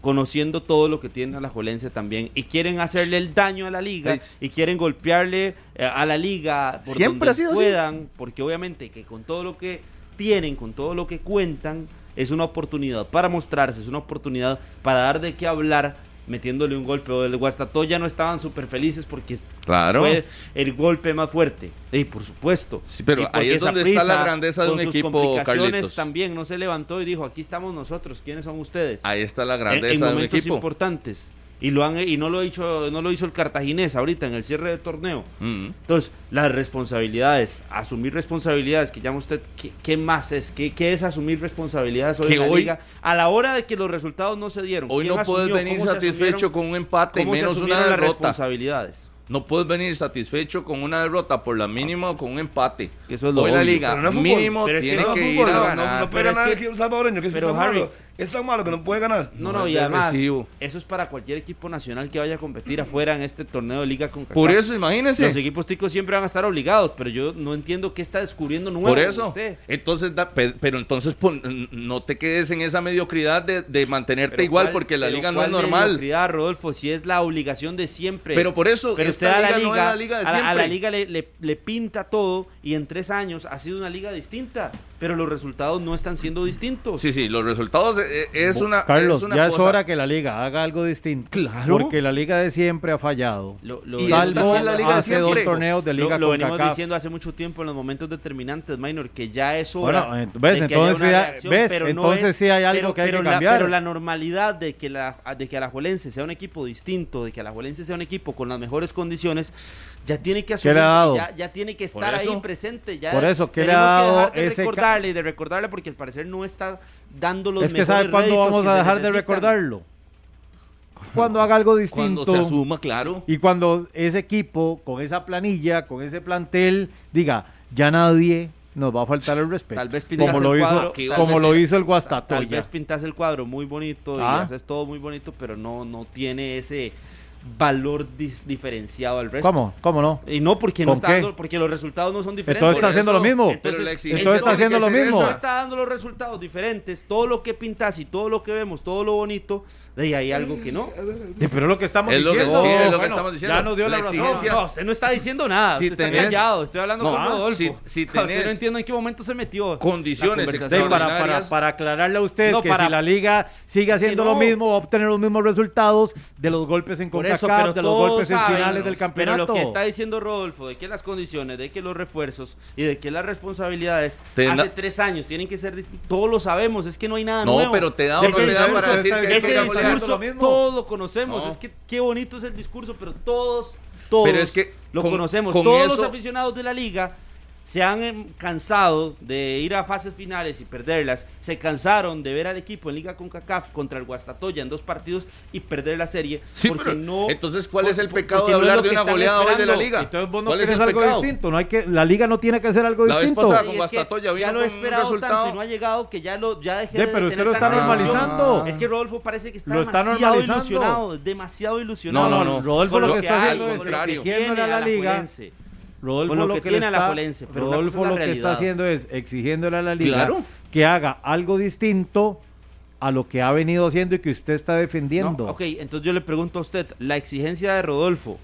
conociendo todo lo que tiene Alajuelense también y quieren hacerle el daño a la liga y quieren golpearle eh, a la liga por Siempre donde así. puedan porque obviamente que con todo lo que tienen con todo lo que cuentan es una oportunidad para mostrarse es una oportunidad para dar de qué hablar metiéndole un golpe o el Guastatoya no estaban súper felices porque Claro. fue el golpe más fuerte y por supuesto Sí, pero ahí es donde está la grandeza de un equipo, Carlitos. también no se levantó y dijo aquí estamos nosotros quiénes son ustedes Ahí está la en, grandeza en de un momentos equipo. importantes y lo han y no lo hizo no lo hizo el cartaginés ahorita en el cierre del torneo Mm. entonces las responsabilidades asumir responsabilidades que llama usted qué, qué más es ¿Qué, qué es asumir responsabilidades hoy Que en la hoy- liga a la hora de que los resultados no se dieron Hoy ¿quién no puedes asumió? venir ¿Cómo se satisfecho con un empate y ¿Cómo se menos una las derrota. responsabilidades No puedes venir satisfecho con una derrota por la mínima o con un empate. Que eso es lo Hoy la obvio. liga Pero no es mínimo Pero es que tiene no, que, ir fútbol, a no, ganar. no, no puede Pero es ganar que- el equipo salvadoreño, que es pero, Harry. Es tan malo que no puede ganar. No, No y de además, eso es para cualquier equipo nacional que vaya a competir afuera en este torneo de liga con Por eso, imagínese. Los equipos ticos siempre van a estar obligados, pero yo no entiendo qué está descubriendo nuevo. Por eso. usted. Entonces, da- pero entonces pon- no te quedes en esa mediocridad de, de mantenerte Pero igual cuál- porque la liga no es normal. mediocridad, Rodolfo, si es la obligación de siempre. Pero por eso Pero esta usted liga liga, no es la liga de a la- a la siempre. liga le, le- le pinta todo y en tres años ha sido una liga distinta, pero los resultados no están siendo distintos. Sí, sí, los resultados es una. Carlos, es una ya es cosa- hora que la liga haga algo distinto. Claro. Porque la liga de siempre ha fallado. Lo, lo- Y lo- Salvo es la liga de hace dos siempre. torneos de lo- liga lo con venimos CACAF. diciendo hace mucho tiempo en los momentos determinantes, Minor, que ya es hora. Bueno, ves, de que haya entonces una ya- reacción, ves, pero no entonces es- sí hay algo pero- que hay que pero la- cambiar. pero la normalidad de que la de que Alajuelense sea un equipo distinto, de que Alajuelense sea un equipo con las mejores condiciones, ya tiene que ¿Qué le ha asumir, dado? ya, ya tiene que estar ahí eso- presente. Ya por eso, ¿qué le ha que dado dejar de ese recordarle y de recordarle porque al parecer no está dando los Es que ¿sabe cuándo vamos a dejar de recordarlo? Cuando haga algo Cuando distinto. se asuma, claro. Y cuando ese equipo, con esa planilla, con ese plantel, diga, ya nadie nos va a faltar el respeto. Tal vez pintas como lo el hizo, cuadro, tal como lo hizo el Tal Guastatoya. vez pintas el cuadro muy bonito y Ah. haces todo muy bonito, pero no, no tiene ese valor diferenciado al resto. ¿Cómo? ¿Cómo no? Y no porque no ¿Con está qué? dando, porque los resultados no son diferentes. Entonces está haciendo eso, lo mismo. Entonces- la exigencia entonces está que haciendo lo mismo. no esa. está dando los resultados diferentes, todo lo que pintas y todo lo que vemos, todo lo bonito, de ahí hay algo que no. Pero lo que estamos Es lo que- diciendo. sí, es lo que Bueno, estamos diciendo. Ya nos dio la, La razón. exigencia- No, usted no está diciendo nada, Si usted está tenés- callado, estoy hablando No, con ah, Rodolfo. si- si usted tenés no entiende en qué momento se metió. Condiciones para, para, para aclararle a usted No, que para- si la liga sigue haciendo no. lo mismo, va a obtener los mismos resultados de los golpes en Por eso, pero de los golpes en finales ¿no? del campeonato. Pero lo que está diciendo Rodolfo, de que las condiciones, de que los refuerzos y de que las responsabilidades Te da- hace tres años tienen que ser distintas. Todos lo sabemos, es que no hay nada No, nuevo. pero te da Ese oportunidad discurso- para decir que ese discurso- lo todos lo conocemos. No. Es que qué bonito es el discurso, pero todos, todos Pero es que lo con- conocemos. con todos eso- los aficionados de la liga se han em, cansado de ir a fases finales y perderlas, se cansaron de ver al equipo en Liga CONCACAF contra el Guastatoya en dos partidos y perder la serie. Sí, porque no, entonces, ¿cuál es el pecado de hablar de una goleada hoy de la Liga? Entonces vos no ¿Cuál es algo distinto, no hay que, la Liga no tiene que hacer algo la distinto. Vez pasada con Guastatoya ya lo he esperado tanto y no ha llegado que ya lo ya dejé de pero usted lo está normalizando. Es que Rodolfo parece que está demasiado ilusionado, demasiado ilusionado. No, no, no. Rodolfo lo que está haciendo es exigiéndole a la Liga Rodolfo lo, que, tiene está, pero Rodolfo lo que está haciendo es exigiéndole a la liga que haga algo distinto a lo que ha venido haciendo y que usted está defendiendo. ok, entonces yo le pregunto a usted, la exigencia de Rodolfo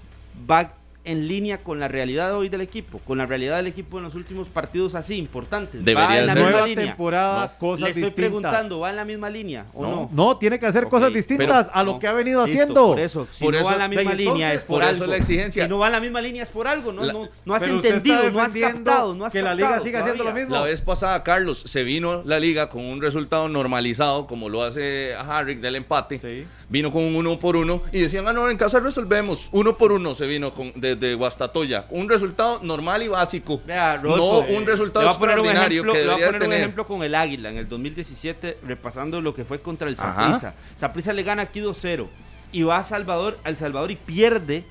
va en línea con la realidad hoy del equipo, con la realidad del equipo en los últimos partidos así importantes. Debería va en la ser. Nueva temporada, cosas Le estoy preguntando, ¿va en la misma línea o no? No, tiene que hacer cosas distintas a lo que ha venido haciendo. Por eso, si no va en la misma línea es por, algo. la exigencia. Si no va en la misma línea es por algo, no, no, no has entendido, no has captado, no has que la liga siga haciendo lo mismo. La vez pasada, Carlos, se vino la liga con un resultado normalizado, como lo hace a Harrick del empate. Vino con un uno por uno y decían, ah, no, en casa resolvemos. Uno por uno se vino con, desde Guastatoya un resultado normal y básico. no un eh, resultado extraordinario un ejemplo, que debería voy a poner tener. un ejemplo con el Águila en el 2017, repasando lo que fue contra el Saprissa. Saprissa le gana aquí 2-0 y va a Salvador, al Salvador y pierde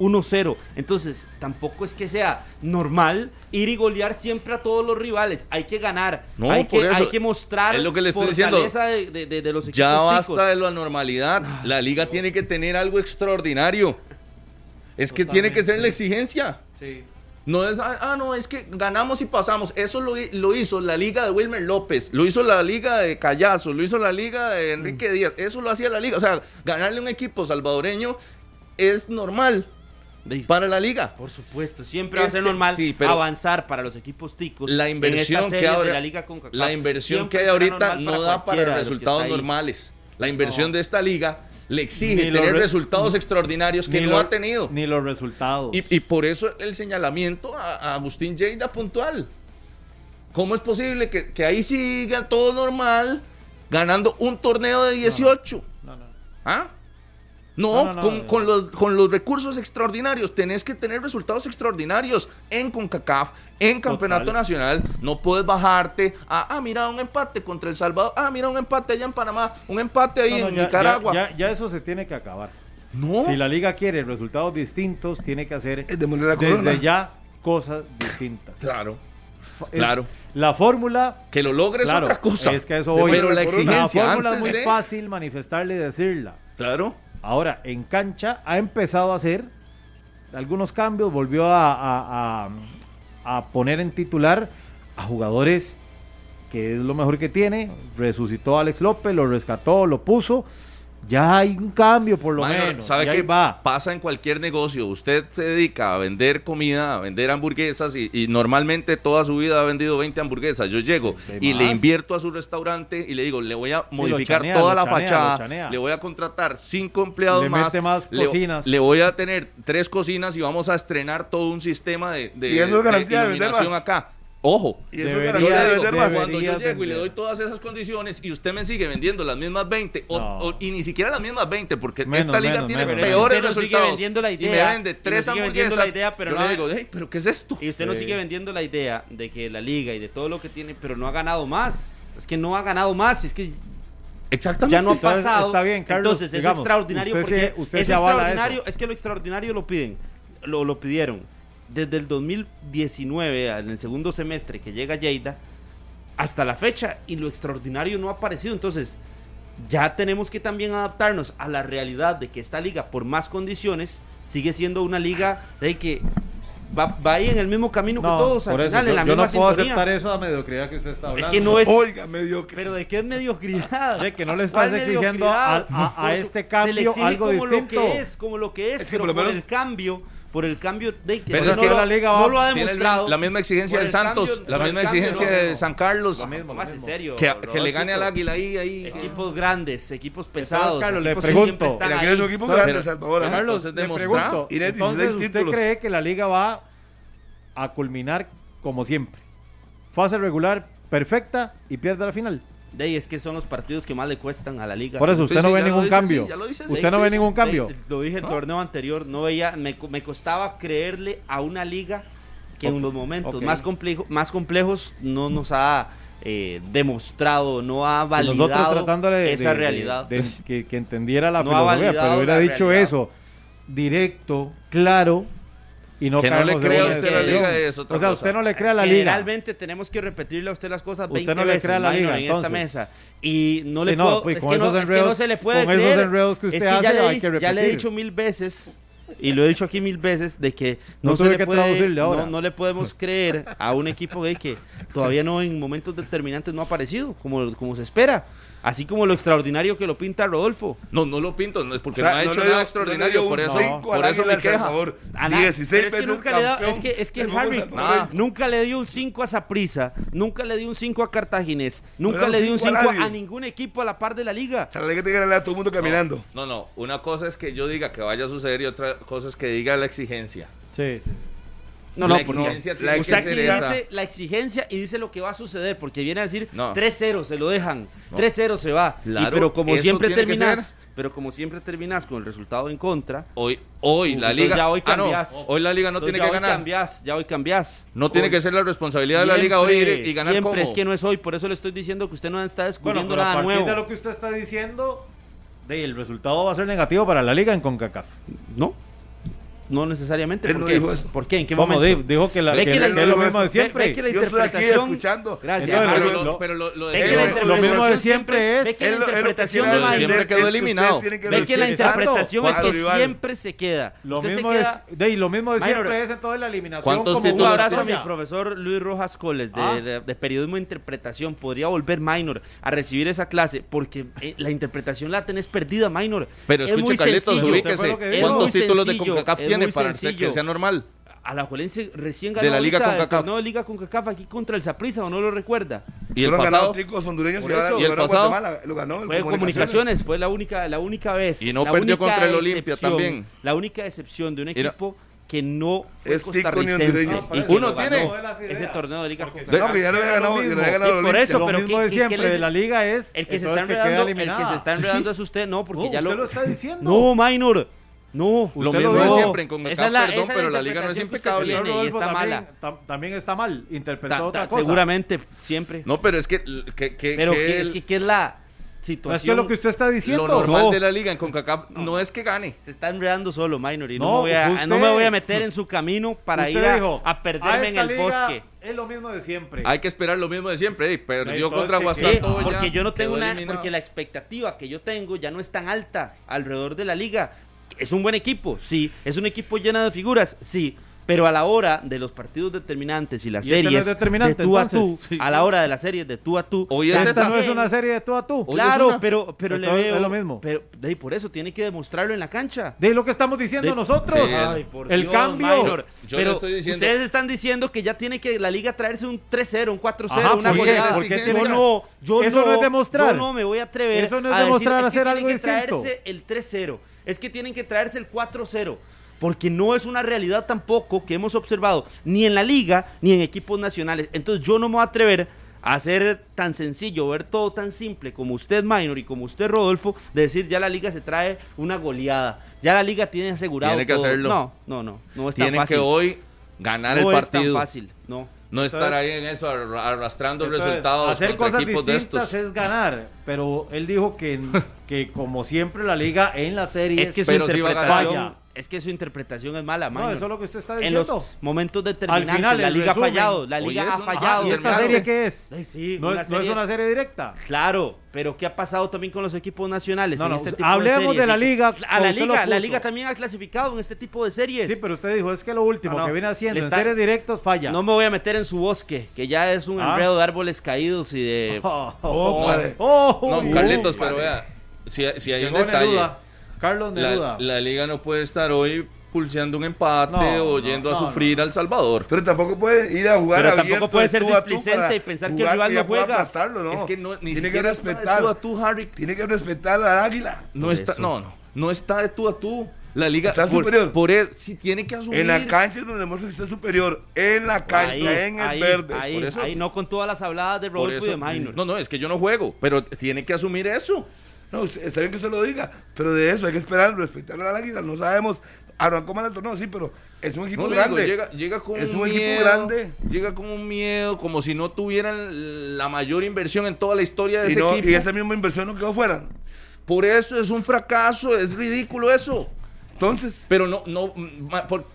1-0. Entonces, tampoco es que sea normal ir y golear siempre a todos los rivales. Hay que ganar. No, hay, que, hay que mostrar es lo que le estoy diciendo. De, de, de, los equipos Ya basta de la normalidad. La liga tiene que tener algo extraordinario. Es que tiene que ser la exigencia. Sí. No es, ah, ah, no, es que ganamos y pasamos. Eso lo, lo, hizo la liga de Wilmer López, lo hizo la liga de Callazo, lo hizo la liga de Enrique mm. Díaz. Eso lo hacía la liga. O sea, ganarle un equipo salvadoreño es normal. Para la liga. Por supuesto, siempre va a ser este, normal avanzar para los equipos ticos. La inversión que ahora, la, liga con la inversión que hay ahorita no da para resultados normales. La inversión de esta liga le exige tener resultados extraordinarios que no ha tenido. Ni los resultados. Y, por eso el señalamiento a, Agustín Lleida puntual. ¿Cómo es posible que, ahí siga todo normal ganando un torneo de 18? No, no. ¿Ah? No, con, los, con, los, recursos extraordinarios. Tenés que tener resultados extraordinarios en CONCACAF, en Campeonato Nacional. No puedes bajarte a, ah, mira, un empate contra El Salvador. Ah, mira, un empate allá en Panamá. Un empate ahí en Nicaragua. Ya, eso se tiene que acabar. No. Si la liga quiere resultados distintos, tiene que hacer desde ya cosas distintas. Claro. claro. La fórmula. Que lo logres otra cosa. Es que eso Pero la exigencia. La fórmula es muy fácil manifestarle y decirla. Claro. Ahora, en cancha ha empezado a hacer algunos cambios, volvió a, poner en titular a jugadores que es lo mejor que tiene, resucitó a Alex López, lo rescató, lo puso ya hay un cambio por lo menos. ¿Sabe qué va? Pasa en cualquier negocio. Usted se dedica a vender comida, a vender hamburguesas y, normalmente toda su vida ha vendido 20 hamburguesas. Yo llego y le invierto a su restaurante y le digo, le voy a modificar toda la fachada, le voy a contratar cinco empleados más, le, voy a tener tres cocinas y vamos a estrenar todo un sistema de, de, ¿Y eso es garantía de, de acá. Ojo, y eso debería, cuando yo llego y le doy todas esas condiciones y usted me sigue vendiendo las mismas 20 o, y ni siquiera las mismas 20 porque esta liga tiene peores resultados vendiendo la idea, y me vende tres hamburguesas la idea, pero yo no, le digo, hey, pero ¿qué es esto? Y usted no sigue vendiendo la idea de que la liga y de todo lo que tiene, pero no ha ganado más. Es que no ha ganado más, es que Exactamente. Ya no ha pasado. Está bien, Carlos. Entonces, es extraordinario porque usted es extraordinario, es que lo extraordinario lo piden, lo, lo pidieron desde el 2019, en el segundo semestre que llega Lleida, hasta la fecha, y lo extraordinario no ha aparecido. Entonces, ya tenemos que también adaptarnos a la realidad de que esta liga, por más condiciones, sigue siendo una liga de que va, va ahí en el mismo camino que todos al final, en la yo no puedo aceptar eso a mediocridad que usted está hablando. Es que no es. Oiga, mediocridad. Pero ¿de qué es mediocridad? De que no le estás exigiendo a, a, este cambio algo como distinto. Lo que es, como lo que es, pero por el cambio por el cambio de que, Pero es que la liga no lo ha demostrado. La misma exigencia del Santos, la misma exigencia de San Carlos. más en serio. Que, que le gane al Águila ahí, ahí. Equipos grandes, equipos pesados. Carlos, le pregunto. equipos grandes, Carlos, le pregunto. Entonces, ¿usted cree que la liga va a culminar como siempre? Fase regular perfecta y pierde la final. De ahí es que son los partidos que más le cuestan a la liga. Por eso usted no ve ningún cambio. usted no ve ningún cambio. lo dije el torneo anterior, no veía, me, me costaba creerle a una liga que en los momentos más, complejo, más complejos no nos ha eh, demostrado, no ha validado Nosotros tratándole esa realidad. que, entendiera la filosofía, pero hubiera dicho eso, directo, claro, y no que no le crea usted la liga es otra O sea, usted no le crea a la liga. Realmente tenemos que repetirle a usted las cosas 20 usted no le crea a la liga, en esta mesa. Y no le puedo, pues, es, que no, es, que no, se le puede con creer. esos enredos que usted hace, ya, hay que repetir. ya le he dicho mil veces y lo he dicho aquí mil veces de que no, se le puede, no, le podemos creer a un equipo gay que todavía no en momentos determinantes no ha aparecido como, como se espera. Así como lo extraordinario que lo pinta Rodolfo. No, no lo pinto, no es porque no ha hecho nada extraordinario, por eso, por eso me queja. 16 es que nunca le da, es que, es que Harry nunca le dio un 5 a Saprisa, nunca le dio un 5 a Cartaginés, nunca le dio un 5 a, ningún equipo a la par de la liga. O sea, la liga tiene que ganar a todo el mundo caminando. No, no, una cosa es que yo diga que vaya a suceder y otra cosa es que diga la exigencia. Sí, No, la no, exigencia la, dice la exigencia y dice lo que va a suceder, porque viene a decir 3-0, se lo dejan, 3-0 se va. pero como siempre terminas, pero como siempre terminas con el resultado en contra. Hoy, hoy la liga. Ya hoy cambias. Ah, hoy la liga no tiene que ganar. Cambias, ya hoy cambias. No tiene que ser la responsabilidad de la liga hoy y, ganar Siempre es que no es hoy, por eso le estoy diciendo que usted no está descubriendo nada a nuevo. de lo que usted está diciendo, de el resultado va a ser negativo para la liga en CONCACAF. No. No necesariamente. ¿Él ¿Por, no qué? Dijo eso? ¿Por qué? ¿En qué ¿Cómo momento? Dijo que, la, que, que, que, es lo mismo de siempre. Ve, que la Yo estoy aquí escuchando. Gracias. Entonces, pero, lo, pero lo, lo, de siempre, lo mismo de siempre es. Ve que la interpretación de siempre quedó eliminado. Ve que la interpretación es que siempre se queda. Lo mismo de, lo mismo de siempre es en toda la eliminación. Un abrazo a mi profesor Luis Rojas Coles de periodismo e interpretación. Podría volver Minor a recibir esa clase porque la interpretación la tenés perdida, Minor. Pero escuche, Carlitos, ubíquese. ¿Cuántos títulos de CONCACAF tiene para que sea normal. A la Juelense recién ganó de la Liga con CACAF. No, Liga con CACAF aquí contra el Saprissa, ¿o no lo recuerda? Y el pasado hondureños y, el pasado lo ganó fue comunicaciones. fue la única la única vez. Y no perdió contra el Olimpia también. La única excepción de un equipo que no fue es costarricense y uno tiene ese torneo de liga con no, que ya lo había ganado, lo había ganado por eso, pero lo mismo de siempre de la liga es el que se está enredando, el que se está enredando es usted, no, porque ya lo, lo está diciendo. No, Minor. No, lo mismo de siempre en CONCACAF, perdón, pero la liga no es impecable. Y está también, mala. también está mal, interpretó otra cosa. Seguramente, siempre. No, pero es que... que, que pero que, es que ¿qué es la situación? es que lo que usted está diciendo. Lo normal de la liga en CONCACAF no. es que gane. Se está enredando solo, Minor, y no, me, voy a, no me voy a meter en su camino para ir a, perderme en el bosque. Es lo mismo de siempre. Hay que esperar lo mismo de siempre. perdió contra Guastatoya. porque yo no tengo una, porque la expectativa que yo tengo ya no es tan alta alrededor de la liga. ¿Es un buen equipo? Sí. ¿Es un equipo lleno de figuras? Sí. Pero a la hora de los partidos determinantes y las este series de tú a tú, a la hora de las series de tú a tú. Hoy esta no es una serie de tú a tú. Claro, pero, pero le veo. Es lo mismo. Pero de por eso tiene que demostrarlo en la cancha. De lo que estamos diciendo nosotros. el cambio. pero ustedes están diciendo que ya tiene que la liga traerse un 3-0, un 4-0, una goleada. Yo no, yo eso no, es demostrar. Yo no me voy a atrever. Eso no es demostrar hacer algo distinto. Tienen que traerse el 3-0. Es que tienen que traerse el 4-0 porque no es una realidad tampoco que hemos observado ni en la liga ni en equipos nacionales. Entonces yo no me voy a atrever a hacer tan sencillo, ver todo tan simple como usted, Minor, y como usted, Rodolfo, de decir ya la liga se trae una goleada, ya la liga tiene asegurado. Tiene que hacerlo. No, no, no, no es Tiene que hoy ganar el partido. No es tan fácil, no. No estar ahí en eso, arrastrando resultados. Hacer cosas distintas es ganar, pero él dijo que, [laughs] que como siempre la liga en la serie es que su interpretación, es que su interpretación es mala, No, eso es lo que usted está diciendo. En los momentos determinantes, final, la liga ha fallado, la liga ha fallado. ¿Y esta serie qué es? Sí, no, es, no es una serie directa. Claro, pero ¿qué ha pasado también con los equipos nacionales no, en este tipo hablemos de, la liga. A la liga, la liga también ha clasificado en este tipo de series. Sí, pero usted dijo, es que lo último que viene haciendo en series directos falla. No me voy a meter en su bosque, que ya es un ah. enredo de árboles caídos y de... [laughs] Oh, oh, oh, no, Carlitos, pero vea, si, si hay un detalle... Carlos Neruda. La, la liga no puede estar hoy pulseando un empate o yendo a sufrir al Salvador. Pero tampoco puede ir a jugar Pero tampoco puede ser displicente y pensar que el rival no juega. ¿no? Es que no, ni tiene que respetar a tú, Harry. Tiene que respetar al águila. No está, no, no, no está de tú a tú. La liga está superior. Por él, sí tiene que asumir. En la cancha es donde demuestra que está superior. En la cancha, en el verde. Ahí, ahí, no con todas las habladas de Rodolfo y de Minor. No, no, es que yo no juego, pero tiene que asumir eso. No, está bien que usted lo diga, pero de eso hay que esperar, respetar a la águila. No sabemos, arrancó mal el torneo, sí, pero es un equipo grande. llega, llega, con es un, equipo grande. Llega con un miedo, como si no tuvieran la mayor inversión en toda la historia de y ese equipo. Y esa misma inversión no quedó fuera. Por eso es un fracaso, es ridículo eso. Entonces. Pero no, no,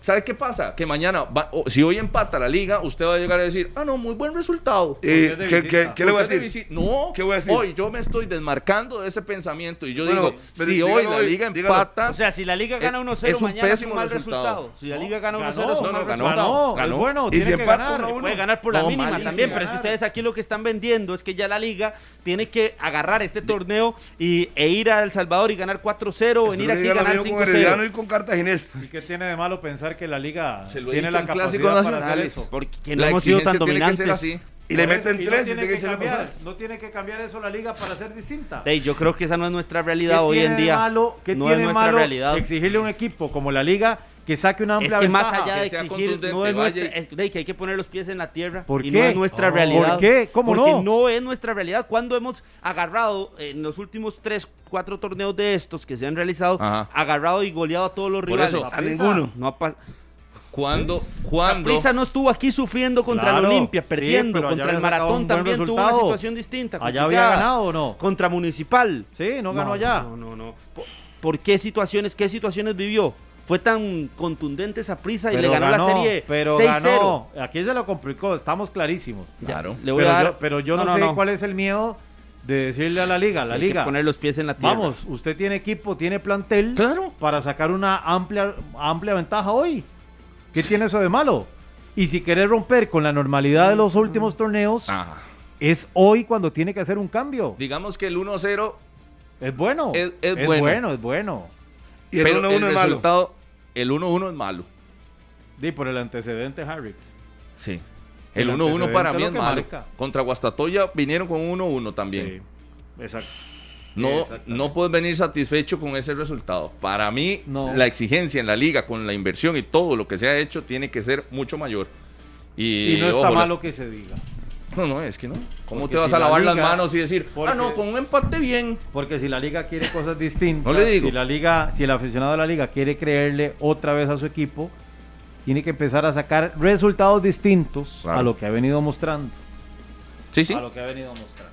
¿sabe qué pasa? Que mañana, si hoy empata la liga, usted va a llegar a decir, ah, no, muy buen resultado. Eh, ¿qué, le voy a decir? No, ¿qué voy a decir? Hoy yo me estoy desmarcando de ese pensamiento y yo digo, si hoy la liga empata. O sea, si la liga gana 1-0, es mañana es un mal resultado. Si la liga gana 1-0, es un mal resultado. Ganó, bueno, y que ganar. Puede ganar por la mínima también, pero es que ustedes aquí lo que están vendiendo es que ya la liga tiene que agarrar este torneo y, e ir a El Salvador y ganar 4-0, venir aquí y ganar 5-0. Y con Cartaginés. ¿Y qué tiene de malo pensar que la liga tiene la capacidad para hacer eso? Porque no hemos sido tan dominantes. Y le meten tres. No tiene, que cambiar, no tiene que cambiar eso la liga para ser distinta. Hey, yo creo que esa no es nuestra realidad hoy en día. Malo, ¿Qué no tiene es nuestra realidad. exigirle a un equipo como la liga que saque una amplia es que más allá de exigir no es nuestra, es, que hay que poner los pies en la tierra ¿Por y no es nuestra realidad ¿por qué? ¿cómo porque no? no es nuestra realidad cuando hemos agarrado en los últimos tres cuatro torneos de estos que se han realizado agarrado y goleado a todos los rivales a ninguno no ha cuando, cuando. Prisa no estuvo aquí sufriendo contra el Olimpia, perdiendo. contra el Maratón también tuvo una situación distinta. ¿Allá había ganado o no? Contra Municipal. Sí, no ganó allá. No, no, no. ¿Por, qué situaciones, qué situaciones vivió? Fue tan contundente esa prisa y le ganó, la serie pero 6-0. Aquí se lo complicó, estamos clarísimos. Claro. Le voy pero, a dar... yo, pero yo no, sé cuál es el miedo de decirle a la liga, la Hay liga. Que poner los pies en la tierra. Vamos, usted tiene equipo, tiene plantel claro. para sacar una amplia, amplia ventaja hoy. ¿Qué tiene eso de malo? Y si querés romper con la normalidad de los últimos torneos, es hoy cuando tiene que hacer un cambio. Digamos que el 1-0 es bueno. Es, bueno. es bueno. Y el 1-1 es malo. El 1-1 es malo. Di por el antecedente, Harry. Sí. El 1-1 para mí es malo. Contra Guastatoya vinieron con 1-1 también. Sí, exacto. No, no puedes venir satisfecho con ese resultado. Para mí, la exigencia en la liga con la inversión y todo lo que se ha hecho tiene que ser mucho mayor. Y, no está malo que se diga. No, no, es que no. ¿Cómo te vas a lavar las manos y decir, ah, no, con un empate bien? Porque si la liga quiere cosas distintas, no le digo. si la liga, si el aficionado de la liga quiere creerle otra vez a su equipo, tiene que empezar a sacar resultados distintos a lo que ha venido mostrando. Sí, sí. A lo que ha venido mostrando.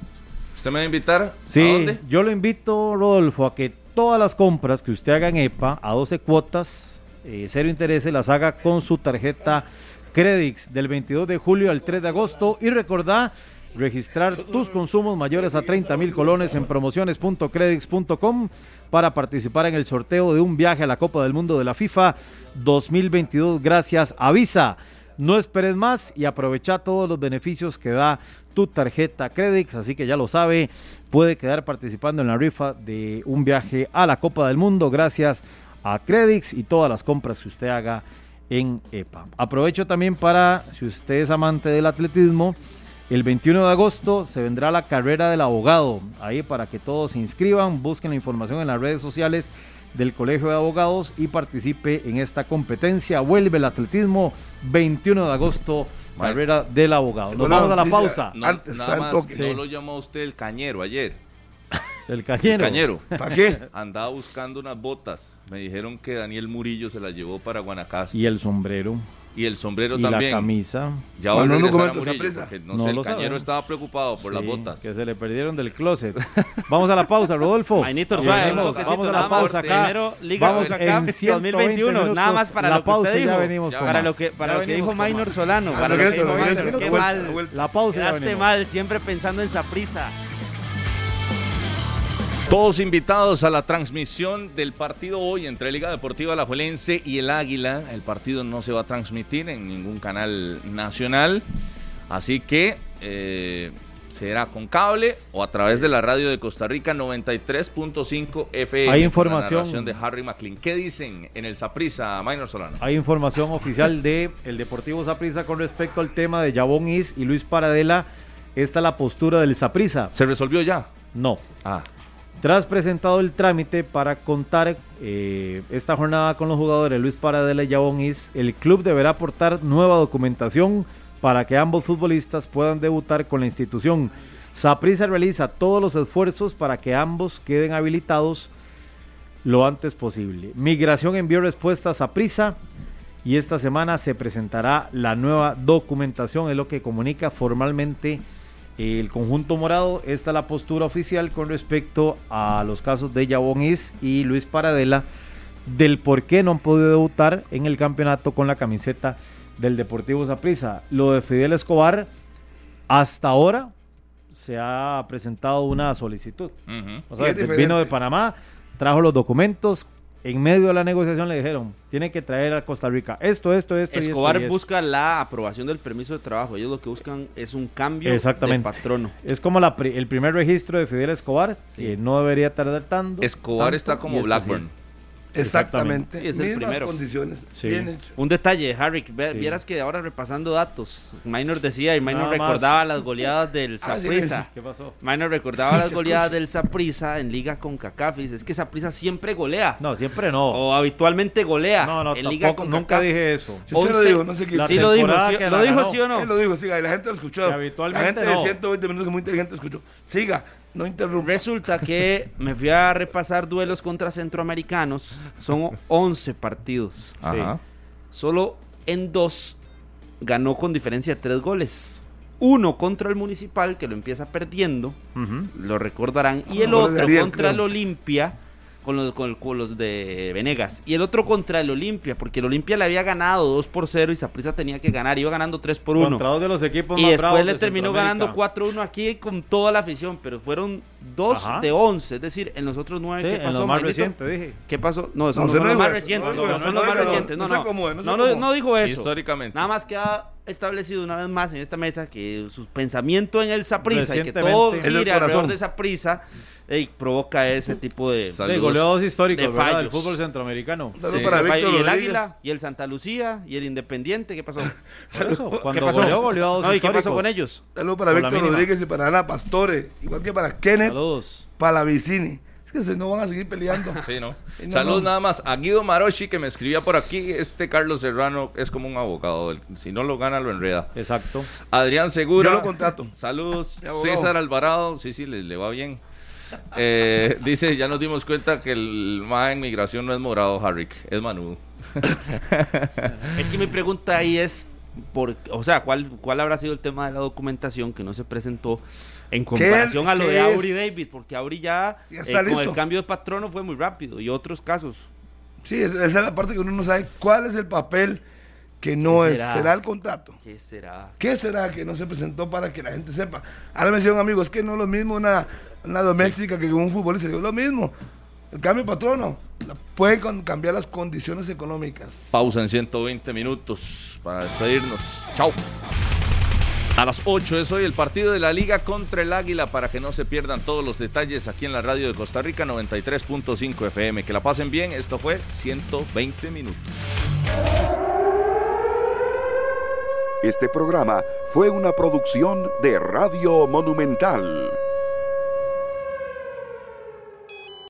¿Usted me va a invitar? Sí, yo lo invito, Rodolfo, a que todas las compras que usted haga en EPA a 12 cuotas, eh, cero intereses, las haga con su tarjeta Credix del 22 de julio al 3 de agosto. Y recordá registrar tus consumos mayores a 30 mil colones en promociones.credix.com para participar en el sorteo de un viaje a la Copa del Mundo de la FIFA 2022 gracias a Visa. No esperes más y aprovecha todos los beneficios que da tu tarjeta Credix, así que ya lo sabe, puede quedar participando en la rifa de un viaje a la Copa del Mundo gracias a Credix y todas las compras que usted haga en EPA. Aprovecho también para, si usted es amante del atletismo, el 21 de agosto se vendrá la carrera del abogado, ahí para que todos se inscriban, busquen la información en las redes sociales del Colegio de Abogados y participe en esta competencia. Vuelve el atletismo 21 de agosto, carrera del abogado. Nos vamos a la pausa. No, Antes, nada más, no lo llamó usted el cañero ayer. [laughs] El cañero. El cañero. ¿Para qué? Andaba buscando unas botas. Me dijeron que Daniel Murillo se las llevó para Guanacaste. Y el sombrero. Y el sombrero también. la camisa. Ya no, no, no, sé, el cañero estaba preocupado por las botas. Que se le perdieron del closet. vamos a la pausa, Rodolfo. vamos, vamos a la pausa acá. Primero, Liga vamos acá, 2021, nada más para la lo pausa que usted ya dijo. venimos para lo que, para lo que dijo Maynor Solano. Para lo que dijo Maynor, qué mal. La pausa venimos. mal, siempre pensando en esa prisa. Todos invitados a la transmisión del partido hoy entre Liga Deportiva La Juelense y el Águila. El partido no se va a transmitir en ningún canal nacional, así que eh, será con cable o a través de la radio de Costa Rica 93.5 FM. Hay información de Harry McLean. ¿Qué dicen en el Saprisa, Minor Solano? Hay información oficial de el Deportivo Saprisa con respecto al tema de Jabón Is y Luis Paradela. Esta es la postura del Saprisa. ¿Se resolvió ya? No. Ah. Tras presentado el trámite para contar eh, esta jornada con los jugadores Luis Paradela y Jabón Is, el club deberá aportar nueva documentación para que ambos futbolistas puedan debutar con la institución. Saprisa realiza todos los esfuerzos para que ambos queden habilitados lo antes posible. Migración envió respuestas a Prisa y esta semana se presentará la nueva documentación, es lo que comunica formalmente el conjunto morado. Esta es la postura oficial con respecto a los casos de Yabón Is y Luis Paradela del por qué no han podido debutar en el campeonato con la camiseta del Deportivo Zaprisa. Lo de Fidel Escobar, hasta ahora se ha presentado una solicitud. O sea, vino de Panamá, trajo los documentos, en medio de la negociación le dijeron, tiene que traer a Costa Rica esto, esto, esto. Escobar y esto, busca la aprobación del permiso de trabajo. Ellos lo que buscan es un cambio de patrono. Es como el primer registro de Fidel Escobar, que no debería tardar tanto. Escobar está como Blackburn. Exactamente. es el primero. condiciones. Un detalle, Harry, vieras que ahora repasando datos, Minor decía y Minor recordaba las goleadas del Saprisa. ¿Qué pasó? Minor recordaba [laughs] las goleadas del Saprisa en liga con Cacafis. Es que Saprisa siempre golea. No, siempre no. O habitualmente golea. No, no, en liga con nunca dije eso. Sí, lo dijo, no sé qué. Sí lo dijo, lo dijo sí o no. Él lo dijo, siga, y la gente lo escuchó. habitualmente la gente de 120 minutos muy inteligente escuchó. Siga. No interrumpa. Resulta que me fui a repasar duelos contra centroamericanos. Son 11 partidos. Ajá. Solo en dos ganó con diferencia de tres goles. Uno contra el Municipal, que lo empieza perdiendo, lo recordarán. Y el otro contra el Olimpia, con los, con, los de Venegas. Y el otro contra el Olimpia, porque el Olimpia le había ganado 2 por 0 y Saprisa tenía que ganar, iba ganando 3 por 1. Contra dos de los equipos y después le terminó ganando 4-1 aquí con toda la afición, pero fueron 2 de 11, es decir, en los otros 9 sí, ¿qué pasó? En los más recientes, dije. ¿Qué pasó? No, eso no, son los más recientes, no, son los más recientes, no, no. No dijo eso. Históricamente. Nada más que ha establecido una vez más en esta mesa que su pensamiento en el Saprisa y que todo gira alrededor de Saprisa y provoca ese tipo de, de goleados históricos de fallos. del fútbol centroamericano. Sí. Para Víctor y el Águila, y el Santa Lucía, y el Independiente, ¿qué pasó? [laughs] Cuando ¿Qué pasó? goleó, goleados no, ¿y qué pasó con ellos? Saludos para Víctor Rodríguez y para Ana Pastore, igual que para Kenneth Saludos. Palavicini. Que se no van a seguir peleando. [laughs] Sí, ¿no? [laughs] Saludos nada más a Guido Marochi que me escribía por aquí. Este Carlos Serrano es como un abogado. Si no lo gana, lo enreda. Exacto. Adrián Segura. Yo lo contrato. Saludos. [laughs] César Alvarado. Sí, sí, le, le va bien. Eh, dice, ya nos dimos cuenta que el MA en migración no es morado, Harrick, es manudo. es que mi pregunta ahí es, por, o sea, ¿cuál, ¿cuál habrá sido el tema de la documentación que no se presentó en comparación a lo de Auri David? Porque Auri ya, eh, con el cambio de patrono fue muy rápido y otros casos. Sí, esa es la parte que uno no sabe cuál es el papel que no es. Será? el contrato? ¿Qué será? ¿Qué será que no se presentó para que la gente sepa? Ahora me decían amigos, es que no es lo mismo una una doméstica que un futbolista. Es lo mismo. El cambio patrono. Pueden cambiar las condiciones económicas. Pausa en 120 minutos para despedirnos. Chao. A las 8 es hoy el partido de la Liga contra el Águila para que no se pierdan todos los detalles aquí en la radio de Costa Rica 93.5 FM. Que la pasen bien. Esto fue 120 minutos. Este programa fue una producción de Radio Monumental.